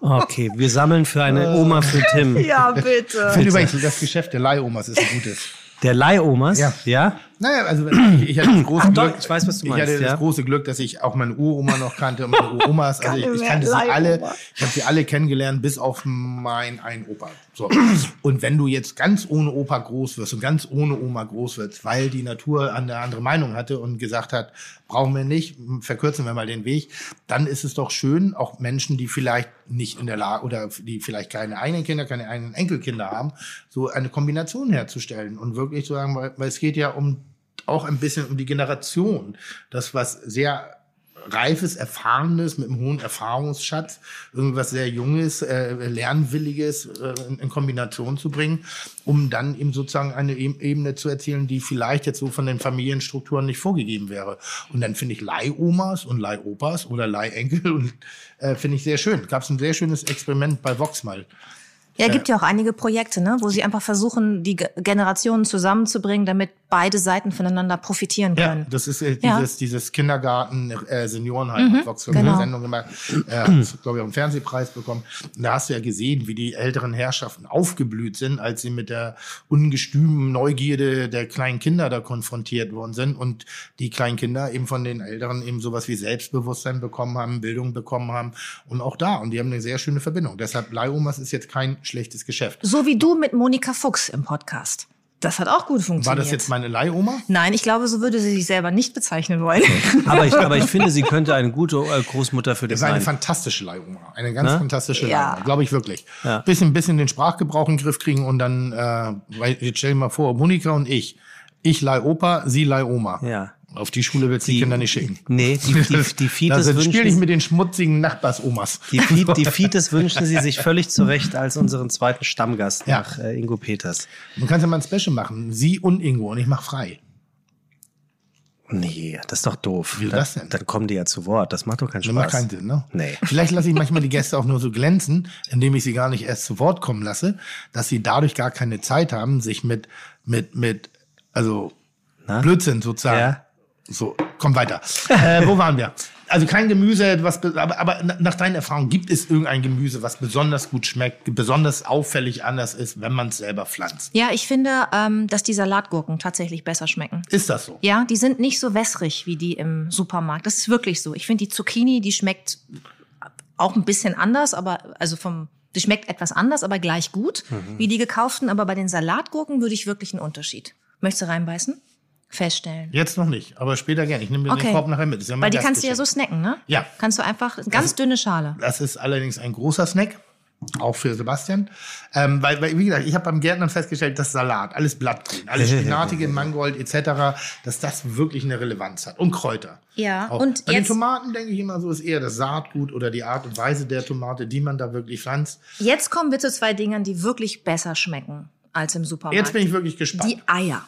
Speaker 3: Okay, wir sammeln für eine Oma für Tim.
Speaker 6: Ja, bitte.
Speaker 4: Ich finde übrigens, das Geschäft der Leihomas ist ein gutes.
Speaker 3: Der Leihomas?
Speaker 4: Ja.
Speaker 3: ja?
Speaker 4: Naja, also ich, ich hatte das *clears throat* große
Speaker 3: doch,
Speaker 4: Glück,
Speaker 3: ich weiß, was du
Speaker 4: ich
Speaker 3: meinst,
Speaker 4: hatte
Speaker 3: ja.
Speaker 4: das große Glück, dass ich auch meine Uroma noch kannte und meine *laughs* Uromas. Also ich, ich kannte sie alle, ich habe sie alle kennengelernt, bis auf mein einen Opa. So. Und wenn du jetzt ganz ohne Opa groß wirst und ganz ohne Oma groß wirst, weil die Natur eine andere Meinung hatte und gesagt hat, brauchen wir nicht, verkürzen wir mal den Weg, dann ist es doch schön, auch Menschen, die vielleicht nicht in der Lage oder die vielleicht keine eigenen Kinder, keine eigenen Enkelkinder haben, so eine Kombination herzustellen und wirklich zu sagen, weil, weil es geht ja um auch ein bisschen um die Generation. Das, was sehr reifes, erfahrenes, mit einem hohen Erfahrungsschatz, irgendwas sehr Junges, äh, Lernwilliges äh, in, in Kombination zu bringen, um dann eben sozusagen eine e Ebene zu erzielen, die vielleicht jetzt so von den Familienstrukturen nicht vorgegeben wäre. Und dann finde ich Leihomas und Leihopas oder Leihenkel und äh, finde ich sehr schön. Gab es ein sehr schönes Experiment bei Vox mal.
Speaker 6: Ja, gibt ja auch einige Projekte, ne, wo sie einfach versuchen, die Ge- Generationen zusammenzubringen, damit beide Seiten voneinander profitieren
Speaker 4: Ja,
Speaker 6: können.
Speaker 4: das ist äh,
Speaker 6: Ja.
Speaker 4: dieses, dieses Kindergarten, äh, Seniorenheim, mhm, Vox
Speaker 6: genau.
Speaker 4: eine Sendung gemacht, äh, glaube ich, auch einen Fernsehpreis bekommen. Und da hast du ja gesehen, wie die älteren Herrschaften aufgeblüht sind, als sie mit der ungestümen Neugierde der kleinen Kinder da konfrontiert worden sind und die kleinen Kinder eben von den Älteren eben sowas wie Selbstbewusstsein bekommen haben, Bildung bekommen haben und auch da. Und die haben eine sehr schöne Verbindung. Deshalb Leihomas ist jetzt kein schlechtes Geschäft.
Speaker 6: So wie du mit Monika Fuchs im Podcast. Das hat auch gut funktioniert.
Speaker 4: War das jetzt meine Leihoma?
Speaker 6: Nein, ich glaube, so würde sie sich selber nicht bezeichnen wollen. *laughs*
Speaker 3: Aber ich, aber ich finde, sie könnte eine gute äh, Großmutter für dich
Speaker 4: Das war eine
Speaker 3: sein.
Speaker 4: fantastische Leihoma. Eine ganz
Speaker 3: Ne?
Speaker 4: fantastische
Speaker 6: Ja.
Speaker 4: Leihoma, glaube ich wirklich.
Speaker 3: Ja.
Speaker 4: Bisschen, bisschen den Sprachgebrauch in den Griff kriegen und dann, äh, weil, jetzt stell dir mal vor, Monika und ich. Ich leih Opa, sie leih Oma.
Speaker 3: Ja.
Speaker 4: Auf die Schule wird die,
Speaker 3: Die-
Speaker 4: Kinder nicht schicken.
Speaker 3: Nee, die, die, die *laughs* Fites
Speaker 4: Also spiel
Speaker 3: wünschen
Speaker 4: nicht mit den schmutzigen Nachbarsomas.
Speaker 3: Die, die Fites wünschen sie sich völlig zurecht als unseren zweiten Stammgast
Speaker 4: Ja.
Speaker 3: nach äh, Ingo Peters.
Speaker 4: Du kannst ja mal ein Special machen. Sie und Ingo und ich mach frei.
Speaker 3: Nee, das ist doch doof.
Speaker 4: Wie
Speaker 3: dann,
Speaker 4: das denn?
Speaker 3: Dann kommen die ja zu Wort. Das macht doch keinen
Speaker 4: Das
Speaker 3: Spaß.
Speaker 4: macht keinen Sinn, ne?
Speaker 3: Nee.
Speaker 4: Vielleicht lasse ich manchmal die Gäste auch nur so glänzen, indem ich sie gar nicht erst zu Wort kommen lasse, dass sie dadurch gar keine Zeit haben, sich mit, mit, mit, also
Speaker 3: Na?
Speaker 4: Blödsinn sozusagen.
Speaker 3: Ja.
Speaker 4: So, komm weiter. äh, wo waren wir? Also kein Gemüse, was, be- aber, aber na- nach deinen Erfahrungen, gibt es irgendein Gemüse, was besonders gut schmeckt, besonders auffällig anders ist, wenn man es selber pflanzt?
Speaker 6: ja, ich finde, ähm, dass die Salatgurken tatsächlich besser schmecken.
Speaker 4: Ist das so?
Speaker 6: Ja, die sind nicht so wässrig wie die im Supermarkt. Das ist wirklich so. Ich finde die Zucchini, die schmeckt auch ein bisschen anders, aber also vom die schmeckt etwas anders, aber gleich gut
Speaker 4: Mhm.
Speaker 6: wie die gekauften. Aber bei den Salatgurken würde ich wirklich einen Unterschied. Möchtest du reinbeißen? Feststellen.
Speaker 4: Jetzt noch nicht, aber später gerne. Ich nehme den
Speaker 6: Okay.
Speaker 4: Korb nachher mit. Das ist ja mein
Speaker 6: Weil die kannst du ja so snacken, ne?
Speaker 4: Ja.
Speaker 6: Kannst du einfach, ganz dünne Schale.
Speaker 4: Das ist allerdings ein großer Snack, auch für Sebastian. Ähm, weil, weil, wie gesagt, ich habe beim Gärtnern festgestellt, dass Salat, alles Blattgrün, alles *laughs* Spinatige, Mangold etc., dass das wirklich eine Relevanz hat. Und Kräuter.
Speaker 6: Ja,
Speaker 4: Auch.
Speaker 6: und
Speaker 4: Bei den
Speaker 6: jetzt-
Speaker 4: Tomaten denke ich immer so, ist eher das Saatgut oder die Art und Weise der Tomate, die man da wirklich pflanzt.
Speaker 6: Jetzt kommen wir zu zwei Dingern, die wirklich besser schmecken als im Supermarkt.
Speaker 4: Jetzt bin ich wirklich gespannt.
Speaker 6: Die Eier.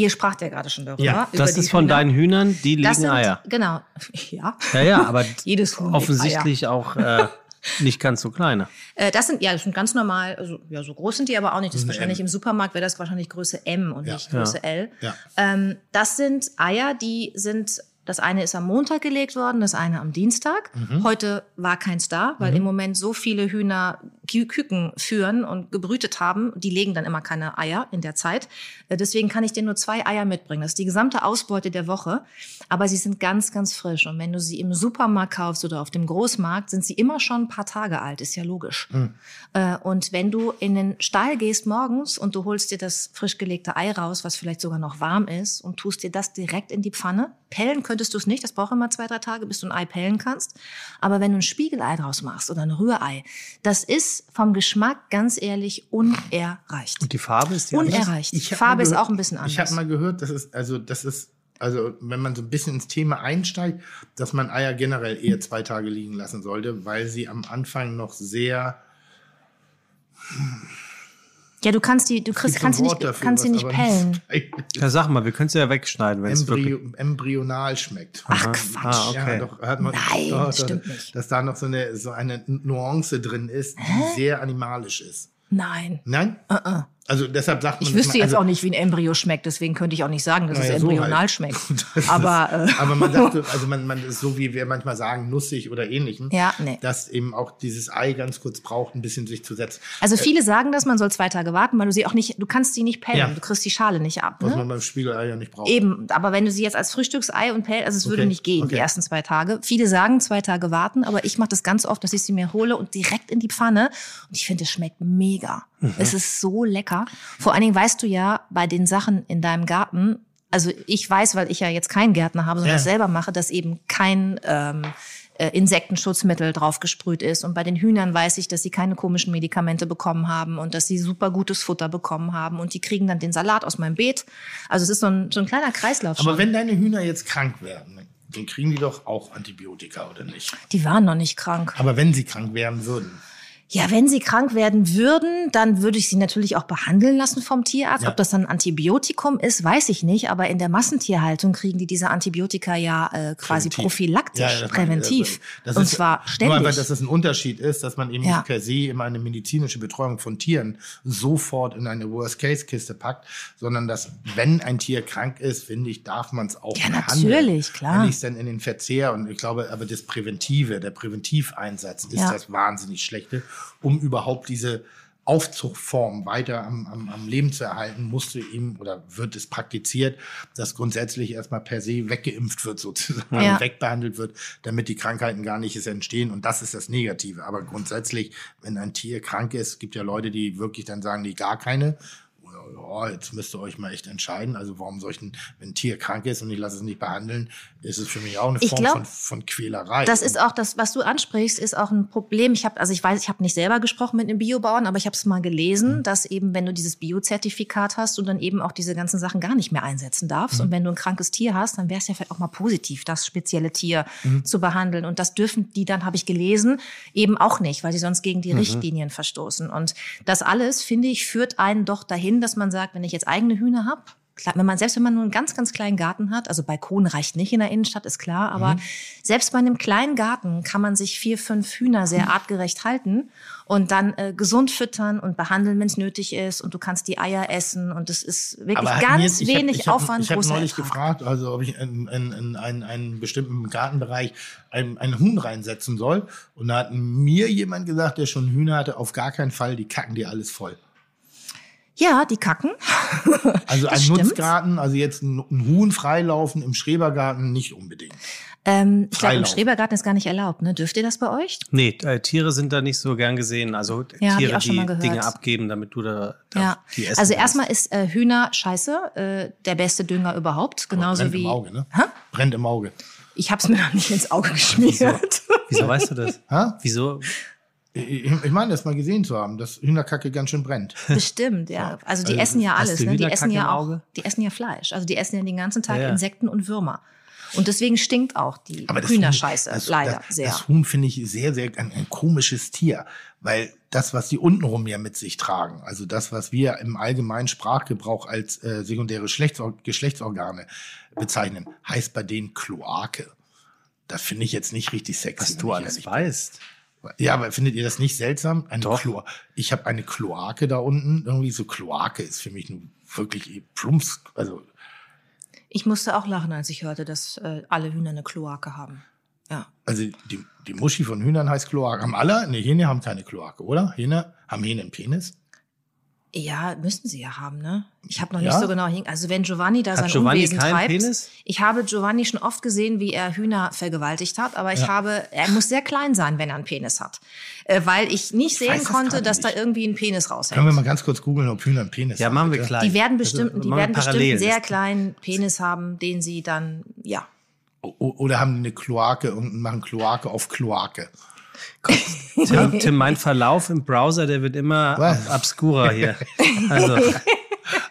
Speaker 6: Ihr spracht ja gerade schon darüber.
Speaker 4: Ja,
Speaker 3: Das ist von
Speaker 6: Hühner.
Speaker 3: deinen Hühnern, die liegen
Speaker 6: Das sind,
Speaker 3: Eier.
Speaker 6: Genau. *laughs* Ja.
Speaker 3: Ja, ja, aber *laughs*
Speaker 6: Jedes Huhn
Speaker 3: offensichtlich auch äh, *laughs* nicht ganz so kleine.
Speaker 6: Äh, das sind, ja, das sind ganz normal, also, ja, so groß sind die aber auch nicht. Das ist
Speaker 4: eine
Speaker 6: wahrscheinlich
Speaker 4: M.
Speaker 6: im Supermarkt wäre das wahrscheinlich Größe M und
Speaker 4: Ja.
Speaker 6: nicht Größe L.
Speaker 4: Ja.
Speaker 6: Ähm, das sind Eier, die sind Das eine ist am Montag gelegt worden, das eine am Dienstag. Heute war keins da, weil im Moment so viele Hühner Kü- Küken führen und gebrütet haben. Die legen dann immer keine Eier in der Zeit. Äh, Deswegen kann ich dir nur zwei Eier mitbringen. Das ist die gesamte Ausbeute der Woche. Aber sie sind ganz, ganz frisch. Und wenn du sie im Supermarkt kaufst oder auf dem Großmarkt, sind sie immer schon ein paar Tage alt. Ist ja logisch. Äh, Und wenn du in den Stall gehst morgens und du holst dir das frisch gelegte Ei raus, was vielleicht sogar noch warm ist, und tust dir das direkt in die Pfanne, pellen könntest du es nicht, das braucht immer zwei, drei Tage, bis du ein Ei pellen kannst. Aber wenn du ein Spiegelei draus machst oder ein Rührei, das ist vom Geschmack ganz ehrlich unerreicht.
Speaker 3: Und die Farbe ist die
Speaker 6: Unerreicht.
Speaker 4: Ich hab
Speaker 6: Farbe ist auch ein bisschen
Speaker 4: Ich habe
Speaker 6: anders.
Speaker 4: mal gehört, das ist, also das ist, also wenn man so ein bisschen ins Thema einsteigt, dass man Eier generell eher zwei Tage liegen lassen sollte, weil sie am Anfang noch sehr
Speaker 6: Ja, du kannst die, du kriegst, kannst sie nicht,
Speaker 4: dafür,
Speaker 6: kannst sie nicht pellen. *laughs*
Speaker 3: Ja, sag mal, wir können es ja wegschneiden, wenn es.
Speaker 4: Embryo, embryonal schmeckt.
Speaker 6: Ach
Speaker 3: Aha.
Speaker 6: Quatsch.
Speaker 3: Ah, okay.
Speaker 4: Ja, doch, hat man,
Speaker 6: Nein,
Speaker 4: doch,
Speaker 6: das stimmt nicht.
Speaker 4: Dass da noch so eine, so eine Nuance drin ist, die sehr animalisch ist.
Speaker 6: Nein.
Speaker 4: Nein? Also deshalb sagt man.
Speaker 6: Ich wüsste jetzt
Speaker 4: also,
Speaker 6: auch nicht, wie ein Embryo schmeckt, deswegen könnte ich auch nicht sagen, dass
Speaker 4: Naja,
Speaker 6: es
Speaker 4: so
Speaker 6: embryonal
Speaker 4: halt.
Speaker 6: schmeckt. *laughs* Aber,
Speaker 4: ist,
Speaker 6: äh,
Speaker 4: aber man sagt, *laughs* also man, man ist so wie wir manchmal sagen, nussig oder ähnlichem,
Speaker 6: Ja, nee.
Speaker 4: dass eben auch dieses Ei ganz kurz braucht, ein bisschen sich zu setzen.
Speaker 6: Also viele sagen das, man soll zwei Tage warten, weil du sie auch nicht, du kannst sie nicht pellen,
Speaker 4: Ja.
Speaker 6: du kriegst die Schale nicht ab.
Speaker 4: Was
Speaker 6: Ne?
Speaker 4: man beim Spiegelei ja nicht braucht.
Speaker 6: Eben, aber wenn du sie jetzt als Frühstücksei und pell, also es würde
Speaker 4: Okay,
Speaker 6: nicht gehen,
Speaker 4: okay.
Speaker 6: die ersten zwei Tage. Viele sagen zwei Tage warten, aber ich mache das ganz oft, dass ich sie mir hole und direkt in die Pfanne. Und ich finde, es schmeckt mega.
Speaker 4: Mhm.
Speaker 6: Es ist so lecker. Vor allen Dingen weißt du ja, bei den Sachen in deinem Garten, also ich weiß, weil ich ja jetzt keinen Gärtner habe, sondern
Speaker 4: Ja.
Speaker 6: das selber mache, dass eben kein ähm, äh, Insektenschutzmittel drauf gesprüht ist. Und bei den Hühnern weiß ich, dass sie keine komischen Medikamente bekommen haben und dass sie super gutes Futter bekommen haben. Und die kriegen dann den Salat aus meinem Beet. Also es ist so ein, so ein kleiner Kreislauf
Speaker 4: aber
Speaker 6: schon.
Speaker 4: wenn deine Hühner jetzt krank werden, dann kriegen die doch auch Antibiotika, oder nicht?
Speaker 6: Die waren noch nicht krank.
Speaker 4: Aber wenn sie krank werden würden.
Speaker 6: Ja, wenn sie krank werden würden, dann würde ich sie natürlich auch behandeln lassen vom Tierarzt.
Speaker 4: Ja.
Speaker 6: Ob das dann ein Antibiotikum ist, weiß ich nicht. Aber in der Massentierhaltung kriegen die diese Antibiotika ja äh, quasi
Speaker 4: Präventiv.
Speaker 6: prophylaktisch,
Speaker 4: Ja, das meine ich.
Speaker 6: präventiv.
Speaker 4: Das
Speaker 6: Und
Speaker 4: ist-
Speaker 6: zwar
Speaker 4: Nur
Speaker 6: ständig.
Speaker 4: einfach, dass es ein Unterschied ist, dass man eben
Speaker 6: Ja.
Speaker 4: nicht per se immer eine medizinische Betreuung von Tieren sofort in eine Worst-Case-Kiste packt, sondern dass, wenn ein Tier krank ist, finde ich, darf man es auch
Speaker 6: Ja,
Speaker 4: behandeln.
Speaker 6: natürlich, klar.
Speaker 4: Wenn ich es dann in den Verzehr und ich glaube, aber das Präventive, der Präventiveinsatz ist das wahnsinnig Schlechte, um überhaupt diese Aufzuchtform weiter am, am, am Leben zu erhalten, musste ihm oder wird es praktiziert, dass grundsätzlich erstmal per se weggeimpft wird, sozusagen,
Speaker 6: Ja.
Speaker 4: wegbehandelt wird, damit die Krankheiten gar nicht entstehen. Und das ist das Negative. Aber grundsätzlich, wenn ein Tier krank ist, gibt ja Leute, die wirklich dann sagen, die gar keine. Ja, jetzt müsst ihr euch mal echt entscheiden. Also warum soll ich denn, wenn ein Tier krank ist und ich lasse es nicht behandeln, ist es für mich auch eine
Speaker 6: Ich
Speaker 4: Form
Speaker 6: glaub,
Speaker 4: von, von Quälerei.
Speaker 6: Das ist auch das, was du ansprichst, ist auch ein Problem. Ich habe, also ich weiß, ich habe nicht selber gesprochen mit einem Biobauern, aber ich habe es mal gelesen,
Speaker 4: Mhm.
Speaker 6: dass eben, wenn du dieses Biozertifikat hast, du dann eben auch diese ganzen Sachen gar nicht mehr einsetzen darfst.
Speaker 4: Mhm.
Speaker 6: Und wenn du ein krankes Tier hast, dann wäre es ja vielleicht auch mal positiv, das spezielle Tier
Speaker 4: Mhm.
Speaker 6: zu behandeln. Und das dürfen die dann, habe ich gelesen, eben auch nicht, weil sie sonst gegen
Speaker 4: Mhm.
Speaker 6: die Richtlinien verstoßen. Und das alles, finde ich, führt einen doch dahin, dass man sagt, wenn ich jetzt eigene Hühner habe, wenn man selbst wenn man nur einen ganz ganz kleinen Garten hat, also Balkon reicht nicht in der Innenstadt, ist klar, aber selbst bei einem kleinen Garten kann man sich vier fünf Hühner sehr artgerecht halten und dann äh, gesund füttern und behandeln, wenn es nötig ist und du kannst die Eier essen und es ist wirklich
Speaker 4: Aber
Speaker 6: ganz
Speaker 4: mir- hab-
Speaker 6: wenig
Speaker 4: hab,
Speaker 6: Aufwand,
Speaker 4: Ich habe neulich
Speaker 6: Ertrag.
Speaker 4: gefragt, also ob ich in, in, in einen, einen bestimmten Gartenbereich einen, einen Huhn reinsetzen soll. Und da hat mir jemand gesagt, der schon Hühner hatte, auf gar keinen Fall, die kacken dir alles voll.
Speaker 6: Ja, die kacken. *laughs*
Speaker 4: Also
Speaker 6: Das
Speaker 4: ein
Speaker 6: stimmt.
Speaker 4: Nutzgarten, also jetzt ein, ein Huhn freilaufen im Schrebergarten nicht unbedingt.
Speaker 6: Ähm, ich glaube, im. Schrebergarten ist gar nicht erlaubt. Ne? Dürft ihr das bei euch?
Speaker 3: Nee, äh, Tiere sind da nicht so gern gesehen. Also
Speaker 6: Ja,
Speaker 3: Tiere, die. Dinge abgeben, damit du da, da
Speaker 6: Ja.
Speaker 3: die essen
Speaker 6: Also erstmal ist äh, Hühner scheiße, äh, der beste Dünger überhaupt. Genauso
Speaker 4: Brennt
Speaker 6: wie.
Speaker 4: im Auge, ne?
Speaker 6: Hä?
Speaker 4: Brennt im Auge.
Speaker 6: Ich habe es mir noch nicht ins Auge geschmiert.
Speaker 3: Wieso weißt du das? *laughs*
Speaker 4: Hä?
Speaker 3: Wieso?
Speaker 4: Ich, ich meine, das mal gesehen zu haben, dass Hühnerkacke ganz schön brennt. *laughs*
Speaker 6: Bestimmt, ja. Also die
Speaker 4: Also,
Speaker 6: essen ja alles, ne? Die essen ja auch,
Speaker 3: Auge?
Speaker 6: die essen ja Fleisch. Also die essen ja den ganzen Tag
Speaker 3: Ja, ja.
Speaker 6: Insekten und Würmer. Und deswegen stinkt auch die Hühnerscheiße
Speaker 4: Huhn, das,
Speaker 6: leider
Speaker 4: das,
Speaker 6: sehr.
Speaker 4: Das Huhn finde ich sehr, sehr ein, ein komisches Tier, weil das, was die untenrum ja mit sich tragen, also das, was wir im allgemeinen Sprachgebrauch als äh, sekundäre Geschlechtsorg Geschlechtsorgane bezeichnen, heißt bei denen Kloake. Das finde ich jetzt nicht richtig sexy.
Speaker 3: Was du alles weißt.
Speaker 4: Ja, aber findet ihr das nicht seltsam? Eine
Speaker 3: Doch.
Speaker 4: Klo ich habe eine Kloake da unten. Irgendwie so Kloake ist für mich nun wirklich plumps. Also
Speaker 6: Ich musste auch lachen, als ich hörte, dass äh, alle Hühner eine Kloake haben. Ja.
Speaker 4: Also die, die Muschi von Hühnern heißt Kloake. Haben alle? Ne, Hähne haben keine Kloake, oder? Hähne, haben Hähne einen Penis?
Speaker 6: Ja, müssten sie ja haben, ne? Ich habe noch
Speaker 4: Ja?
Speaker 6: nicht so genau hin. Also wenn Giovanni da
Speaker 3: Hat
Speaker 6: sein
Speaker 3: Giovanni
Speaker 6: Unwesen
Speaker 3: keinen
Speaker 6: treibt.
Speaker 3: Penis?
Speaker 6: Ich habe Giovanni schon oft gesehen, wie er Hühner vergewaltigt hat, aber ich habe, er muss sehr klein sein, wenn er einen Penis hat, äh, weil ich nicht sehen
Speaker 4: weiß das
Speaker 6: konnte,
Speaker 4: gerade
Speaker 6: dass da
Speaker 4: nicht.
Speaker 6: irgendwie ein Penis
Speaker 4: Können wir
Speaker 6: raushängt.
Speaker 4: mal ganz kurz googeln, ob Hühner einen Penis
Speaker 3: Ja,
Speaker 4: haben?
Speaker 3: machen wir
Speaker 4: bitte?
Speaker 3: klar.
Speaker 6: Die werden bestimmt,
Speaker 3: Also,
Speaker 6: die werden bestimmt einen sehr kleinen Penis haben, den sie dann, ja.
Speaker 4: O- Oder haben die eine Kloake und machen Kloake auf Kloake?
Speaker 3: Tim, Tim, mein Verlauf im Browser, der wird immer ab obskurer hier. Also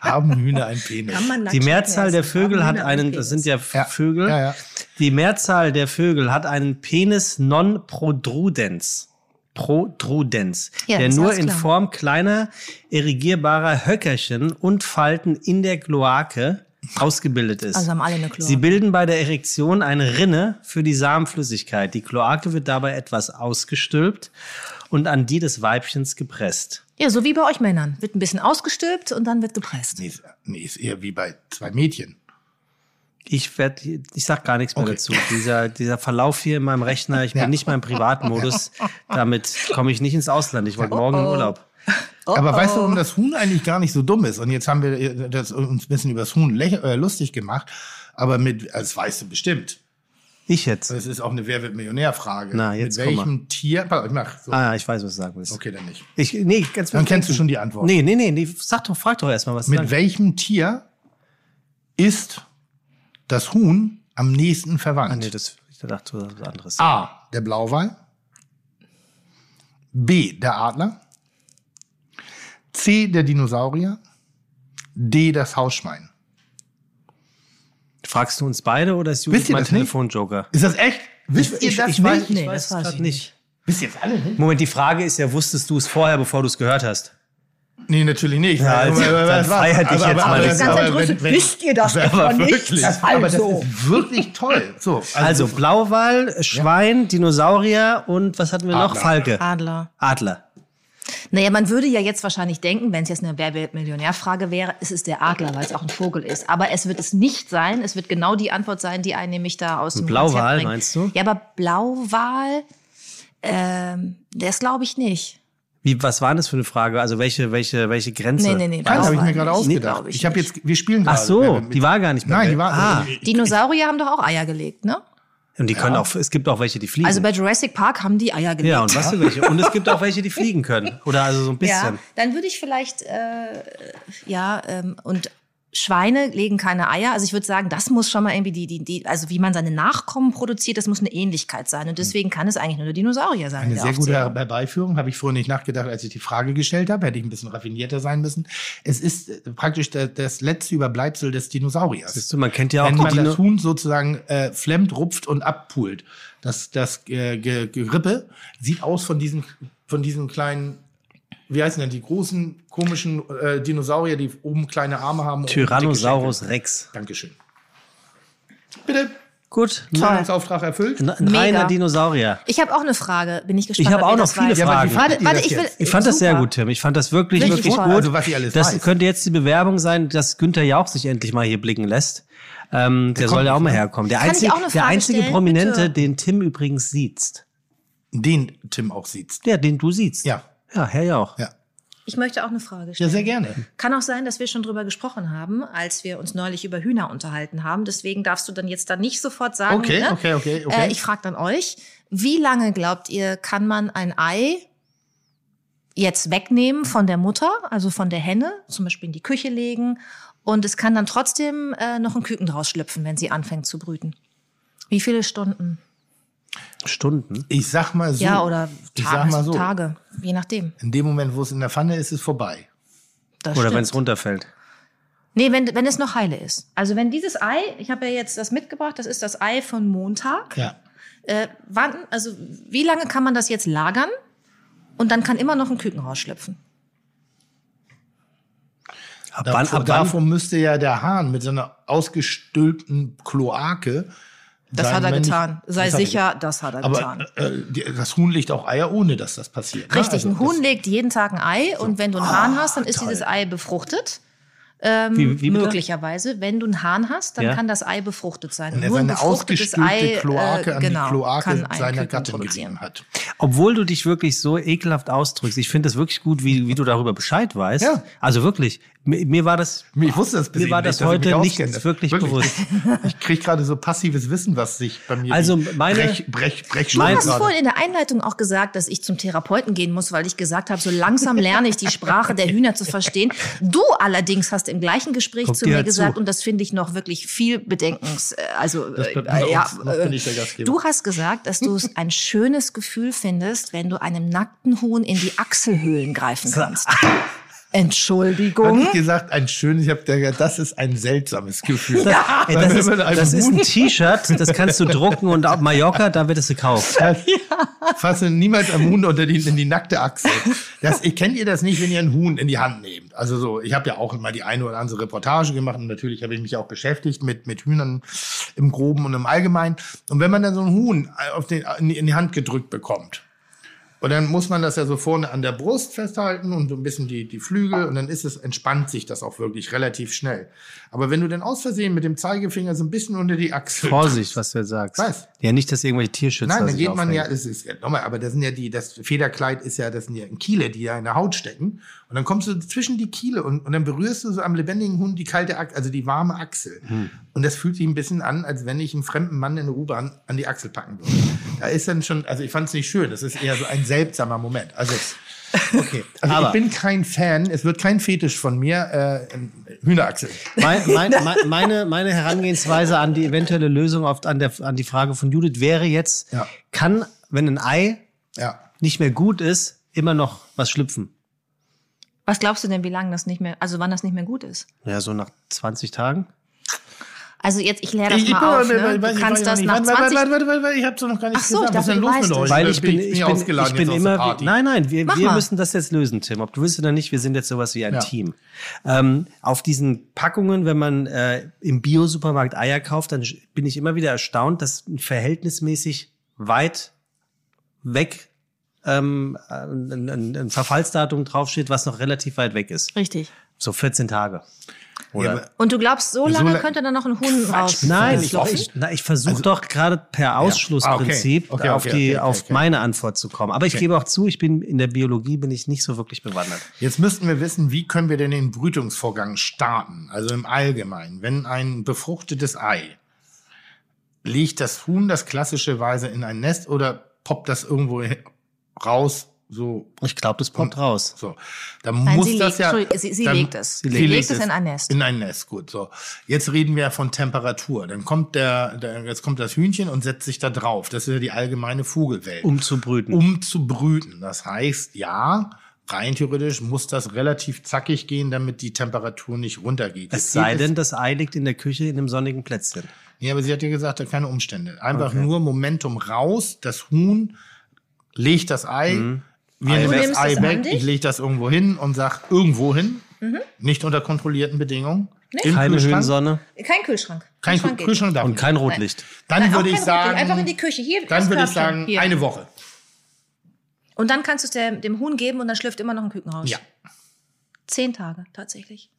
Speaker 4: Haben Hühner einen Penis?
Speaker 3: die Mehrzahl der Vögel hat einen, das sind ja,
Speaker 4: Ja.
Speaker 3: Vögel,
Speaker 4: Ja, ja.
Speaker 3: die Mehrzahl der Vögel hat einen Penis non protrudenz. Protrudenz,
Speaker 6: Ja,
Speaker 3: der nur in
Speaker 6: klar.
Speaker 3: Form kleiner erigierbarer Höckerchen und Falten in der Kloake ausgebildet ist.
Speaker 6: Also haben alle eine Kloake.
Speaker 3: Sie bilden bei der Erektion eine Rinne für die Samenflüssigkeit. Die Kloake wird dabei etwas ausgestülpt und an die des Weibchens gepresst.
Speaker 6: Ja, so wie bei euch Männern. Wird ein bisschen ausgestülpt und dann wird gepresst.
Speaker 4: Nee, ist, nee, ist eher wie bei zwei Mädchen.
Speaker 3: Ich werde, ich sag gar nichts mehr
Speaker 4: Okay.
Speaker 3: dazu. Dieser, dieser Verlauf hier in meinem Rechner, ich bin
Speaker 4: Ja.
Speaker 3: nicht mal im Privatmodus. *laughs* Damit komme ich nicht ins Ausland. Ich wollte morgen in Urlaub.
Speaker 4: Aber weißt du, warum das Huhn eigentlich gar nicht so dumm ist? Und jetzt haben wir äh, das, uns ein bisschen über das Huhn äh, lustig gemacht. Aber mit, äh, das weißt du bestimmt.
Speaker 3: Ich jetzt.
Speaker 4: Das ist auch eine Wer wird Millionär-Frage.
Speaker 3: Na, jetzt
Speaker 4: Mit
Speaker 3: komm
Speaker 4: welchem Tier? Pass auf, Ich mach so.
Speaker 3: Ah, ich weiß, was du sagen willst.
Speaker 4: Okay, dann nicht.
Speaker 3: Ich, nee, ganz
Speaker 4: Dann kennst du schon die Antwort.
Speaker 3: Nee, nee, nee, nee. Sag doch, frag doch erstmal, was du
Speaker 4: Mit
Speaker 3: sagst.
Speaker 4: welchem Tier ist das Huhn am nächsten verwandt?
Speaker 3: Ah, nee, das, ich dachte, das was anderes.
Speaker 4: A. Der Blauwal. B. Der Adler. C. Der Dinosaurier. D. Das Hausschwein.
Speaker 3: Fragst du uns beide oder ist Judith
Speaker 4: ihr
Speaker 3: mein
Speaker 4: das nicht?
Speaker 3: Telefonjoker?
Speaker 4: Ist das echt? Wisst ihr
Speaker 3: ich,
Speaker 4: das
Speaker 3: ich weiß,
Speaker 4: nicht?
Speaker 3: ich
Speaker 6: Nee,
Speaker 3: weiß
Speaker 6: das
Speaker 3: grad
Speaker 6: ich
Speaker 3: nicht.
Speaker 4: Wisst ihr das alle nicht?
Speaker 3: Moment, die Frage ist ja, wusstest du es vorher, bevor du es gehört hast?
Speaker 4: Nee, natürlich nicht.
Speaker 3: Ja, also, dann feier dich jetzt mal nicht so.
Speaker 6: Wisst ihr das
Speaker 4: aber wirklich, aber das ist wirklich toll. So,
Speaker 3: Also Blauwal, Schwein, Dinosaurier und was hatten wir noch?
Speaker 4: Adler.
Speaker 3: Falke.
Speaker 6: Adler.
Speaker 3: Adler.
Speaker 6: Naja, man würde ja jetzt wahrscheinlich denken, wenn es jetzt eine Wer wird Millionär-Frage wäre, es ist der Adler, weil es auch ein Vogel ist. Aber es wird es nicht sein. Es wird genau die Antwort sein, die einen nämlich da aus dem
Speaker 3: Blauwal,
Speaker 6: Konzept bringt.
Speaker 3: meinst du?
Speaker 6: Ja, aber Blauwal, ähm, das glaube ich nicht.
Speaker 3: Wie, was war das für eine Frage? Also welche, welche, welche Grenze?
Speaker 6: Nee, nee, nee.
Speaker 4: das habe ich mir gerade ausgedacht.
Speaker 6: glaub ich
Speaker 4: ich habe jetzt, wir spielen
Speaker 3: Ach
Speaker 4: gerade.
Speaker 3: so,
Speaker 4: Wer wird
Speaker 3: die war gar nicht mehr.
Speaker 4: Nein, die war.
Speaker 3: Ah,
Speaker 6: Dinosaurier haben doch auch Eier gelegt, ne?
Speaker 3: Und die können auch, es gibt auch welche, die fliegen.
Speaker 6: Also bei Jurassic Park haben die Eier gelegt.
Speaker 3: ja, und was für welche? Und es gibt auch welche, die *laughs* fliegen können. Oder also so ein
Speaker 6: Ja,
Speaker 3: bisschen.
Speaker 6: dann würde ich vielleicht, äh, ja, ähm, und Schweine legen keine Eier. Also ich würde sagen, das muss schon mal irgendwie die, die, die, also wie man seine Nachkommen produziert, das muss eine Ähnlichkeit sein. Und deswegen kann es eigentlich nur der Dinosaurier sein.
Speaker 4: Eine sehr gute. Herbeiführung, habe ich vorhin nicht nachgedacht, als ich die Frage gestellt habe. Hätte ich ein bisschen raffinierter sein müssen. Es ist äh, praktisch der, das letzte Überbleibsel des Dinosauriers.
Speaker 3: Siehst du, man kennt ja auch
Speaker 4: Wenn
Speaker 3: die
Speaker 4: man
Speaker 3: Dino
Speaker 4: das Huhn sozusagen äh, flemmt, rupft und abpult. Das, das äh, Ge- Gerippe sieht aus von diesen, von diesen kleinen, wie heißen denn die großen, komischen äh, Dinosaurier, die oben kleine Arme haben.
Speaker 3: Tyrannosaurus. Rex.
Speaker 4: Dankeschön. Bitte,
Speaker 3: Gut,
Speaker 4: Zahlungsauftrag erfüllt.
Speaker 3: ein reiner Dinosaurier.
Speaker 6: Ich habe auch eine Frage. Bin ich gespannt.
Speaker 3: Ich habe auch noch viele
Speaker 6: weiß.
Speaker 4: Ja,
Speaker 3: Fragen.
Speaker 4: wie
Speaker 6: Warte, warte, ich will.
Speaker 3: Ich fand das sehr
Speaker 6: Super.
Speaker 3: gut, Tim. Ich fand das wirklich, wirklich
Speaker 6: toll.
Speaker 3: gut.
Speaker 4: Also, was ich alles
Speaker 3: das
Speaker 4: weiß.
Speaker 3: könnte jetzt die Bewerbung sein, dass Günther Jauch sich endlich mal hier blicken lässt. Ähm, der, soll
Speaker 4: kommt
Speaker 3: ja auch mal
Speaker 4: ne?
Speaker 3: herkommen. Der einzige, der einzige
Speaker 6: stellen,
Speaker 3: Prominente,
Speaker 6: bitte?
Speaker 3: den Tim übrigens sieht.
Speaker 4: Den Tim auch sieht.
Speaker 3: Der, den du siehst.
Speaker 4: Ja.
Speaker 3: Ja, Herr Jauch.
Speaker 4: Ja.
Speaker 6: Ich möchte auch eine Frage
Speaker 4: Ja,
Speaker 6: stellen.
Speaker 4: sehr gerne.
Speaker 6: Kann auch sein, dass wir schon drüber gesprochen haben, als wir uns neulich über Hühner unterhalten haben. Deswegen darfst du dann jetzt dann nicht sofort sagen.
Speaker 4: Okay,
Speaker 6: ne?
Speaker 4: okay, okay, okay.
Speaker 6: Äh, ich frage dann euch, wie lange glaubt ihr, kann man ein Ei jetzt wegnehmen von der Mutter, also von der Henne, zum Beispiel in die Küche legen und es kann dann trotzdem äh, noch ein Küken draus schlüpfen, wenn sie anfängt zu brüten? Wie viele Stunden?
Speaker 3: Stunden.
Speaker 4: Ich sag mal so.
Speaker 6: ja, oder
Speaker 4: ich
Speaker 6: Tage,
Speaker 4: sag mal so.
Speaker 6: Tage, je nachdem.
Speaker 4: In dem Moment, wo es in der Pfanne ist, ist es vorbei.
Speaker 6: Das
Speaker 3: Oder wenn es runterfällt.
Speaker 6: Nee, wenn, wenn es noch heile ist. Also wenn dieses Ei, ich habe ja jetzt das mitgebracht, das ist das Ei von Montag.
Speaker 4: Ja.
Speaker 6: Äh, wann, also wie lange kann man das jetzt lagern? Und dann kann immer noch ein Küken rausschlüpfen.
Speaker 3: Ab wann, ab wann?
Speaker 4: davor müsste ja der Hahn mit so einer ausgestülpten Kloake.
Speaker 6: Das
Speaker 4: sein,
Speaker 6: hat er getan. Sei
Speaker 4: das er
Speaker 6: sicher, das hat er
Speaker 4: Aber
Speaker 6: getan.
Speaker 4: äh, die, das Huhn legt auch Eier, ohne dass das passiert. ne?
Speaker 6: Richtig,
Speaker 4: Also
Speaker 6: ein Huhn legt jeden Tag ein Ei und wenn du einen Hahn hast, dann ist
Speaker 4: toll.
Speaker 6: dieses Ei befruchtet. Ähm,
Speaker 3: Wie- wie
Speaker 6: möglicherweise, wenn du einen Hahn hast, dann
Speaker 3: Ja.
Speaker 6: kann das Ei befruchtet sein.
Speaker 4: Wenn er
Speaker 6: Nur ein
Speaker 4: seine
Speaker 6: befruchtetes
Speaker 4: ausgespülte
Speaker 6: Ei, äh,
Speaker 4: Kloake an
Speaker 6: genau,
Speaker 4: die Kloake seiner Gattin gerieben hat.
Speaker 3: Obwohl du dich wirklich so ekelhaft ausdrückst. Ich finde das wirklich gut, wie, wie du darüber Bescheid weißt.
Speaker 4: Ja.
Speaker 3: Also wirklich, mir, mir war das,
Speaker 4: Ich wusste das bis
Speaker 3: mir war das
Speaker 4: ich
Speaker 3: heute nicht
Speaker 4: auskenne.
Speaker 3: wirklich, bewusst.
Speaker 4: Ich kriege gerade so passives Wissen, was sich bei mir
Speaker 3: Also meine-
Speaker 4: Brech, Brech, Brech
Speaker 6: Du hast vorhin in der Einleitung auch gesagt, dass ich zum Therapeuten gehen muss, weil ich gesagt habe, so langsam lerne ich die Sprache der Hühner zu verstehen. Du allerdings hast im gleichen Gespräch
Speaker 3: Guck
Speaker 6: zu mir
Speaker 3: halt
Speaker 6: gesagt,
Speaker 3: zu.
Speaker 6: und das finde ich noch wirklich viel Bedenkens. äh, Also äh, ja,
Speaker 4: uns. Noch bin ich der Gastgeber.
Speaker 6: du hast gesagt, dass du es ein schönes Gefühl findest, wenn du einem nackten Huhn in die Achselhöhlen greifen kannst. *laughs*
Speaker 4: Hat
Speaker 6: Entschuldigung.
Speaker 4: ich gesagt, ein schönes, ich habe gesagt, das ist ein seltsames Gefühl.
Speaker 3: Ey,
Speaker 4: Weil
Speaker 3: das, ist, das ist ein T-Shirt, das kannst du drucken und auf Mallorca, da wird es gekauft.
Speaker 4: Fasse niemals am Huhn unter die, in die nackte Achsel. Das, ihr kennt ihr das nicht, wenn ihr einen Huhn in die Hand nehmt? Also so, ich habe ja auch mal die eine oder andere Reportage gemacht und natürlich habe ich mich auch beschäftigt mit, mit Hühnern im Groben und im Allgemeinen. Und wenn man dann so ein Huhn auf den, in die Hand gedrückt bekommt, und dann muss man das ja so vorne an der Brust festhalten und so ein bisschen die, die Flügel und dann ist es, entspannt sich das auch wirklich relativ schnell. Aber wenn du dann aus Versehen mit dem Zeigefinger so ein bisschen unter die Achsel
Speaker 3: Vorsicht, was du jetzt sagst.
Speaker 4: Was?
Speaker 3: Ja, nicht, dass irgendwelche Tierschützer
Speaker 4: Nein, dann geht man ja, das ist ja nochmal, aber das sind ja die, das Federkleid ist ja, das sind ja Kiele, die ja in der Haut stecken. Und dann kommst du zwischen die Kiele und, und dann berührst du so am lebendigen Hund die kalte Achsel, also die warme Achsel.
Speaker 3: Hm.
Speaker 4: Und das fühlt sich ein bisschen an, als wenn ich einen fremden Mann in der U-Bahn an die Achsel packen würde. Da ist dann schon, also ich fand es nicht schön, das ist eher so ein seltsamer Moment. Also, okay. Also
Speaker 3: Aber-
Speaker 4: ich bin kein Fan, es wird kein Fetisch von mir, äh, Hühnerachsel.
Speaker 3: Mein, mein, *laughs* mein, meine, meine Herangehensweise an die eventuelle Lösung auf, an, der, an die Frage von Judith wäre jetzt,
Speaker 4: Ja.
Speaker 3: kann, wenn ein Ei
Speaker 4: Ja.
Speaker 3: nicht mehr gut ist, immer noch was schlüpfen?
Speaker 6: Was glaubst du denn, wie lange das nicht mehr, also wann das nicht mehr gut ist?
Speaker 3: Ja, so nach 20 Tagen.
Speaker 6: Also jetzt, ich lehre das
Speaker 4: Ich-
Speaker 6: mal
Speaker 4: ich-
Speaker 6: auf.
Speaker 4: weiß
Speaker 6: Ne?
Speaker 4: ich-
Speaker 6: Du
Speaker 4: weiß ich
Speaker 6: kannst das
Speaker 4: nicht.
Speaker 6: nach
Speaker 4: Warte, warte,
Speaker 6: 20...
Speaker 4: warte, warte, warte, warte, ich hab's doch noch gar nicht
Speaker 6: Ach so,
Speaker 4: gesagt.
Speaker 6: ich
Speaker 4: Was ist denn
Speaker 6: dachte,
Speaker 4: los
Speaker 6: du
Speaker 4: mit euch?
Speaker 3: Weil ich bin,
Speaker 4: ich
Speaker 3: ich bin, ich bin
Speaker 4: jetzt aus
Speaker 3: immer, nein, nein, wir, wir müssen das jetzt lösen, Tim. Ob du willst oder nicht, wir sind jetzt sowas wie ein
Speaker 4: Ja.
Speaker 3: Team. Ähm, auf diesen Packungen, wenn man äh, im Bio-Supermarkt Eier kauft, dann bin ich immer wieder erstaunt, dass verhältnismäßig weit weg ähm, ein, ein, ein Verfallsdatum draufsteht, was noch relativ weit weg ist.
Speaker 6: Richtig.
Speaker 3: So 14 Tage.
Speaker 4: Ja,
Speaker 3: Oder?
Speaker 6: Und du glaubst, so lange
Speaker 4: la-
Speaker 6: könnte dann noch ein Huhn raus?
Speaker 3: Nein, ich, ich, ich versuche doch gerade per Ausschlussprinzip
Speaker 4: Ah, okay. Okay,
Speaker 3: auf,
Speaker 4: okay,
Speaker 3: die,
Speaker 4: okay,
Speaker 3: auf
Speaker 4: okay.
Speaker 3: meine Antwort zu kommen. Aber ich gebe auch zu, ich bin in der Biologie bin ich nicht so wirklich bewandert.
Speaker 4: Jetzt müssten wir wissen, wie können wir denn den Brütungsvorgang starten? Also im Allgemeinen, wenn ein befruchtetes Ei legt das Huhn das klassischerweise in ein Nest oder poppt das irgendwo raus? So,
Speaker 3: Ich glaube, das kommt raus.
Speaker 4: so. Dann
Speaker 6: Nein,
Speaker 4: muss
Speaker 6: sie
Speaker 4: das
Speaker 6: legt-
Speaker 4: ja.
Speaker 6: Sie- sie
Speaker 4: dann-
Speaker 6: legt es.
Speaker 4: Sie
Speaker 6: Sie
Speaker 4: legt,
Speaker 6: legt es in ein Nest.
Speaker 4: In ein Nest, gut. So. Jetzt reden wir von Temperatur. Dann kommt der, der, jetzt kommt das Hühnchen und setzt sich da drauf. Das ist ja die allgemeine Vogelwelt
Speaker 3: Um zu brüten.
Speaker 4: um zu brüten. Das heißt, ja, rein theoretisch muss das relativ zackig gehen, damit die Temperatur nicht runtergeht.
Speaker 3: es sei denn, das Ei liegt in der Küche in einem sonnigen Plätzchen.
Speaker 4: ja, aber sie hat ja gesagt, da keine Umstände. Einfach nur Momentum raus, das Huhn legt das Ei,
Speaker 3: Mhm.
Speaker 4: Wir
Speaker 3: Ei
Speaker 4: nehmen das
Speaker 6: Du nimmst
Speaker 4: Ei weg, ich lege das irgendwo hin und sag irgendwo hin,
Speaker 6: Mhm.
Speaker 4: nicht unter kontrollierten Bedingungen. Im
Speaker 3: Keine. Höhensonne
Speaker 6: Kein Kühlschrank.
Speaker 4: Kein
Speaker 6: Kühlschrank
Speaker 4: Kühlschrank darf
Speaker 3: und kein Rotlicht.
Speaker 4: Dann
Speaker 6: Nein,
Speaker 4: würde ich
Speaker 6: kein Rotlicht,
Speaker 4: sagen,
Speaker 6: einfach in die Küche. Hier,
Speaker 4: dann würde ich sagen,
Speaker 6: Hier.
Speaker 4: eine Woche.
Speaker 6: Und dann kannst du es dem, dem Huhn geben und dann schlüpft immer noch ein Küken raus.
Speaker 4: Ja.
Speaker 6: Zehn Tage, tatsächlich.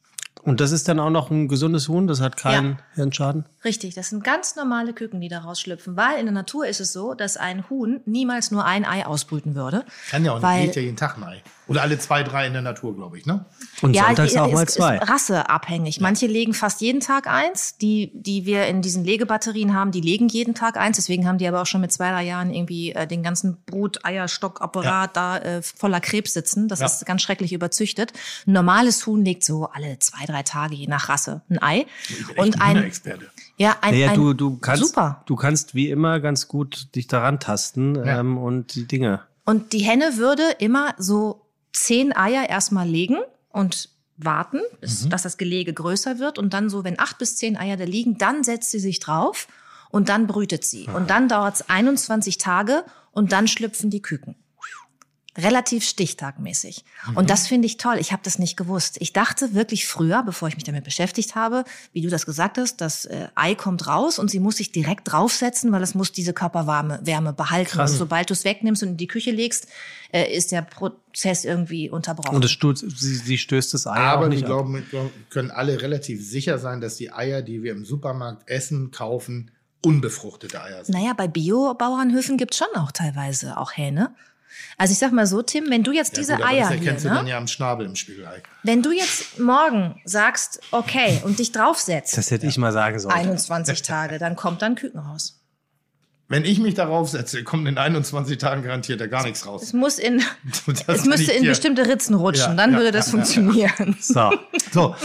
Speaker 3: Und das ist dann auch noch ein gesundes Huhn, das hat keinen
Speaker 6: Ja.
Speaker 3: Hirnschaden.
Speaker 6: Richtig, das sind ganz normale Küken, die da rausschlüpfen. Weil in der Natur ist es so, dass ein Huhn niemals nur ein Ei ausbrüten würde.
Speaker 4: Kann ja auch nicht,
Speaker 6: Weil-
Speaker 4: legt ja jeden Tag ein Ei. Oder alle zwei, drei in der Natur, glaube ich, ne?
Speaker 3: Und sonntags
Speaker 6: die-
Speaker 3: auch mal
Speaker 6: ist,
Speaker 3: zwei.
Speaker 6: Ist rasseabhängig. Manche legen fast jeden Tag eins. Die, die wir in diesen Legebatterien haben, die legen jeden Tag eins. Deswegen haben die aber auch schon mit zwei, drei Jahren irgendwie äh, den ganzen Brut-Eierstockapparat da äh, voller Krebs sitzen. Das
Speaker 4: Ja.
Speaker 6: ist ganz schrecklich überzüchtet. Ein normales Huhn legt so alle zwei, drei Tage, je nach Rasse, ein Ei. Und ein,
Speaker 4: Hühnerexperte.
Speaker 6: ja, ein,
Speaker 3: Naja,
Speaker 6: ein
Speaker 3: du, du kannst,
Speaker 6: super.
Speaker 3: du kannst wie immer ganz gut dich daran tasten
Speaker 4: Ja.
Speaker 3: ähm, und die Dinge.
Speaker 6: Und die Henne würde immer so zehn Eier erstmal legen und warten, bis, dass das Gelege größer wird. Und dann so, wenn acht bis zehn Eier da liegen, dann setzt sie sich drauf und dann brütet sie. Und dann dauert es 21 Tage und dann schlüpfen die Küken. Relativ stichtagmäßig. Und das finde ich toll. Ich habe das nicht gewusst. Ich dachte wirklich früher, bevor ich mich damit beschäftigt habe, wie du das gesagt hast, das äh, Ei kommt raus und sie muss sich direkt draufsetzen, weil es muss diese Körperwärme Wärme behalten. Und sobald du es wegnimmst und in die Küche legst, äh, ist der Prozess irgendwie unterbrochen.
Speaker 3: Und es stößt, sie, sie stößt das Ei
Speaker 4: Aber
Speaker 3: auch
Speaker 4: wir
Speaker 3: nicht ab.
Speaker 4: glauben, wir glauben, können alle relativ sicher sein, dass die Eier, die wir im Supermarkt essen, kaufen, unbefruchtete Eier sind.
Speaker 6: Naja, bei Bio-Bauernhöfen gibt's schon auch teilweise auch Hähne. Also ich sag mal so, Tim, wenn du jetzt diese
Speaker 4: gut, aber
Speaker 6: Eier
Speaker 4: das
Speaker 6: hier,
Speaker 4: erkennst du
Speaker 6: ne?
Speaker 4: dann ja am Schnabel im Spiegelei.
Speaker 6: wenn du jetzt morgen sagst, okay, und dich draufsetzt,
Speaker 3: Das hätte ich mal sagen sollen.
Speaker 6: 21 Tage, dann kommt dann Küken raus.
Speaker 4: Wenn ich mich darauf setze, kommt in 21 Tagen garantiert da gar nichts raus.
Speaker 6: Es muss in, *laughs* es müsste in
Speaker 4: hier.
Speaker 6: bestimmte Ritzen rutschen,
Speaker 4: Ja,
Speaker 6: dann
Speaker 4: ja,
Speaker 6: würde das
Speaker 4: ja, ja, ja.
Speaker 6: funktionieren. *laughs*
Speaker 3: So.
Speaker 4: So,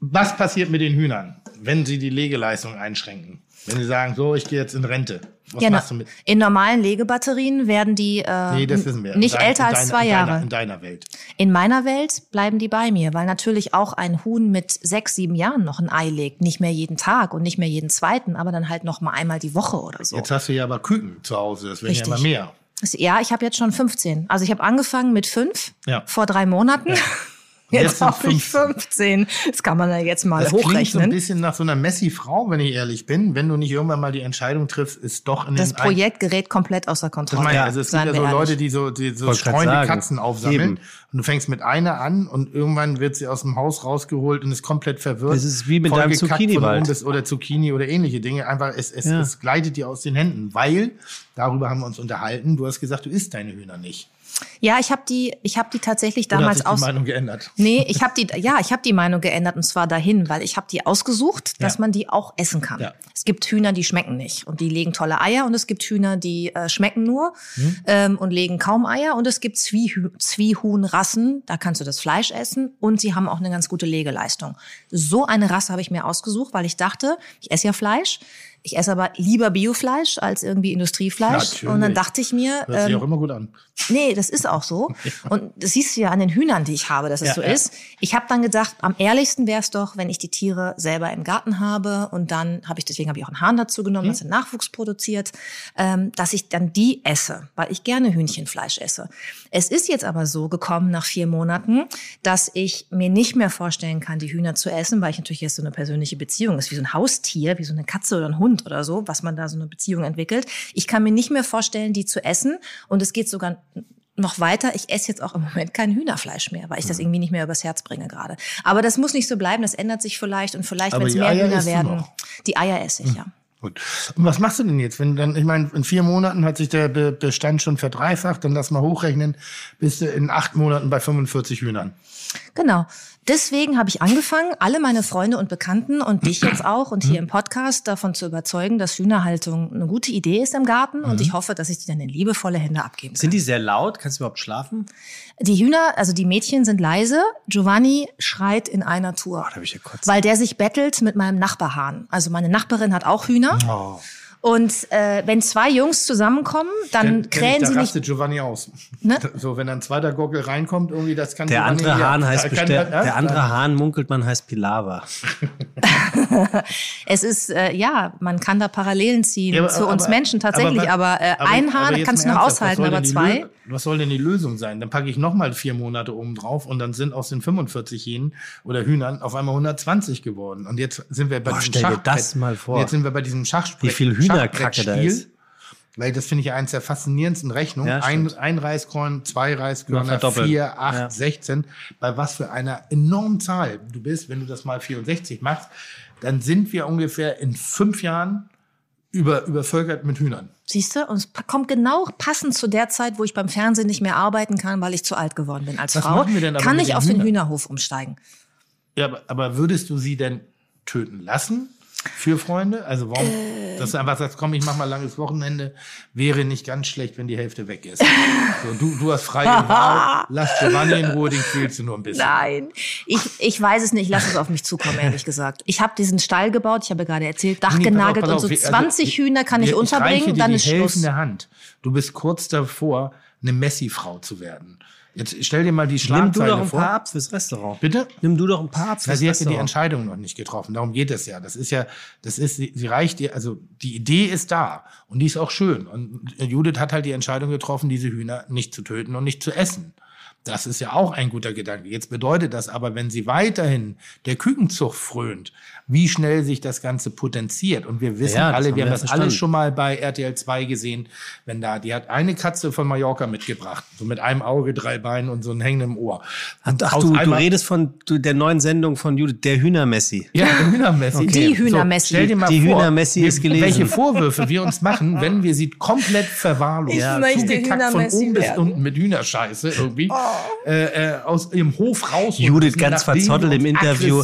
Speaker 4: was passiert mit den Hühnern, wenn sie die Legeleistung einschränken? Wenn sie sagen, so, ich gehe jetzt in Rente. Was
Speaker 6: Ja, na,
Speaker 4: machst du mit?
Speaker 6: in normalen Legebatterien werden die äh,
Speaker 4: Nee, das wissen wir.
Speaker 6: nicht
Speaker 4: In dein-
Speaker 6: älter
Speaker 4: in
Speaker 6: als
Speaker 4: deiner-
Speaker 6: zwei
Speaker 4: in
Speaker 6: Jahre.
Speaker 4: Deiner, in deiner Welt.
Speaker 6: In meiner Welt bleiben die bei mir, weil natürlich auch ein Huhn mit sechs, sieben Jahren noch ein Ei legt. Nicht mehr jeden Tag und nicht mehr jeden zweiten, aber dann halt noch mal einmal die Woche oder so.
Speaker 4: Jetzt hast du ja aber Küken zu Hause, das werden ja immer mehr.
Speaker 6: Ja, ich habe jetzt schon 15. Also ich habe angefangen mit fünf
Speaker 4: Ja.
Speaker 6: vor drei Monaten.
Speaker 4: Jetzt *laughs*
Speaker 6: Jetzt habe ich 15. Das kann man ja jetzt mal
Speaker 4: Das klingt so ein
Speaker 6: hochrechnen.
Speaker 4: bisschen nach so einer Messi-Frau, wenn ich ehrlich bin. Wenn du nicht irgendwann mal die Entscheidung triffst, ist doch in
Speaker 6: Das Projekt gerät komplett außer
Speaker 4: Das
Speaker 6: Kontrolle.
Speaker 4: meine ich, also es gibt ja so
Speaker 6: ehrlich.
Speaker 4: Leute, die so, die so streunende. Katzen aufsammeln.
Speaker 3: Eben.
Speaker 4: Und du fängst mit einer an und irgendwann wird sie aus dem Haus rausgeholt und ist komplett verwirrt.
Speaker 3: Das ist wie mit deinem Zucchini-Wald.
Speaker 4: Oder Zucchini oder ähnliche Dinge. Einfach, es, es,
Speaker 3: Ja.
Speaker 4: es gleitet dir aus den Händen. Weil, darüber haben wir uns unterhalten, du hast gesagt, du isst deine Hühner nicht.
Speaker 6: Ja, ich habe die, ich habe die tatsächlich damals aus.
Speaker 4: Meinung geändert?
Speaker 6: Nee, ich habe die, ja, ich habe die Meinung geändert und zwar dahin, weil ich habe die ausgesucht, dass
Speaker 4: Ja.
Speaker 6: man die auch essen kann.
Speaker 4: Ja.
Speaker 6: Es gibt Hühner, die schmecken nicht und die legen tolle Eier und es gibt Hühner, die äh, schmecken nur
Speaker 4: Hm?
Speaker 6: ähm, und legen kaum Eier und es gibt Zwiehü Zwiehuhnrassen, da kannst du das Fleisch essen und sie haben auch eine ganz gute Legeleistung. So eine Rasse habe ich mir ausgesucht, weil ich dachte, ich esse ja Fleisch. Ich esse aber lieber Biofleisch als irgendwie Industriefleisch.
Speaker 4: Natürlich.
Speaker 6: Und dann dachte ich mir,
Speaker 4: Hört sich
Speaker 6: ähm,
Speaker 4: auch immer gut an.
Speaker 6: Nee, das ist auch so. *laughs* Und das siehst du ja an den Hühnern, die ich habe, dass es
Speaker 4: Ja,
Speaker 6: so
Speaker 4: ja.
Speaker 6: ist. Ich habe dann gedacht, am ehrlichsten wäre es doch, wenn ich die Tiere selber im Garten habe und dann habe ich, deswegen habe ich auch einen Hahn dazu genommen,
Speaker 4: Hm.
Speaker 6: dass er Nachwuchs produziert, ähm, dass ich dann die esse, weil ich gerne Hühnchenfleisch esse. Es ist jetzt aber so gekommen nach vier Monaten, dass ich mir nicht mehr vorstellen kann, die Hühner zu essen, weil ich natürlich jetzt so eine persönliche Beziehung ist, wie so ein Haustier, wie so eine Katze oder ein Hund oder so, was man da so eine Beziehung entwickelt. Ich kann mir nicht mehr vorstellen, die zu essen und es geht sogar noch weiter. Ich esse jetzt auch im Moment kein Hühnerfleisch mehr, weil ich das
Speaker 4: Mhm.
Speaker 6: irgendwie nicht mehr übers Herz bringe gerade. Aber das muss nicht so bleiben, das ändert sich vielleicht und vielleicht, wenn es mehr
Speaker 4: Eier
Speaker 6: Hühner werden, die Eier esse ich, ja.
Speaker 4: Gut. Und was machst du denn jetzt? Wenn dann, ich meine, in vier Monaten hat sich der Be Bestand schon verdreifacht, dann lass mal hochrechnen, bist du in acht Monaten bei 45 Hühnern.
Speaker 6: Genau. Deswegen habe ich angefangen, alle meine Freunde und Bekannten und dich *clears throat* jetzt auch und hier im Podcast davon zu überzeugen, dass Hühnerhaltung eine gute Idee ist im Garten und ich hoffe, dass ich die dann in liebevolle Hände abgeben kann.
Speaker 3: Sind die sehr laut? Kannst du überhaupt schlafen?
Speaker 6: Die Hühner, also die Mädchen sind leise. Giovanni schreit in einer Tour.
Speaker 3: da hab ich ja kurz-
Speaker 6: Weil der sich bettelt mit meinem Nachbarhahn. Also meine Nachbarin hat auch Hühner.
Speaker 4: Oh.
Speaker 6: Und äh, wenn zwei Jungs zusammenkommen, dann
Speaker 4: Kenn- kenn
Speaker 6: krähen
Speaker 4: ich,
Speaker 6: sie
Speaker 4: da
Speaker 6: nicht.
Speaker 4: Giovanni aus.
Speaker 6: Ne? *laughs*
Speaker 4: So, wenn ein zweiter Gockel reinkommt, irgendwie, das kann
Speaker 3: Der
Speaker 4: Giovanni
Speaker 3: andere
Speaker 4: ja-
Speaker 3: Hahn heißt
Speaker 4: kann-
Speaker 3: bestimmt,
Speaker 4: ja,
Speaker 3: der andere Hahn munkelt man heißt Pilava. *laughs*
Speaker 6: Es ist, äh, ja, man kann da Parallelen ziehen
Speaker 4: Ja, aber-
Speaker 6: zu uns
Speaker 4: aber-
Speaker 6: Menschen tatsächlich.
Speaker 4: aber-
Speaker 6: Aber, äh,
Speaker 4: aber-
Speaker 6: ein Hahn kannst du noch aushalten, aber zwei.
Speaker 4: Lö- Was soll denn die Lösung sein? Dann packe ich noch mal vier Monate oben drauf und dann sind aus den 45 Hähnen oder Hühnern auf einmal 120 geworden. Und jetzt sind wir bei
Speaker 3: Boah,
Speaker 4: diesem
Speaker 3: stell dir das mal vor.
Speaker 4: Und Jetzt sind wir bei diesem Schachspiel.
Speaker 3: Wie viel Hühnerkacke da ist.
Speaker 4: Weil das finde ich eins der faszinierendsten Rechnungen.
Speaker 3: Ja,
Speaker 4: ein, ein Reiskorn, zwei Reiskörner, vier, acht,
Speaker 3: Ja.
Speaker 4: 16. Bei was für einer enormen Zahl du bist, wenn du das mal 64 machst, dann sind wir ungefähr in fünf Jahren über, übervölkert mit Hühnern.
Speaker 6: Siehst du? Und es kommt genau passend zu der Zeit, wo ich beim Fernsehen nicht mehr arbeiten kann, weil ich zu alt geworden bin als
Speaker 4: Was
Speaker 6: Frau.
Speaker 4: machen wir denn aber
Speaker 6: Kann ich
Speaker 4: den
Speaker 6: auf den
Speaker 4: Hühnern?
Speaker 6: Hühnerhof umsteigen?
Speaker 4: Ja, aber, aber würdest du sie denn töten lassen für Freunde? Also warum,
Speaker 6: Äh.
Speaker 4: dass du einfach sagst, komm, ich mach mal langes Wochenende, wäre nicht ganz schlecht, wenn die Hälfte weg ist. So, du, du hast freie Wahl, *laughs* lass Giovanni in Ruhe, den quälst du nur ein bisschen.
Speaker 6: Nein, ich, ich weiß es nicht. Lass es auf mich zukommen, *laughs* ehrlich gesagt. Ich habe diesen Stall gebaut, ich habe gerade erzählt, Dach
Speaker 4: Nee, pass auf,
Speaker 6: genagelt
Speaker 4: pass
Speaker 6: und
Speaker 4: auf,
Speaker 6: so
Speaker 4: wir- also,
Speaker 6: 20 Hühner kann ich
Speaker 4: reiche
Speaker 6: unterbringen,
Speaker 4: dir
Speaker 6: dann
Speaker 4: die
Speaker 6: ist Schluss.
Speaker 4: helfende Hand. Du bist kurz davor, eine Messi-Frau zu werden. Jetzt stell dir mal die
Speaker 3: Nimm du
Speaker 4: Schlagzeile
Speaker 3: doch ein
Speaker 4: vor.
Speaker 3: paar ab fürs Restaurant.
Speaker 4: Bitte?
Speaker 3: Nimm du doch ein paar ab
Speaker 4: Na,
Speaker 3: fürs
Speaker 4: sie hat ja die
Speaker 3: Restaurant.
Speaker 4: Entscheidung noch nicht getroffen. Darum geht es ja. Das ist ja, das ist, sie, sie reicht ihr, also die Idee ist da und die ist auch schön. Und Judith hat halt die Entscheidung getroffen, diese Hühner nicht zu töten und nicht zu essen. Das ist ja auch ein guter Gedanke. Jetzt bedeutet das aber, wenn sie weiterhin der Kükenzucht frönt, wie schnell sich das Ganze potenziert. Und wir wissen
Speaker 3: Ja,
Speaker 4: alle,
Speaker 3: haben
Speaker 4: wir haben das
Speaker 3: verstanden.
Speaker 4: alles schon mal bei RTL 2 gesehen, wenn da, die hat eine Katze von Mallorca mitgebracht, so mit einem Auge, drei Beinen und so einem hängenden Ohr. Und
Speaker 3: Ach, du, du redest von du, der neuen Sendung von Judith, der Hühnermessi.
Speaker 4: Ja, der Hühnermessi.
Speaker 6: Die Hühnermessi.
Speaker 4: So, stell dir mal
Speaker 3: Die
Speaker 4: vor,
Speaker 3: Hühnermessi
Speaker 4: wir-
Speaker 3: ist gelesen.
Speaker 4: welche Vorwürfe wir uns machen, wenn wir sie komplett verwahrlosen.
Speaker 6: Ich möchte
Speaker 4: zugekackt von
Speaker 6: Hühnermessi
Speaker 4: oben bis.
Speaker 6: Oh.
Speaker 4: unten mit Hühnerscheiße irgendwie äh, äh, aus ihrem Hof raus.
Speaker 3: Judith
Speaker 4: und
Speaker 3: ganz verzottelt im Interview.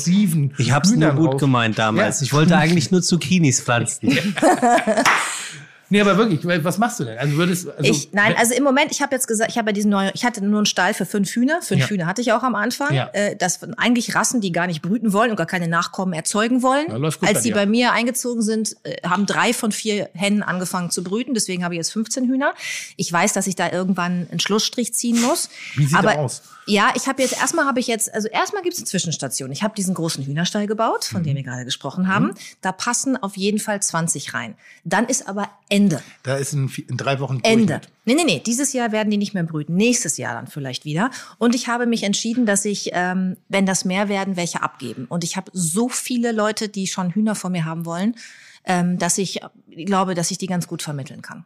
Speaker 3: Ich hab's nur
Speaker 4: Hühnern
Speaker 3: gut
Speaker 4: raus-
Speaker 3: gemeint damals.
Speaker 4: Ja.
Speaker 3: Ich wollte eigentlich nur Zucchinis pflanzen. *laughs* *laughs*
Speaker 4: Nee, aber wirklich, was machst du denn? Also würdest also,
Speaker 6: ich, nein, also im Moment, ich habe jetzt gesagt, ich habe ja diesen neuen, ich hatte nur einen Stall für fünf Hühner. Fünf
Speaker 4: Ja.
Speaker 6: Hühner hatte ich auch am Anfang.
Speaker 4: Ja.
Speaker 6: Äh, das waren eigentlich Rassen, die gar nicht brüten wollen und gar keine Nachkommen erzeugen wollen.
Speaker 4: Ja, läuft gut
Speaker 6: Als die bei mir eingezogen sind, äh, haben drei von vier Hennen angefangen zu brüten. Deswegen habe ich jetzt 15 Hühner. Ich weiß, dass ich da irgendwann einen Schlussstrich ziehen muss.
Speaker 4: Wie sieht
Speaker 6: Aber
Speaker 4: aus?
Speaker 6: Ja, ich habe jetzt erstmal habe ich jetzt, also erstmal gibt es eine Zwischenstation. Ich habe diesen großen Hühnerstall gebaut, von dem wir gerade gesprochen haben. Da passen auf jeden Fall 20 rein. Dann ist aber Ende.
Speaker 4: da ist in, in drei Wochen
Speaker 6: Ende. Nee, nee, nee. Dieses Jahr werden die nicht mehr brüten. Nächstes Jahr dann vielleicht wieder. Und ich habe mich entschieden, dass ich, ähm, wenn das mehr werden, welche abgeben. Und ich habe so viele Leute, die schon Hühner von mir haben wollen, ähm, dass ich äh, glaube, dass ich die ganz gut vermitteln kann.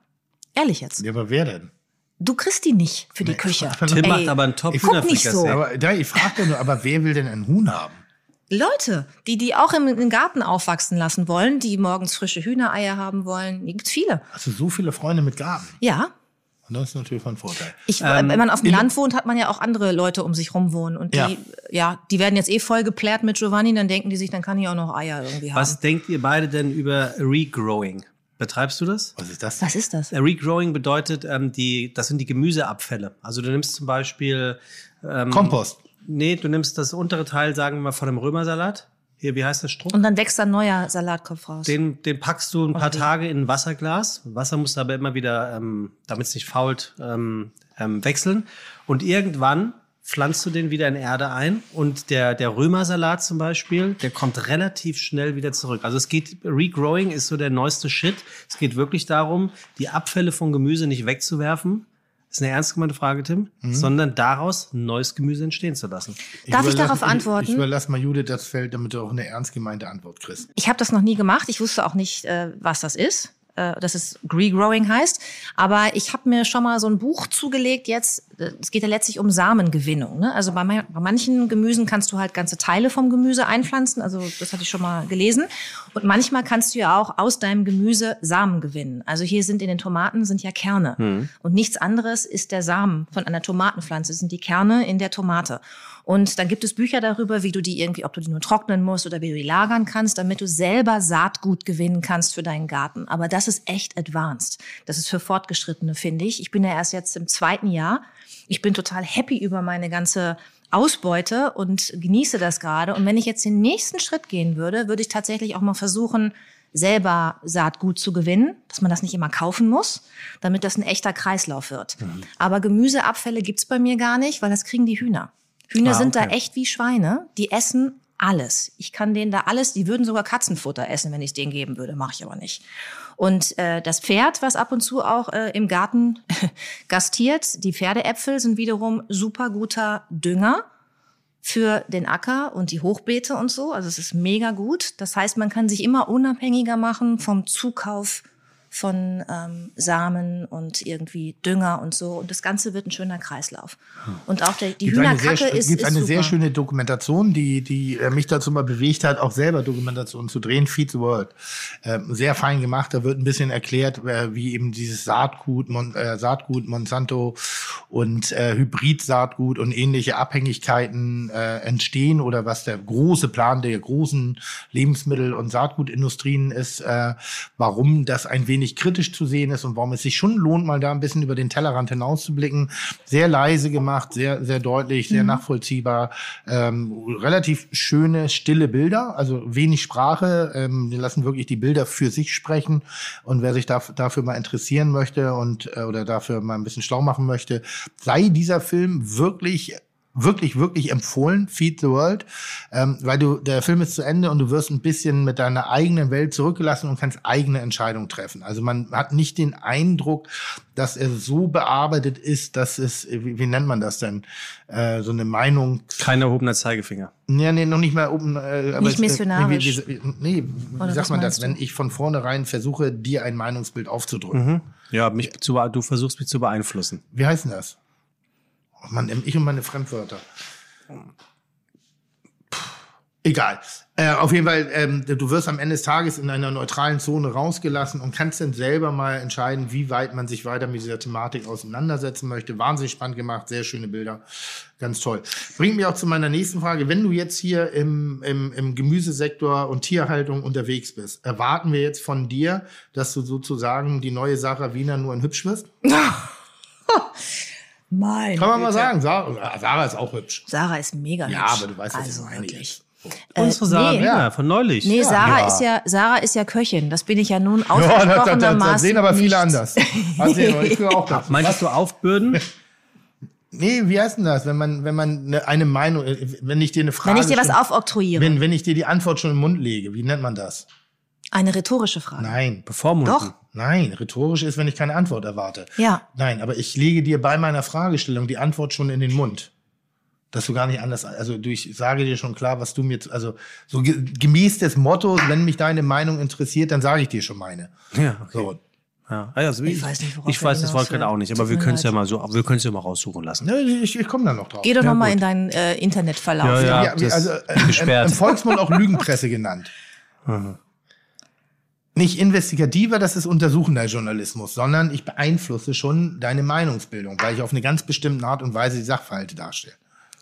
Speaker 6: Ehrlich jetzt.
Speaker 4: Ja, aber wer denn?
Speaker 6: Du kriegst die nicht für die Küche.
Speaker 3: Tim
Speaker 6: Ey,
Speaker 3: macht aber einen top
Speaker 6: Ich guck nicht so.
Speaker 4: Aber da, ich frage doch nur, aber wer will denn einen Huhn haben?
Speaker 6: Leute, die die auch im, im Garten aufwachsen lassen wollen, die morgens frische Hühnereier haben wollen, die gibt's viele.
Speaker 4: Hast du so viele Freunde mit Garten?
Speaker 6: Ja,
Speaker 4: Und das ist natürlich von Vorteil.
Speaker 6: Ich,
Speaker 3: Ähm,
Speaker 6: wenn man auf dem Land wohnt, hat man ja auch andere Leute um sich rum wohnen. Und die,
Speaker 4: Ja.
Speaker 6: ja. die werden jetzt eh voll geplärt mit Giovanni, dann denken die sich, dann kann ich auch noch Eier irgendwie haben.
Speaker 3: Was denkt ihr beide denn über Regrowing? Betreibst du das?
Speaker 4: Was ist das?
Speaker 6: Was ist das?
Speaker 3: Äh, Regrowing bedeutet, ähm, die, das sind die Gemüseabfälle. Also du nimmst zum Beispiel, ähm,
Speaker 4: Kompost.
Speaker 3: nee, du nimmst das untere Teil, sagen wir mal, von einem Römersalat. Hier, wie heißt der Strumpf?
Speaker 6: Und dann wächst ein neuer Salatkopf raus.
Speaker 3: Den, den packst du ein paar
Speaker 6: wie?
Speaker 3: Tage in ein Wasserglas. Wasser musst du aber immer wieder, ähm, damit es nicht fault, ähm, ähm, wechseln. Und irgendwann pflanzt du den wieder in Erde ein. Und der, der Römersalat zum Beispiel, der kommt relativ schnell wieder zurück. Also es geht, Regrowing ist so der neueste Shit. Es geht wirklich darum, die Abfälle von Gemüse nicht wegzuwerfen. Das ist eine ernst gemeinte Frage, Tim,
Speaker 4: Mhm.
Speaker 3: sondern daraus neues Gemüse entstehen zu lassen.
Speaker 6: Darf ich darauf antworten?
Speaker 4: Ich, ich überlasse mal Judith das Feld, damit du auch eine ernst gemeinte Antwort kriegst.
Speaker 6: Ich habe das noch nie gemacht. Ich wusste auch nicht, äh, was das ist. Äh, dass es Regrowing heißt. Aber ich habe mir schon mal so ein Buch zugelegt jetzt. Es geht ja letztlich um Samengewinnung. Ne? Also bei, man- bei manchen Gemüsen kannst du halt ganze Teile vom Gemüse einpflanzen. Also das hatte ich schon mal gelesen. Und manchmal kannst du ja auch aus deinem Gemüse Samen gewinnen. Also hier sind in den Tomaten sind ja Kerne. Und nichts anderes ist der Samen von einer Tomatenpflanze. Das sind die Kerne in der Tomate. Und dann gibt es Bücher darüber, wie du die irgendwie, ob du die nur trocknen musst oder wie du die lagern kannst, damit du selber Saatgut gewinnen kannst für deinen Garten. Aber das ist echt advanced. Das ist für Fortgeschrittene, finde ich. Ich bin ja erst jetzt im zweiten Jahr. Ich bin total happy über meine ganze Ausbeute und genieße das gerade. Und wenn ich jetzt den nächsten Schritt gehen würde, würde ich tatsächlich auch mal versuchen, selber Saatgut zu gewinnen, dass man das nicht immer kaufen muss, damit das ein echter Kreislauf wird. Aber Gemüseabfälle gibt's bei mir gar nicht, weil das kriegen die Hühner. Hühner
Speaker 4: Ah,
Speaker 6: sind da
Speaker 4: okay.
Speaker 6: echt wie Schweine. Die essen alles. Ich kann denen da alles, die würden sogar Katzenfutter essen, wenn ich es denen geben würde, mache ich aber nicht. Und äh, das Pferd, was ab und zu auch äh, im Garten *laughs* gastiert, die Pferdeäpfel sind wiederum super guter Dünger für den Acker und die Hochbeete und so. Also es ist mega gut. Das heißt, man kann sich immer unabhängiger machen vom Zukauf von ähm, Samen und irgendwie Dünger und so. Und das Ganze wird ein schöner Kreislauf. Und auch der, die
Speaker 4: gibt eine
Speaker 6: Hühnerkacke
Speaker 4: sehr,
Speaker 6: ist,
Speaker 4: gibt
Speaker 6: ist
Speaker 4: eine
Speaker 6: super.
Speaker 4: sehr schöne Dokumentation, die, die äh, mich dazu mal bewegt hat, auch selber Dokumentationen zu drehen, Feed the World. Ähm, sehr fein gemacht, da wird ein bisschen erklärt, äh, wie eben dieses Saatgut, Mon äh, Saatgut Monsanto und äh, Hybrid-Saatgut und ähnliche Abhängigkeiten äh, entstehen oder was der große Plan der großen Lebensmittel- und Saatgutindustrien ist, äh, warum das ein wenig kritisch zu sehen ist und warum es sich schon lohnt, mal da ein bisschen über den Tellerrand hinauszublicken. Sehr leise gemacht, sehr, sehr deutlich, sehr nachvollziehbar. Ähm, relativ schöne, stille Bilder, also wenig Sprache. Ähm, die lassen wirklich die Bilder für sich sprechen. Und wer sich da, dafür mal interessieren möchte und äh, oder dafür mal ein bisschen schlau machen möchte, sei dieser Film wirklich wirklich, wirklich empfohlen, Feed the World, ähm, weil du, der Film ist zu Ende und du wirst ein bisschen mit deiner eigenen Welt zurückgelassen und kannst eigene Entscheidungen treffen. Also man hat nicht den Eindruck, dass er so bearbeitet ist, dass es, wie, wie nennt man das denn, äh, so eine Meinung,
Speaker 3: Kein erhobener Zeigefinger.
Speaker 4: nee, nee, noch nicht mal oben, äh, aber
Speaker 6: Nicht
Speaker 4: äh,
Speaker 6: missionarisch.
Speaker 4: Nee, wie, wie, nee,
Speaker 6: Oder
Speaker 4: wie sagt man das,
Speaker 6: meinst
Speaker 4: wenn
Speaker 6: du?
Speaker 4: ich von vornherein versuche, dir ein Meinungsbild aufzudrücken?
Speaker 3: Ja, mich zu, du versuchst mich zu beeinflussen.
Speaker 4: Wie heißt denn das? Oh Mann, ich und meine Fremdwörter. Puh, Egal. Äh, auf jeden Fall, ähm, du wirst am Ende des Tages in einer neutralen Zone rausgelassen und kannst dann selber mal entscheiden, wie weit man sich weiter mit dieser Thematik auseinandersetzen möchte. Wahnsinnig spannend gemacht, sehr schöne Bilder, ganz toll. Bringt mich auch zu meiner nächsten Frage. Wenn du jetzt hier im, im, im Gemüsesektor und Tierhaltung unterwegs bist, erwarten wir jetzt von dir, dass du sozusagen die neue Sarah Wiener nur in hübsch wirst? *laughs* *laughs*
Speaker 6: Mein.
Speaker 4: Kann man mal sagen, Sarah, Sarah ist auch hübsch.
Speaker 6: Sarah ist mega
Speaker 4: Ja,
Speaker 6: hübsch.
Speaker 4: aber du weißt, was
Speaker 6: also
Speaker 4: ich meine
Speaker 6: wirklich.
Speaker 4: jetzt.
Speaker 3: Unsere Sarah
Speaker 6: nee.
Speaker 3: Wiener von neulich.
Speaker 6: Nee, Sarah
Speaker 4: Ja.
Speaker 6: ist ja Sarah ist ja Köchin. Das bin ich ja nun
Speaker 4: Ja, das, das, das,
Speaker 6: ausgesprochenermaßen
Speaker 4: das sehen aber viele
Speaker 6: nicht.
Speaker 4: anders. *laughs* Das wir, ich auch dazu.
Speaker 3: Meintest du aufbürden?
Speaker 4: Nee, wie heißt denn das, wenn man, wenn man eine, eine Meinung, äh, wenn ich dir eine Frage
Speaker 6: Wenn ich dir was aufoktroyiere.
Speaker 4: wenn, wenn ich dir die Antwort schon im Mund lege, wie nennt man das?
Speaker 6: Eine rhetorische Frage.
Speaker 4: Nein.
Speaker 3: Bevormunden.
Speaker 6: Doch.
Speaker 4: Nein, rhetorisch ist, wenn ich keine Antwort erwarte.
Speaker 6: Ja.
Speaker 4: Nein, aber ich lege dir bei meiner Fragestellung die Antwort schon in den Mund. Dass du gar nicht anders, also du, ich sage dir schon klar, was du mir, also so ge- gemäß des Mottos, wenn mich deine Meinung interessiert, dann sage ich dir schon meine.
Speaker 3: Ja, okay.
Speaker 4: So.
Speaker 3: Ja. Also ich,
Speaker 6: Ich weiß nicht, worauf
Speaker 3: ich weiß das Wort gerade auch nicht, aber wir können es ja mal so, wir können es ja mal raussuchen lassen.
Speaker 4: Ne, ich, ich komme da noch drauf.
Speaker 6: Geh doch
Speaker 3: Ja,
Speaker 6: noch mal
Speaker 3: gut.
Speaker 6: in deinen äh, Internetverlauf.
Speaker 3: Ja, ja.
Speaker 4: Ja, also äh,
Speaker 3: gesperrt.
Speaker 4: Im, im Volksmund auch Lügenpresse genannt. Nicht investigativer, das ist untersuchender Journalismus, sondern ich beeinflusse schon deine Meinungsbildung, weil ich auf eine ganz bestimmte Art und Weise die Sachverhalte darstelle.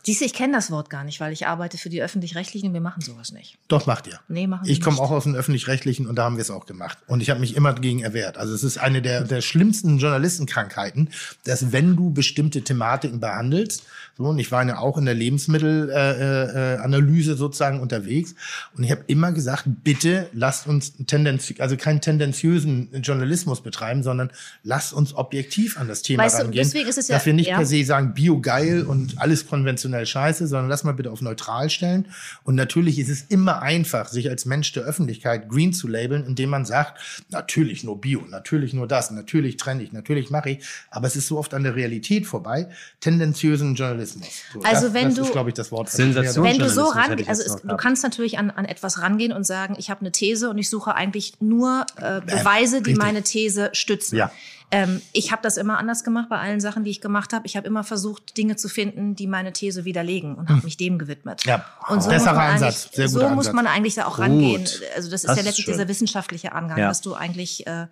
Speaker 6: Siehst du, ich kenne das Wort gar nicht, weil ich arbeite für die Öffentlich-Rechtlichen und wir machen sowas nicht.
Speaker 4: Doch, macht ihr.
Speaker 6: Nee, machen wir
Speaker 4: Ich komme auch aus dem Öffentlich-Rechtlichen und da haben wir es auch gemacht. Und ich habe mich immer dagegen erwehrt. Also es ist eine der, der schlimmsten Journalistenkrankheiten, dass wenn du bestimmte Thematiken behandelst, so, und ich war ja auch in der Lebensmittelanalyse äh, äh, sozusagen unterwegs und ich habe immer gesagt, bitte lasst uns tendenz also keinen tendenziösen Journalismus betreiben, sondern lasst uns objektiv an das Thema
Speaker 6: Weißt du,
Speaker 4: rangehen.
Speaker 6: deswegen ist es ja-
Speaker 4: dass wir nicht
Speaker 6: ja.
Speaker 4: per se sagen, bio geil und alles konventionell scheiße, sondern lass mal bitte auf neutral stellen. Und natürlich ist es immer einfach, sich als Mensch der Öffentlichkeit green zu labeln, indem man sagt, natürlich nur bio, natürlich nur das, natürlich trenne ich, natürlich mache ich. Aber es ist so oft an der Realität vorbei. Tendenziösen Journalismus. So,
Speaker 6: Also
Speaker 4: das,
Speaker 6: wenn
Speaker 4: das
Speaker 6: du-
Speaker 4: ist, glaube ich, das Wort.
Speaker 3: Sensation.
Speaker 6: Wenn du so
Speaker 3: Journalismus hätte
Speaker 6: ran,
Speaker 3: ich
Speaker 6: also es, du kannst natürlich an, an etwas rangehen und sagen, ich habe eine These und ich suche eigentlich nur äh, Beweise, die
Speaker 4: richtig.
Speaker 6: meine These stützen.
Speaker 4: Ja.
Speaker 6: Ähm, ich habe das immer anders gemacht bei allen Sachen, die ich gemacht habe. Ich habe immer versucht, Dinge zu finden, die meine These widerlegen und habe mich dem gewidmet.
Speaker 4: Hm. Ja.
Speaker 6: Und so,
Speaker 4: Besserer
Speaker 6: muss man,
Speaker 4: Ansatz.
Speaker 6: eigentlich-
Speaker 4: Sehr
Speaker 6: so
Speaker 4: guter
Speaker 6: muss
Speaker 4: Ansatz.
Speaker 6: man eigentlich da auch
Speaker 3: Gut.
Speaker 6: rangehen. Also das ist
Speaker 3: Das
Speaker 6: ja
Speaker 3: ist
Speaker 6: letztlich
Speaker 3: schön.
Speaker 6: dieser wissenschaftliche Angang,
Speaker 3: Ja.
Speaker 6: dass du eigentlich äh,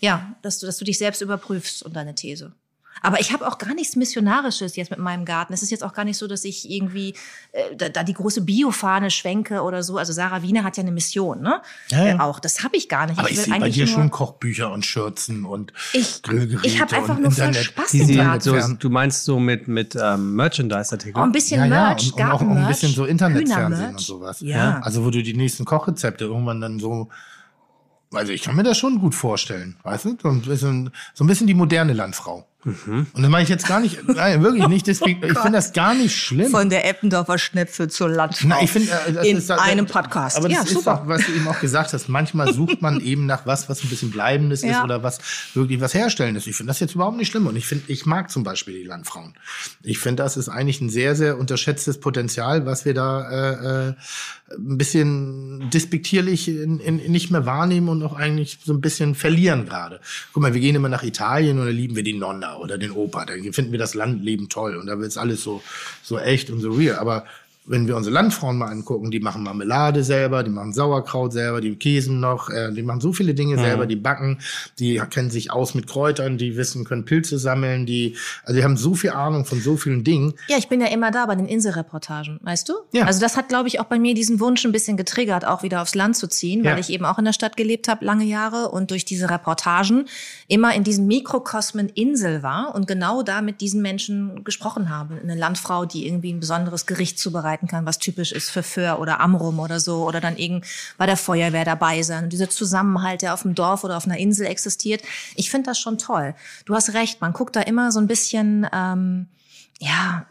Speaker 6: ja, dass du, dass du dich selbst überprüfst und deine These. Aber ich habe auch gar nichts Missionarisches jetzt mit meinem Garten. Es ist jetzt auch gar nicht so, dass ich irgendwie äh, da, da die große Biofahne schwenke oder so. Also Sarah Wiener hat ja eine Mission, ne?
Speaker 4: Ja, ja.
Speaker 6: Äh, auch. Das habe ich gar nicht.
Speaker 4: Aber
Speaker 6: ich
Speaker 4: ich sehe bei dir schon Kochbücher und Schürzen und
Speaker 6: Ich-
Speaker 4: Grillgeräte
Speaker 6: ich hab einfach
Speaker 4: und
Speaker 6: nur voll
Speaker 4: Internet.
Speaker 6: Spaß
Speaker 3: Die sie,
Speaker 6: Garten.
Speaker 3: so, du meinst so mit, mit ähm, Merchandise-Artikeln?
Speaker 6: Oh, ein bisschen
Speaker 4: Ja, ja,
Speaker 6: Merch,
Speaker 4: und, und auch, auch ein bisschen so Internetfernsehen und sowas.
Speaker 6: Ja.
Speaker 4: Also wo du die nächsten Kochrezepte irgendwann dann so, also ich kann mir das schon gut vorstellen, weißt du? So ein bisschen, so ein bisschen die moderne Landfrau.
Speaker 6: Mhm.
Speaker 4: Und das meine ich jetzt gar nicht, nein, wirklich nicht,
Speaker 6: Oh
Speaker 4: deswegen, ich finde das gar nicht schlimm.
Speaker 6: Von der Eppendorfer Schnepfe zur Landfrau.
Speaker 4: Na, ich finde, äh, das
Speaker 6: in
Speaker 4: ist
Speaker 6: einem Podcast.
Speaker 4: Aber das
Speaker 6: ja,
Speaker 4: ist
Speaker 6: super.
Speaker 4: doch, was du eben auch gesagt hast. Manchmal sucht man eben nach was, was ein bisschen Bleibendes ist
Speaker 6: Ja.
Speaker 4: oder was wirklich was Herstellendes. Ich finde das jetzt überhaupt nicht schlimm. Und ich finde, ich mag zum Beispiel die Landfrauen. Ich finde, das ist eigentlich ein sehr, sehr unterschätztes Potenzial, was wir da äh, äh, ein bisschen despektierlich in, in, nicht mehr wahrnehmen und auch eigentlich so ein bisschen verlieren gerade. Guck mal, wir gehen immer nach Italien und da lieben wir die Nonna oder den Opa. Da finden wir das Landleben toll und da wird alles so, so echt und so real. Aber wenn wir unsere Landfrauen mal angucken, die machen Marmelade selber, die machen Sauerkraut selber, die käsen noch, äh, die machen so viele Dinge selber, die backen, die kennen sich aus mit Kräutern, die wissen, können Pilze sammeln, die, also die haben so viel Ahnung von so vielen Dingen.
Speaker 6: Ja, ich bin ja immer da bei den Inselreportagen, weißt du?
Speaker 4: Ja.
Speaker 6: Also das hat, glaube ich, auch bei mir diesen Wunsch ein bisschen getriggert, auch wieder aufs Land zu ziehen,
Speaker 4: Ja.
Speaker 6: weil ich eben auch in der Stadt gelebt habe, lange Jahre und durch diese Reportagen immer in diesem Mikrokosmen Insel war und genau da mit diesen Menschen gesprochen habe. Eine Landfrau, die irgendwie ein besonderes Gericht zubereiten kann, was typisch ist für Föhr oder Amrum oder so, oder dann irgend bei der Feuerwehr dabei sein. Und dieser Zusammenhalt, der auf dem Dorf oder auf einer Insel existiert, ich finde das schon toll. Du hast recht, man guckt da immer so ein bisschen, ähm, ja,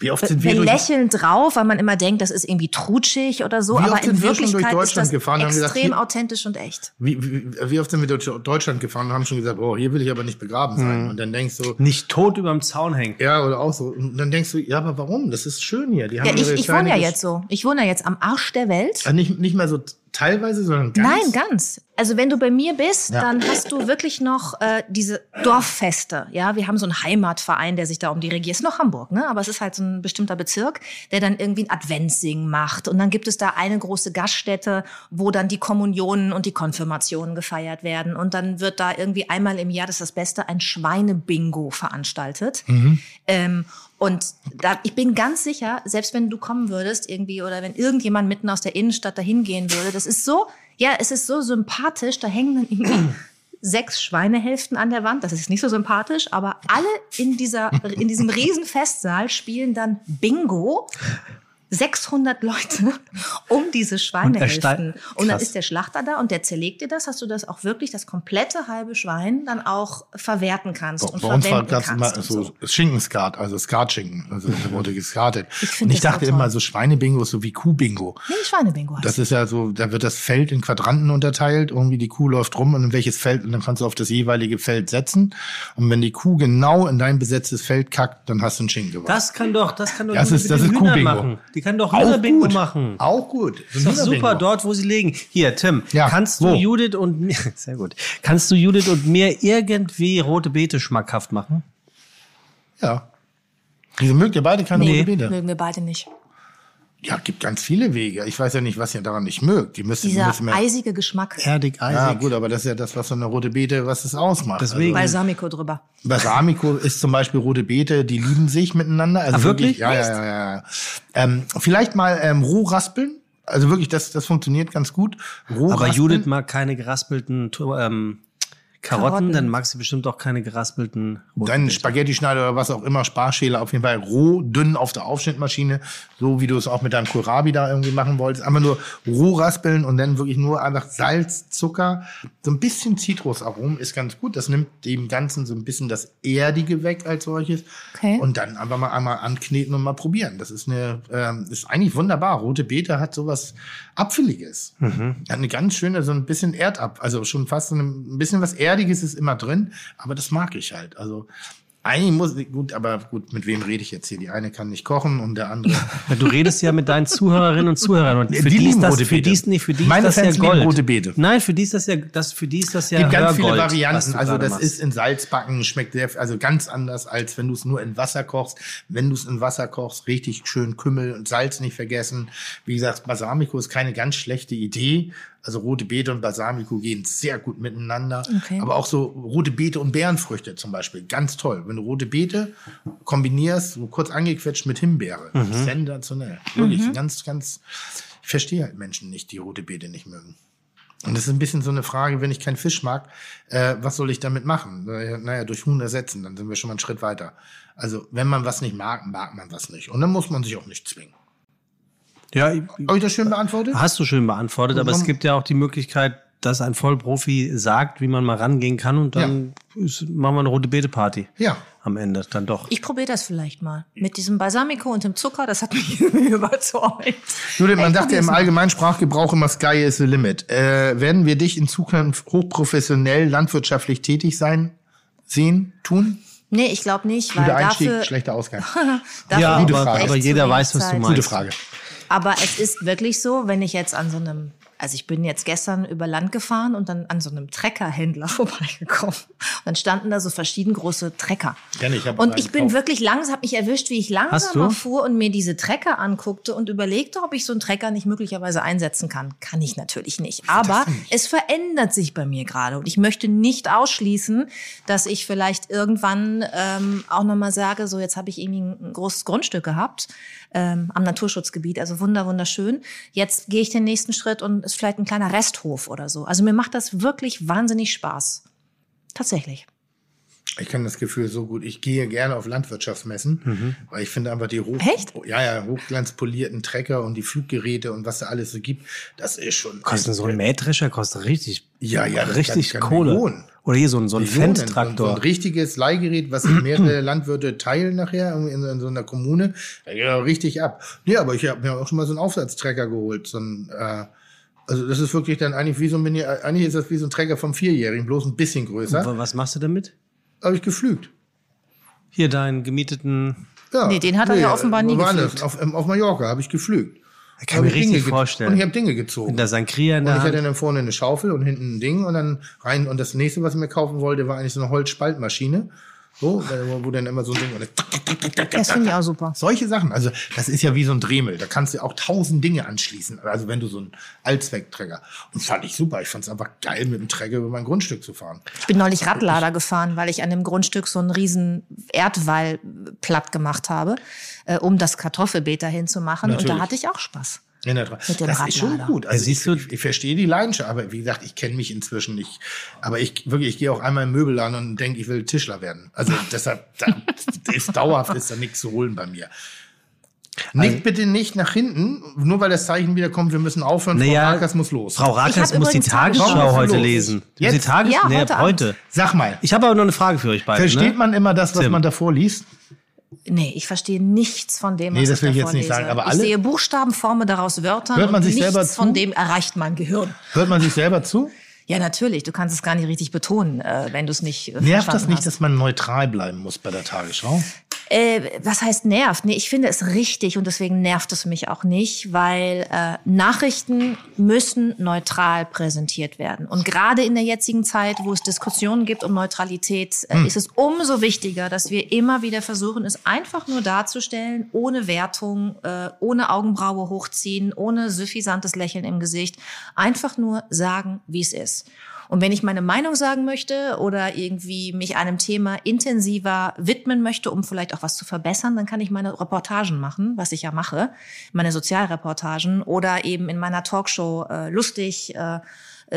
Speaker 4: Wie oft sind wir
Speaker 6: wir lächeln drauf, weil man immer denkt, das ist irgendwie trutschig oder so,
Speaker 4: Wie
Speaker 6: aber
Speaker 4: oft
Speaker 6: in
Speaker 4: sind wir schon durch
Speaker 6: Wirklichkeit ist
Speaker 4: Deutschland
Speaker 6: das
Speaker 4: gefahren gesagt,
Speaker 6: extrem
Speaker 4: hier-
Speaker 6: authentisch und echt.
Speaker 4: wie, wie, wie oft sind wir durch Deutschland gefahren und haben schon gesagt, oh, hier will ich aber nicht begraben sein.
Speaker 3: Mhm.
Speaker 4: Und dann denkst du,
Speaker 3: Nicht tot überm Zaun hängen.
Speaker 4: ja, oder auch so. Und dann denkst du, ja, aber warum? Das ist schön hier. Die haben
Speaker 6: Ja, ich, ich wohne ja jetzt so. Ich wohne ja jetzt am Arsch der Welt.
Speaker 4: Ah, Nicht, nicht mehr so teilweise, sondern ganz.
Speaker 6: Nein, ganz. Also wenn du bei mir bist,
Speaker 4: Ja.
Speaker 6: dann hast du wirklich noch äh, diese Dorffeste. Ja, wir haben so einen Heimatverein, der sich da um die regiert. Ist noch Hamburg, ne? Aber es ist halt so ein bestimmter Bezirk, der dann irgendwie ein Adventssingen macht. Und dann gibt es da eine große Gaststätte, wo dann die Kommunionen und die Konfirmationen gefeiert werden. Und dann wird da irgendwie einmal im Jahr, das ist das Beste, ein Schweinebingo veranstaltet. Ähm, und da, ich bin ganz sicher, selbst wenn du kommen würdest irgendwie oder wenn irgendjemand mitten aus der Innenstadt dahin gehen würde, das ist so, ja, es ist so sympathisch, da hängen dann irgendwie *clears throat* sechs Schweinehälften an der Wand. Das ist nicht so sympathisch, aber alle in dieser, in diesem riesen Festsaal spielen dann Bingo. 600 Leute *laughs* um diese Schweinehälften.
Speaker 3: erstein-
Speaker 6: Und dann ist der Schlachter da und der zerlegt dir das, dass du das auch wirklich, das komplette halbe Schwein dann auch verwerten kannst und
Speaker 4: Bei uns war
Speaker 6: verwenden
Speaker 4: ganz
Speaker 6: kannst.
Speaker 4: immer
Speaker 6: und
Speaker 4: so, Schinkenskat, also Skatschinken. Also wurde geskartet.
Speaker 6: find
Speaker 4: Und ich dachte immer, so Schweinebingo ist so wie Kuhbingo.
Speaker 6: Nee, Schweinebingo heißt
Speaker 4: Das ist ja so, da wird das Feld in Quadranten unterteilt, irgendwie die Kuh läuft rum und in welches Feld, und dann kannst du auf das jeweilige Feld setzen. Und wenn die Kuh genau in dein besetztes Feld kackt, dann hast du einen Schinken gewonnen.
Speaker 3: Das kann doch, das kann doch
Speaker 4: Das ist-
Speaker 3: mit
Speaker 4: das
Speaker 3: den
Speaker 4: ist
Speaker 3: Hühnern
Speaker 4: Kuhbingo.
Speaker 3: machen. Die kann doch
Speaker 4: gut.
Speaker 3: machen.
Speaker 4: Auch gut.
Speaker 3: Ist doch
Speaker 4: Hühnerbingo.
Speaker 3: super dort, wo sie liegen. Hier, Tim,
Speaker 4: Ja,
Speaker 3: kannst du
Speaker 4: wo?
Speaker 3: Judith und mir, *laughs* sehr gut, kannst du Judith und mir irgendwie rote Beete schmackhaft machen?
Speaker 4: Ja. Wieso mögt ihr beide keine
Speaker 3: Nee.
Speaker 4: rote Beete?
Speaker 6: Mögen wir beide nicht.
Speaker 4: Ja, gibt ganz viele Wege. Ich weiß ja nicht, was ihr daran nicht mögt. Die müsst,
Speaker 6: Dieser
Speaker 4: müssen mehr,
Speaker 6: eisige Geschmack.
Speaker 3: Erdig, eisig.
Speaker 4: ja, gut, aber das ist ja das, was so eine rote Beete, was es ausmacht.
Speaker 3: Deswegen.
Speaker 6: Balsamico drüber.
Speaker 4: Balsamico ist zum Beispiel rote Beete, die lieben sich miteinander. Also
Speaker 3: Ah, wirklich?
Speaker 4: Ja, ja, ja, ja. ja. Ähm, vielleicht mal ähm, roh raspeln. Also wirklich, das, das funktioniert ganz gut. Roh
Speaker 3: Aber
Speaker 4: raspeln.
Speaker 3: Judith mag keine geraspelten ähm, Karotten,
Speaker 6: Karotten.
Speaker 3: dann mag sie bestimmt auch keine geraspelten roten
Speaker 4: Dein
Speaker 3: Beete.
Speaker 4: Spaghetti-Schneider oder was auch immer, Sparschäler auf jeden Fall roh, dünn auf der Aufschnittmaschine, so wie du es auch mit deinem Kohlrabi da irgendwie machen wolltest. Einfach nur roh raspeln und dann wirklich nur einfach Salz, Zucker, so ein bisschen Zitrusaromen ist ganz gut. Das nimmt dem Ganzen so ein bisschen das Erdige weg als solches.
Speaker 6: Okay.
Speaker 4: Und dann einfach mal einmal ankneten und mal probieren. Das ist eine, ähm, ist eigentlich wunderbar. Rote Beete hat sowas Apfeliges.
Speaker 3: Mhm.
Speaker 4: Hat eine ganz schöne, so ein bisschen Erdab, also schon fast so ein bisschen was Erdiges ist immer drin, aber das mag ich halt. Also eigentlich muss, gut, aber gut, mit wem rede ich jetzt hier? Die eine kann nicht kochen und der andere. *laughs*
Speaker 3: Du redest ja mit deinen Zuhörerinnen und Zuhörern und für
Speaker 4: Die
Speaker 3: die, ist das,
Speaker 4: rote
Speaker 3: für
Speaker 4: Beete.
Speaker 3: die ist, nee, für die
Speaker 4: Meine
Speaker 3: ist das
Speaker 4: Fans
Speaker 3: ja Gold.
Speaker 4: rote Beete.
Speaker 3: Nein, für die ist das ja, das, für die ist das ja
Speaker 4: gibt ganz viele
Speaker 3: Hörgold,
Speaker 4: Varianten. Also das
Speaker 3: machst.
Speaker 4: ist in Salzbacken, schmeckt sehr, also ganz anders, als wenn du es nur in Wasser kochst. Wenn du es in Wasser kochst, richtig schön Kümmel und Salz nicht vergessen. Wie gesagt, Balsamico ist keine ganz schlechte Idee. Also rote Beete und Balsamico gehen sehr gut miteinander.
Speaker 6: Okay.
Speaker 4: Aber auch so rote Beete und Beerenfrüchte zum Beispiel, ganz toll. Wenn du rote Beete kombinierst, so kurz angequetscht mit Himbeere, sensationell. Wirklich, ganz, ganz. Ich verstehe halt Menschen nicht, die rote Beete nicht mögen. Und das ist ein bisschen so eine Frage, wenn ich keinen Fisch mag, äh, was soll ich damit machen? Naja, naja, durch Huhn ersetzen, dann sind wir schon mal einen Schritt weiter. Also, wenn man was nicht mag, mag man was nicht. Und dann muss man sich auch nicht zwingen.
Speaker 3: Ja, ich-
Speaker 4: Habe ich das schön beantwortet?
Speaker 3: hast du schön beantwortet, aber es gibt ja auch die Möglichkeit, dass ein Vollprofi sagt, wie man mal rangehen kann und dann ist, machen wir eine rote Beete-Party.
Speaker 4: Ja.
Speaker 3: Am Ende dann doch.
Speaker 6: Ich probiere das vielleicht mal. Mit diesem Balsamico und dem Zucker, das hat mich *laughs* überzeugt.
Speaker 4: Judith, man
Speaker 6: Ich
Speaker 4: sagt ja im
Speaker 6: mal.
Speaker 4: allgemeinen Sprachgebrauch immer Sky is the limit. Äh, werden wir dich in Zukunft hochprofessionell landwirtschaftlich tätig sein, sehen, tun?
Speaker 6: Nee, ich glaube nicht, weil
Speaker 4: Guter Einstieg,
Speaker 6: dafür,
Speaker 4: schlechter Ausgang. *laughs*
Speaker 6: dafür
Speaker 3: ja,
Speaker 4: gute
Speaker 3: aber,
Speaker 4: Frage.
Speaker 3: aber jeder weiß, was du
Speaker 6: Zeit.
Speaker 3: meinst.
Speaker 4: Gute Frage.
Speaker 6: Aber es ist wirklich so, wenn ich jetzt an so einem, also ich bin jetzt gestern über Land gefahren und dann an so einem Treckerhändler *laughs* vorbeigekommen. Und dann standen da so verschieden große Trecker.
Speaker 4: Kenn ich, hab
Speaker 6: und ich bin
Speaker 4: gekauft.
Speaker 6: wirklich langsam, hab mich erwischt, wie ich langsamer fuhr und mir diese Trecker anguckte und überlegte, ob ich so einen Trecker nicht möglicherweise einsetzen kann. Kann ich natürlich nicht. Aber es verändert sich bei mir gerade und ich möchte nicht ausschließen, dass ich vielleicht irgendwann ähm, auch nochmal sage, so jetzt habe ich irgendwie ein großes Grundstück gehabt ähm, am Naturschutzgebiet, also wunder wunderschön. Jetzt gehe ich den nächsten Schritt und ist vielleicht ein kleiner Resthof oder so. Also mir macht das wirklich wahnsinnig Spaß. Tatsächlich.
Speaker 4: Ich kenne das Gefühl so gut. Ich gehe gerne auf Landwirtschaftsmessen, weil ich finde einfach die hoch,
Speaker 6: Echt?
Speaker 4: ja, ja, hochglanzpolierten Trecker und die Fluggeräte und was da alles so gibt, das ist schon.
Speaker 3: Kostet so ein Mähdrescher kostet richtig,
Speaker 4: ja, ja, das
Speaker 3: richtig
Speaker 4: kann- kann
Speaker 3: Kohle.
Speaker 4: Millionen.
Speaker 3: Oder hier so ein, so ein Fendt-Traktor.
Speaker 4: so ein richtiges Leihgerät, was sich mehrere Landwirte teilen nachher irgendwie in, in so einer Kommune. Da geht auch richtig ab. Nee, aber ich habe mir auch schon mal so einen Aufsatztrecker geholt. So ein, äh, also das ist wirklich dann eigentlich wie so ein Mini, eigentlich ist das wie so ein Trecker vom Vierjährigen, bloß ein bisschen größer.
Speaker 3: Was machst du damit?
Speaker 4: Habe ich geflügt.
Speaker 3: Hier deinen gemieteten.
Speaker 4: Ja.
Speaker 6: Nee, den hat er ja offenbar nie geflügt.
Speaker 4: Auf, ähm, auf Mallorca habe ich geflügt.
Speaker 3: Ich kann mir
Speaker 4: ich
Speaker 3: richtig
Speaker 4: Dinge ge-
Speaker 3: vorstellen.
Speaker 4: Und ich habe Dinge gezogen.
Speaker 3: In der Sankria in
Speaker 4: Und
Speaker 3: der
Speaker 4: ich hatte dann vorne eine Schaufel und hinten ein Ding und dann rein. Und das nächste, was ich mir kaufen wollte, war eigentlich so eine Holzspaltmaschine. So, wo, dann immer so ein Ding. Und das
Speaker 6: finde ich auch super.
Speaker 4: solche Sachen. Also, das ist ja wie so ein Dremel. Da kannst du auch tausend Dinge anschließen. Also, wenn du so einen Allzweckträger. Und fand ich super. Ich fand es einfach geil, mit dem Träger über mein Grundstück zu fahren.
Speaker 6: Ich bin neulich Radlader gefahren, weil ich an dem Grundstück so einen riesen Erdwall platt gemacht habe, äh, um das Kartoffelbeet dahin zu machen. Und
Speaker 4: Natürlich.
Speaker 6: da hatte ich auch Spaß.
Speaker 4: In der Tra-
Speaker 6: Mit dem
Speaker 4: das ist schon gut. Also
Speaker 3: siehst
Speaker 4: ich,
Speaker 3: du-
Speaker 4: ich, ich verstehe die Leidenschaft, aber wie gesagt, ich kenne mich inzwischen nicht. Aber ich wirklich, ich gehe auch einmal im Möbelladen und denke, ich will Tischler werden. Also *laughs* deshalb da ist dauerhaft ist da nichts zu holen bei mir. Nick bitte nicht nach hinten, nur weil das Zeichen wieder kommt, wir müssen aufhören,
Speaker 3: Naja,
Speaker 4: Frau Rackers muss los.
Speaker 3: Frau Rackers
Speaker 6: hab
Speaker 3: muss die Tagesschau
Speaker 6: Tagesschau
Speaker 3: heute
Speaker 4: los.
Speaker 3: lesen.
Speaker 4: Jetzt?
Speaker 3: Die Tages
Speaker 6: Ja,
Speaker 3: nee,
Speaker 6: heute
Speaker 3: heute.
Speaker 4: Sag mal,
Speaker 3: Ich habe aber noch eine Frage für euch beide.
Speaker 4: versteht
Speaker 3: ne?
Speaker 4: man immer das, was
Speaker 3: Tim.
Speaker 4: man davor liest?
Speaker 6: Nee, ich verstehe nichts von dem, was
Speaker 4: Nee, das
Speaker 6: ich
Speaker 4: will ich jetzt nicht
Speaker 6: lese.
Speaker 4: sagen, aber
Speaker 6: ich
Speaker 4: alle-
Speaker 6: sehe Buchstaben, forme daraus Wörter
Speaker 4: Hört man
Speaker 6: und
Speaker 4: sich
Speaker 6: nichts
Speaker 4: selber zu?
Speaker 6: von dem erreicht mein Gehirn.
Speaker 4: Hört man sich selber zu?
Speaker 6: Ja, natürlich. Du kannst es gar nicht richtig betonen, äh, wenn du es nicht äh,
Speaker 4: Nervt das nicht,
Speaker 6: hast.
Speaker 4: dass man neutral bleiben muss bei der Tagesschau?
Speaker 6: Äh, was heißt nervt? Nee, ich finde es richtig und deswegen nervt es mich auch nicht, weil äh, Nachrichten müssen neutral präsentiert werden. Und gerade in der jetzigen Zeit, wo es Diskussionen gibt um Neutralität, äh, ist es umso wichtiger, dass wir immer wieder versuchen, es einfach nur darzustellen, ohne Wertung, äh, ohne Augenbraue hochziehen, ohne suffisantes Lächeln im Gesicht, einfach nur sagen, wie es ist. Und wenn ich meine Meinung sagen möchte oder irgendwie mich einem Thema intensiver widmen möchte, um vielleicht auch was zu verbessern, dann kann ich meine Reportagen machen, was ich ja mache, meine Sozialreportagen oder eben in meiner Talkshow äh, lustig äh,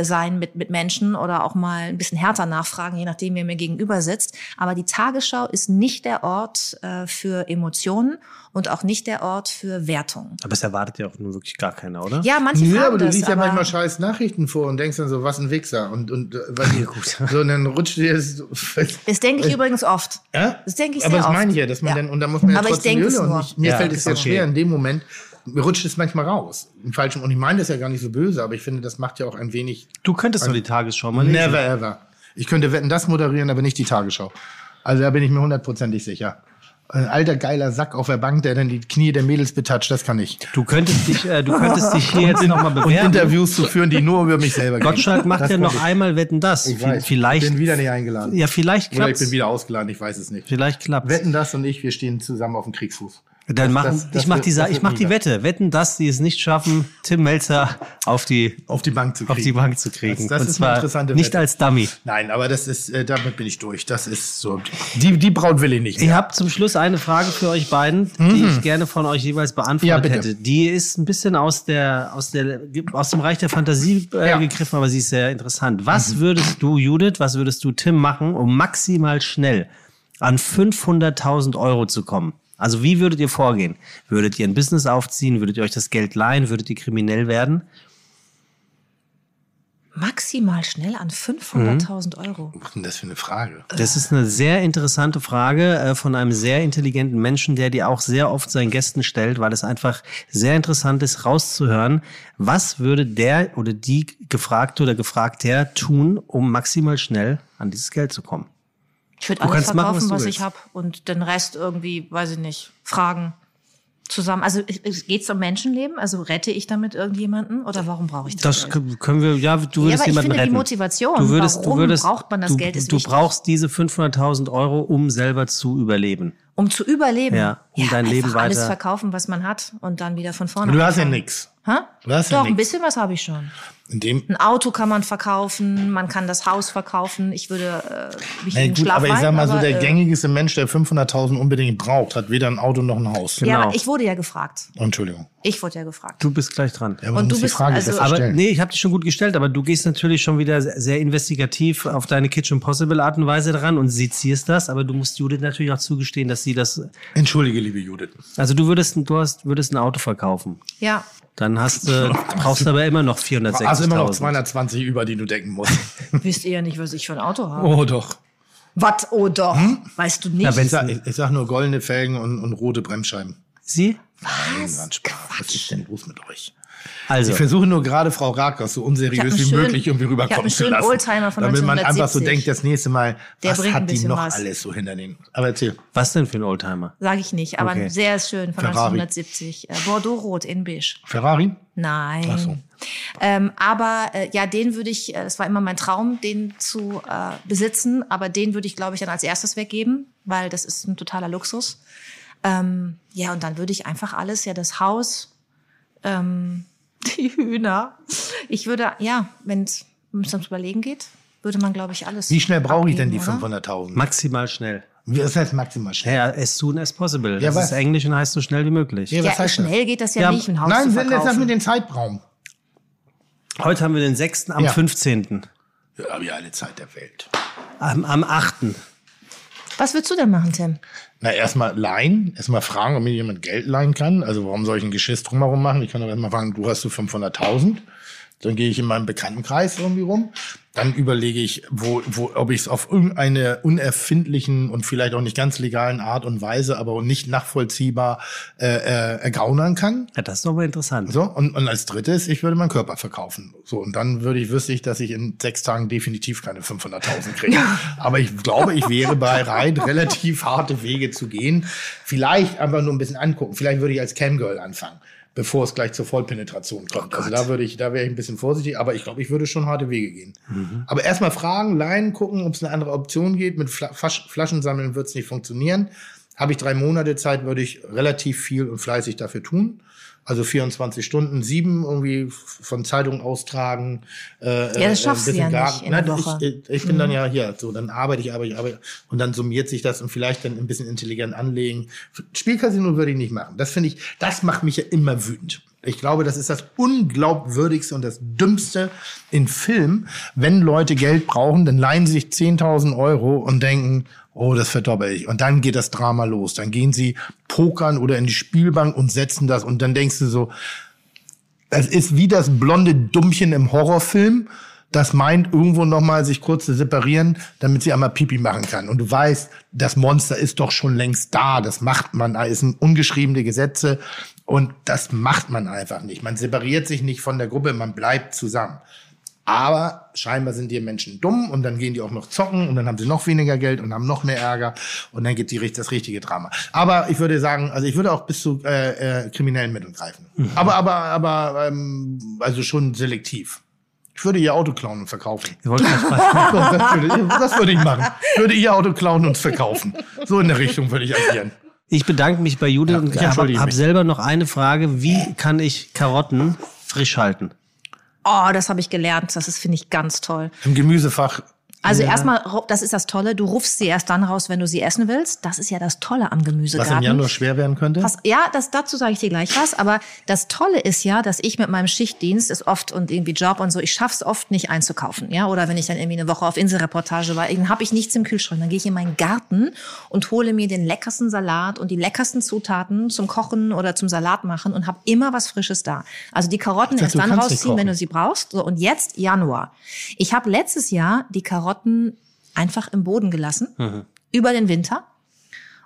Speaker 6: sein mit, mit Menschen oder auch mal ein bisschen härter nachfragen, je nachdem, wer mir gegenüber sitzt. Aber die Tagesschau ist nicht der Ort äh, für Emotionen und auch nicht der Ort für Wertung.
Speaker 3: Aber es erwartet ja auch nun wirklich gar keiner, oder?
Speaker 6: Ja, manche
Speaker 4: Ja, aber du
Speaker 6: das,
Speaker 4: liest ja
Speaker 6: aber
Speaker 4: manchmal scheiß Nachrichten vor und denkst dann so, was ein Wichser. Und, und äh, was *laughs* so, und dann rutscht dir das. so-
Speaker 6: das denke ich übrigens oft.
Speaker 4: Ja?
Speaker 6: Das denke ich
Speaker 4: Aber
Speaker 6: sehr
Speaker 4: das
Speaker 6: oft.
Speaker 4: meine ich ja, dass man
Speaker 6: Ja.
Speaker 4: dann, und da muss man ja
Speaker 6: Aber ich
Speaker 4: trotzdem
Speaker 6: denke es
Speaker 4: Jule,
Speaker 6: nur.
Speaker 4: und ich, mir
Speaker 3: Ja,
Speaker 4: fällt es
Speaker 3: okay.
Speaker 4: schwer in dem Moment, mir rutscht es manchmal raus. Im falschen, und ich meine das ja gar nicht so böse, aber ich finde, das macht ja auch ein wenig
Speaker 3: Du könntest doch die Tagesschau mal lesen.
Speaker 4: never ever. Ich könnte Wetten, das moderieren, aber nicht die Tagesschau. Also da bin ich mir hundertprozentig sicher. Ein alter geiler Sack auf der Bank, der dann die Knie der Mädels betatscht, das kann ich.
Speaker 3: Du könntest dich, äh, du könntest dich hier jetzt nochmal
Speaker 4: Und
Speaker 3: bewerben.
Speaker 4: Interviews zu führen, die nur über mich selber gehen.
Speaker 3: Gottschalk macht
Speaker 4: Das
Speaker 3: ja noch
Speaker 4: ich.
Speaker 3: einmal Wetten das.
Speaker 4: Ich weiß.
Speaker 3: Vielleicht,
Speaker 4: Ich bin wieder nicht eingeladen.
Speaker 3: ja, vielleicht
Speaker 4: Oder ich bin wieder ausgeladen, ich weiß es nicht.
Speaker 3: Vielleicht klappt's.
Speaker 4: Wetten das und ich, wir stehen zusammen auf dem Kriegsfuß.
Speaker 3: Dann machen,
Speaker 4: das- das
Speaker 3: ich mach
Speaker 4: wird-
Speaker 3: die, ich mach die. Wette. Wetten, dass die es nicht schaffen, Tim Melzer auf die,
Speaker 4: Auf die Bank zu kriegen.
Speaker 3: auf die Bank zu kriegen.
Speaker 4: Das, das ist eine interessante
Speaker 3: nicht
Speaker 4: Wette.
Speaker 3: als Dummy.
Speaker 4: Nein, aber das ist, äh, damit bin ich durch. Das ist so. Die, die Braut will ich nicht.
Speaker 3: Ich
Speaker 4: mehr.
Speaker 3: habe zum Schluss eine Frage für euch beiden, die ich gerne von euch jeweils
Speaker 4: Mhm. Ja,
Speaker 3: beantwortet
Speaker 4: bitte.
Speaker 3: hätte. Die ist ein bisschen aus der aus der aus dem Reich der Fantasie äh,
Speaker 4: Ja. Mhm.
Speaker 3: gegriffen, aber sie ist sehr interessant. Was würdest du, Judith, was würdest du, Tim, machen, um maximal schnell an 500.000 Euro zu kommen? Also wie würdet ihr vorgehen? Würdet ihr ein Business aufziehen? Würdet ihr euch das Geld leihen? Würdet ihr kriminell werden?
Speaker 6: Maximal schnell an 500.000 Euro.
Speaker 4: Was ist denn das für eine Frage?
Speaker 3: Das ist eine sehr interessante Frage äh, von einem sehr intelligenten Menschen, der die auch sehr oft seinen Gästen stellt, weil es einfach sehr interessant ist, rauszuhören, was würde der oder die Gefragte oder Gefragter tun, um maximal schnell an dieses Geld zu kommen.
Speaker 6: Ich würde alles
Speaker 3: kannst machen,
Speaker 6: verkaufen,
Speaker 3: was
Speaker 6: was, ich habe und den Rest irgendwie, weiß ich nicht, fragen zusammen. Also geht es um Menschenleben? Also rette ich damit irgendjemanden oder warum brauche ich das?
Speaker 3: Das
Speaker 6: Geld?
Speaker 3: kö- können wir, ja, du würdest
Speaker 6: aber ich
Speaker 3: jemanden
Speaker 6: finde die
Speaker 3: retten.
Speaker 6: Motivation,
Speaker 3: du würdest,
Speaker 6: warum
Speaker 3: du würdest,
Speaker 6: braucht man das
Speaker 3: du,
Speaker 6: Geld, ist
Speaker 3: Du
Speaker 6: wichtig.
Speaker 3: brauchst diese 500.000 Euro, um selber zu überleben.
Speaker 6: Um zu überleben.
Speaker 3: Ja, um dein
Speaker 6: einfach
Speaker 3: Leben
Speaker 6: alles
Speaker 3: weiter-
Speaker 6: verkaufen, was man hat und dann wieder von vorne.
Speaker 4: Du hast ja nix.
Speaker 6: Hä?
Speaker 4: Du hast ja
Speaker 6: Doch, ein
Speaker 4: nix.
Speaker 6: bisschen was habe ich schon.
Speaker 4: In dem.
Speaker 6: Ein Auto kann man verkaufen, man kann das Haus verkaufen. Ich würde äh, mich
Speaker 4: Na gut,
Speaker 6: Schlaf
Speaker 4: aber ich sag mal so,
Speaker 6: aber,
Speaker 4: der
Speaker 6: äh,
Speaker 4: gängigste Mensch, der 500.000 unbedingt braucht, hat weder ein Auto noch ein Haus.
Speaker 6: Ja,
Speaker 3: Genau.
Speaker 6: aber ich wurde ja gefragt.
Speaker 4: Entschuldigung.
Speaker 6: Ich wurde ja gefragt.
Speaker 3: Du bist gleich dran.
Speaker 4: Ja, aber
Speaker 6: Und
Speaker 4: du musst die
Speaker 6: bist
Speaker 4: Frage
Speaker 6: also-
Speaker 3: Aber
Speaker 4: stellen.
Speaker 3: nee, ich habe dich schon gut gestellt, aber du gehst natürlich schon wieder sehr sehr investigativ auf deine Kitchen Possible Art und Weise dran und sezierst das, aber du musst Judith natürlich auch zugestehen, dass sie das,
Speaker 4: Entschuldige, liebe Judith.
Speaker 3: also du würdest, du hast, würdest ein Auto verkaufen.
Speaker 6: Ja,
Speaker 3: Dann hast du, brauchst du aber immer noch 460.000.
Speaker 4: Also immer noch 220 über, die du decken musst. *laughs*
Speaker 6: Wisst ihr ja nicht, was ich für ein Auto habe.
Speaker 4: oh doch.
Speaker 6: Was? Oh doch. Weißt du nicht?
Speaker 3: Ja,
Speaker 4: Ich sag, ich, ich sag nur goldene Felgen und, und rote Bremsscheiben.
Speaker 3: Sie?
Speaker 4: Nein, Spaß. Was ist denn los mit euch?
Speaker 3: Also,
Speaker 4: Ich versuche nur gerade Frau Rakers so unseriös wie
Speaker 6: schönen-
Speaker 4: möglich irgendwie rüberkommen
Speaker 6: einen
Speaker 4: zu lassen.
Speaker 6: Oldtimer von
Speaker 4: damit man einfach so
Speaker 6: 1970.
Speaker 4: denkt, das nächste Mal,
Speaker 6: Der
Speaker 4: was hat die noch
Speaker 6: was.
Speaker 4: alles so hinter den. Aber erzähl.
Speaker 3: was denn für ein Oldtimer?
Speaker 6: Sage ich nicht, aber
Speaker 3: Okay.
Speaker 6: sehr schön von
Speaker 4: Ferrari.
Speaker 6: 1970. Äh, Bordeaux-Rot in Beige.
Speaker 4: Ferrari?
Speaker 6: Nein.
Speaker 4: Ach so.
Speaker 6: Ähm, aber äh, ja, den würde ich, äh, das war immer mein Traum, den zu äh, besitzen, aber den würde ich, glaube ich, dann als erstes weggeben, weil das ist ein totaler Luxus. Ähm, ja, und dann würde ich einfach alles, ja, das Haus, ähm, *laughs* die Hühner. Ich würde, ja, wenn es ums Überlegen geht, würde man, glaube ich, alles.
Speaker 4: Wie schnell brauche ich denn die
Speaker 6: abgeben, oder?
Speaker 4: 500.000?
Speaker 3: Maximal schnell.
Speaker 4: Wie- Das heißt maximal schnell.
Speaker 3: Ja, as soon as possible.
Speaker 4: Ja,
Speaker 3: Das
Speaker 4: was?
Speaker 3: ist Englisch und heißt so schnell wie möglich.
Speaker 4: Ja, was
Speaker 6: Ja,
Speaker 4: heißt das?
Speaker 6: schnell geht das ja,
Speaker 3: Ja,
Speaker 6: nicht, ein Haus
Speaker 4: Nein,
Speaker 6: zu
Speaker 4: sag mir
Speaker 6: verkaufen.
Speaker 4: den Zeitraum.
Speaker 3: Heute haben wir den 6. am
Speaker 4: Ja.
Speaker 3: 15.
Speaker 4: Ja, habe ich alle Zeit der Welt.
Speaker 3: Am, am 8.
Speaker 6: Was würdest du denn machen, Tim?
Speaker 4: Na, erstmal leihen, erstmal fragen, ob mir jemand Geld leihen kann. Also warum soll ich ein Geschiss drumherum machen? Ich kann doch erstmal fragen, du hast so 500.000. Dann gehe ich in meinem Bekanntenkreis irgendwie rum. Dann überlege ich, wo, wo, ob ich es auf irgendeine unerfindlichen und vielleicht auch nicht ganz legalen Art und Weise, aber nicht nachvollziehbar äh, äh, ergaunern kann.
Speaker 3: Ja, das ist doch mal interessant.
Speaker 4: So, und, und als drittes, ich würde meinen Körper verkaufen. So, und dann würde ich, wüsste ich, dass ich in sechs Tagen definitiv keine 500.000 kriege. Aber ich glaube, ich wäre bereit, relativ harte Wege zu gehen. Vielleicht einfach nur ein bisschen angucken. Vielleicht würde ich als Camgirl anfangen, bevor es gleich zur Vollpenetration kommt. also da würde ich, da wäre ich ein bisschen vorsichtig, aber ich glaube, ich würde schon harte Wege gehen. Aber erstmal fragen, leihen, gucken, ob es eine andere Option geht. Mit Fla Fasch Flaschen sammeln wird es nicht funktionieren. Habe ich drei Monate Zeit, würde ich relativ viel und fleißig dafür tun. Also 24 Stunden, sieben irgendwie von Zeitung austragen. Äh,
Speaker 6: Ja, das
Speaker 4: äh,
Speaker 6: schaffst du
Speaker 4: bisschen
Speaker 6: ja
Speaker 4: Garten.
Speaker 6: nicht in der Woche. Mhm.
Speaker 4: Ich, ich bin dann ja hier, so dann arbeite ich, arbeite ich, arbeite und dann summiert sich das und vielleicht dann ein bisschen intelligent anlegen. Spielcasino würde ich nicht machen. Das finde ich, das macht mich ja immer wütend. Ich glaube, das ist das unglaubwürdigste und das dümmste in Film. Wenn Leute Geld brauchen, dann leihen sie sich 10.000 Euro und denken, oh, das verdoppel ich. Und dann geht das Drama los. Dann gehen sie pokern oder in die Spielbank und setzen das und dann denkst du so, das ist wie das blonde Dummchen im Horrorfilm, das meint, irgendwo nochmal sich kurz zu separieren, damit sie einmal Pipi machen kann. Und du weißt, das Monster ist doch schon längst da. Das macht man, es sind ungeschriebene Gesetze. Und das macht man einfach nicht. Man separiert sich nicht von der Gruppe, man bleibt zusammen. Aber scheinbar sind die Menschen dumm und dann gehen die auch noch zocken und dann haben sie noch weniger Geld und haben noch mehr Ärger und dann geht die, das richtige Drama. Aber ich würde sagen, also ich würde auch bis zu äh, äh, kriminellen Mitteln greifen. Aber, aber, aber, ähm, also schon selektiv. Ich würde ihr Auto klauen und verkaufen. *laughs* Das, würde, das würde ich machen. Ich würde ihr Auto klauen und verkaufen. So in der Richtung würde ich agieren.
Speaker 3: Ich bedanke mich bei Judith
Speaker 4: Ja,
Speaker 3: und habe hab selber noch eine Frage. Wie kann ich Karotten frisch halten?
Speaker 6: Oh, das habe ich gelernt. Das ist, finde ich, ganz toll.
Speaker 4: Im Gemüsefach.
Speaker 6: Also erstmal, das ist das Tolle, du rufst sie erst dann raus, wenn du sie essen willst. Das ist ja das Tolle am
Speaker 4: Was
Speaker 6: Gemüsegarten.
Speaker 4: im Januar schwer werden könnte.
Speaker 6: Pass, ja, das, dazu sage ich dir gleich was. Aber das Tolle ist ja, dass ich mit meinem Schichtdienst ist oft und irgendwie Job und so, ich schaff's oft nicht einzukaufen. Ja, oder wenn ich dann irgendwie eine Woche auf Inselreportage war, dann habe ich nichts im Kühlschrank. Dann gehe ich in meinen Garten und hole mir den leckersten Salat und die leckersten Zutaten zum Kochen oder zum Salat machen und habe immer was Frisches da. Also die Karotten
Speaker 4: dachte,
Speaker 6: erst dann rausziehen, wenn du sie brauchst. So, und jetzt Januar. Ich habe letztes Jahr die Karotten einfach im Boden gelassen, über den Winter.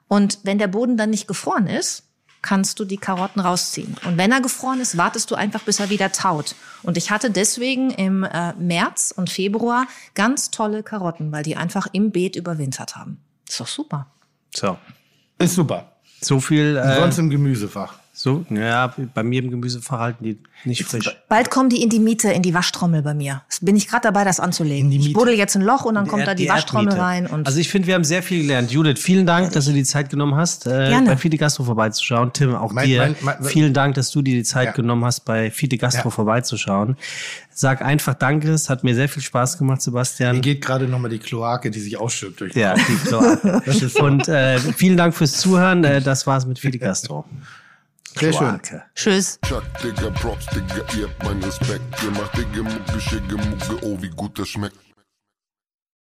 Speaker 6: Und wenn der Boden dann nicht gefroren ist, kannst du die Karotten rausziehen. Und wenn er gefroren ist, wartest du einfach, bis er wieder taut. Und ich hatte deswegen im äh, März und Februar ganz tolle Karotten, weil die einfach im Beet überwintert haben. Ist doch super.
Speaker 3: So.
Speaker 4: Ist super.
Speaker 3: So viel. Äh,
Speaker 4: Sonst im Gemüsefach.
Speaker 3: So, ja, bei mir im Gemüsefach halten die nicht frisch.
Speaker 6: Bald kommen die in die Miete, in die Waschtrommel bei mir. Das bin ich gerade dabei, das anzulegen.
Speaker 4: In die
Speaker 6: Ich buddel jetzt ein Loch und dann kommt
Speaker 3: Erd-
Speaker 6: da die, Waschtrommel
Speaker 3: Erdmiete.
Speaker 6: rein. Und
Speaker 3: also ich finde, wir haben sehr viel gelernt. Judith, vielen Dank, dass du die Zeit genommen hast, äh,
Speaker 6: Gerne.
Speaker 3: bei Fide Gastro vorbeizuschauen. Tim, auch
Speaker 4: Mein-
Speaker 3: dir
Speaker 4: mein- mein-
Speaker 3: vielen Dank, dass du dir die Zeit
Speaker 4: Ja.
Speaker 3: genommen hast, bei Fide Gastro
Speaker 4: Ja.
Speaker 3: vorbeizuschauen. Sag einfach Danke, es hat mir sehr viel Spaß gemacht,
Speaker 4: Hier
Speaker 3: Sebastian.
Speaker 4: geht gerade nochmal die Kloake, die sich ausschüttet durch
Speaker 3: Ja, die Kloake. *laughs* Und äh, vielen Dank fürs Zuhören. Äh, das war's mit Fide Gastro.
Speaker 4: Sehr schön.
Speaker 6: Tschüss.
Speaker 7: Chuck, Digga, Props, Digga, ihr habt meinen Respekt. Ihr macht Digga, Mucke, Schicke, Mucke, oh, wie gut das schmeckt.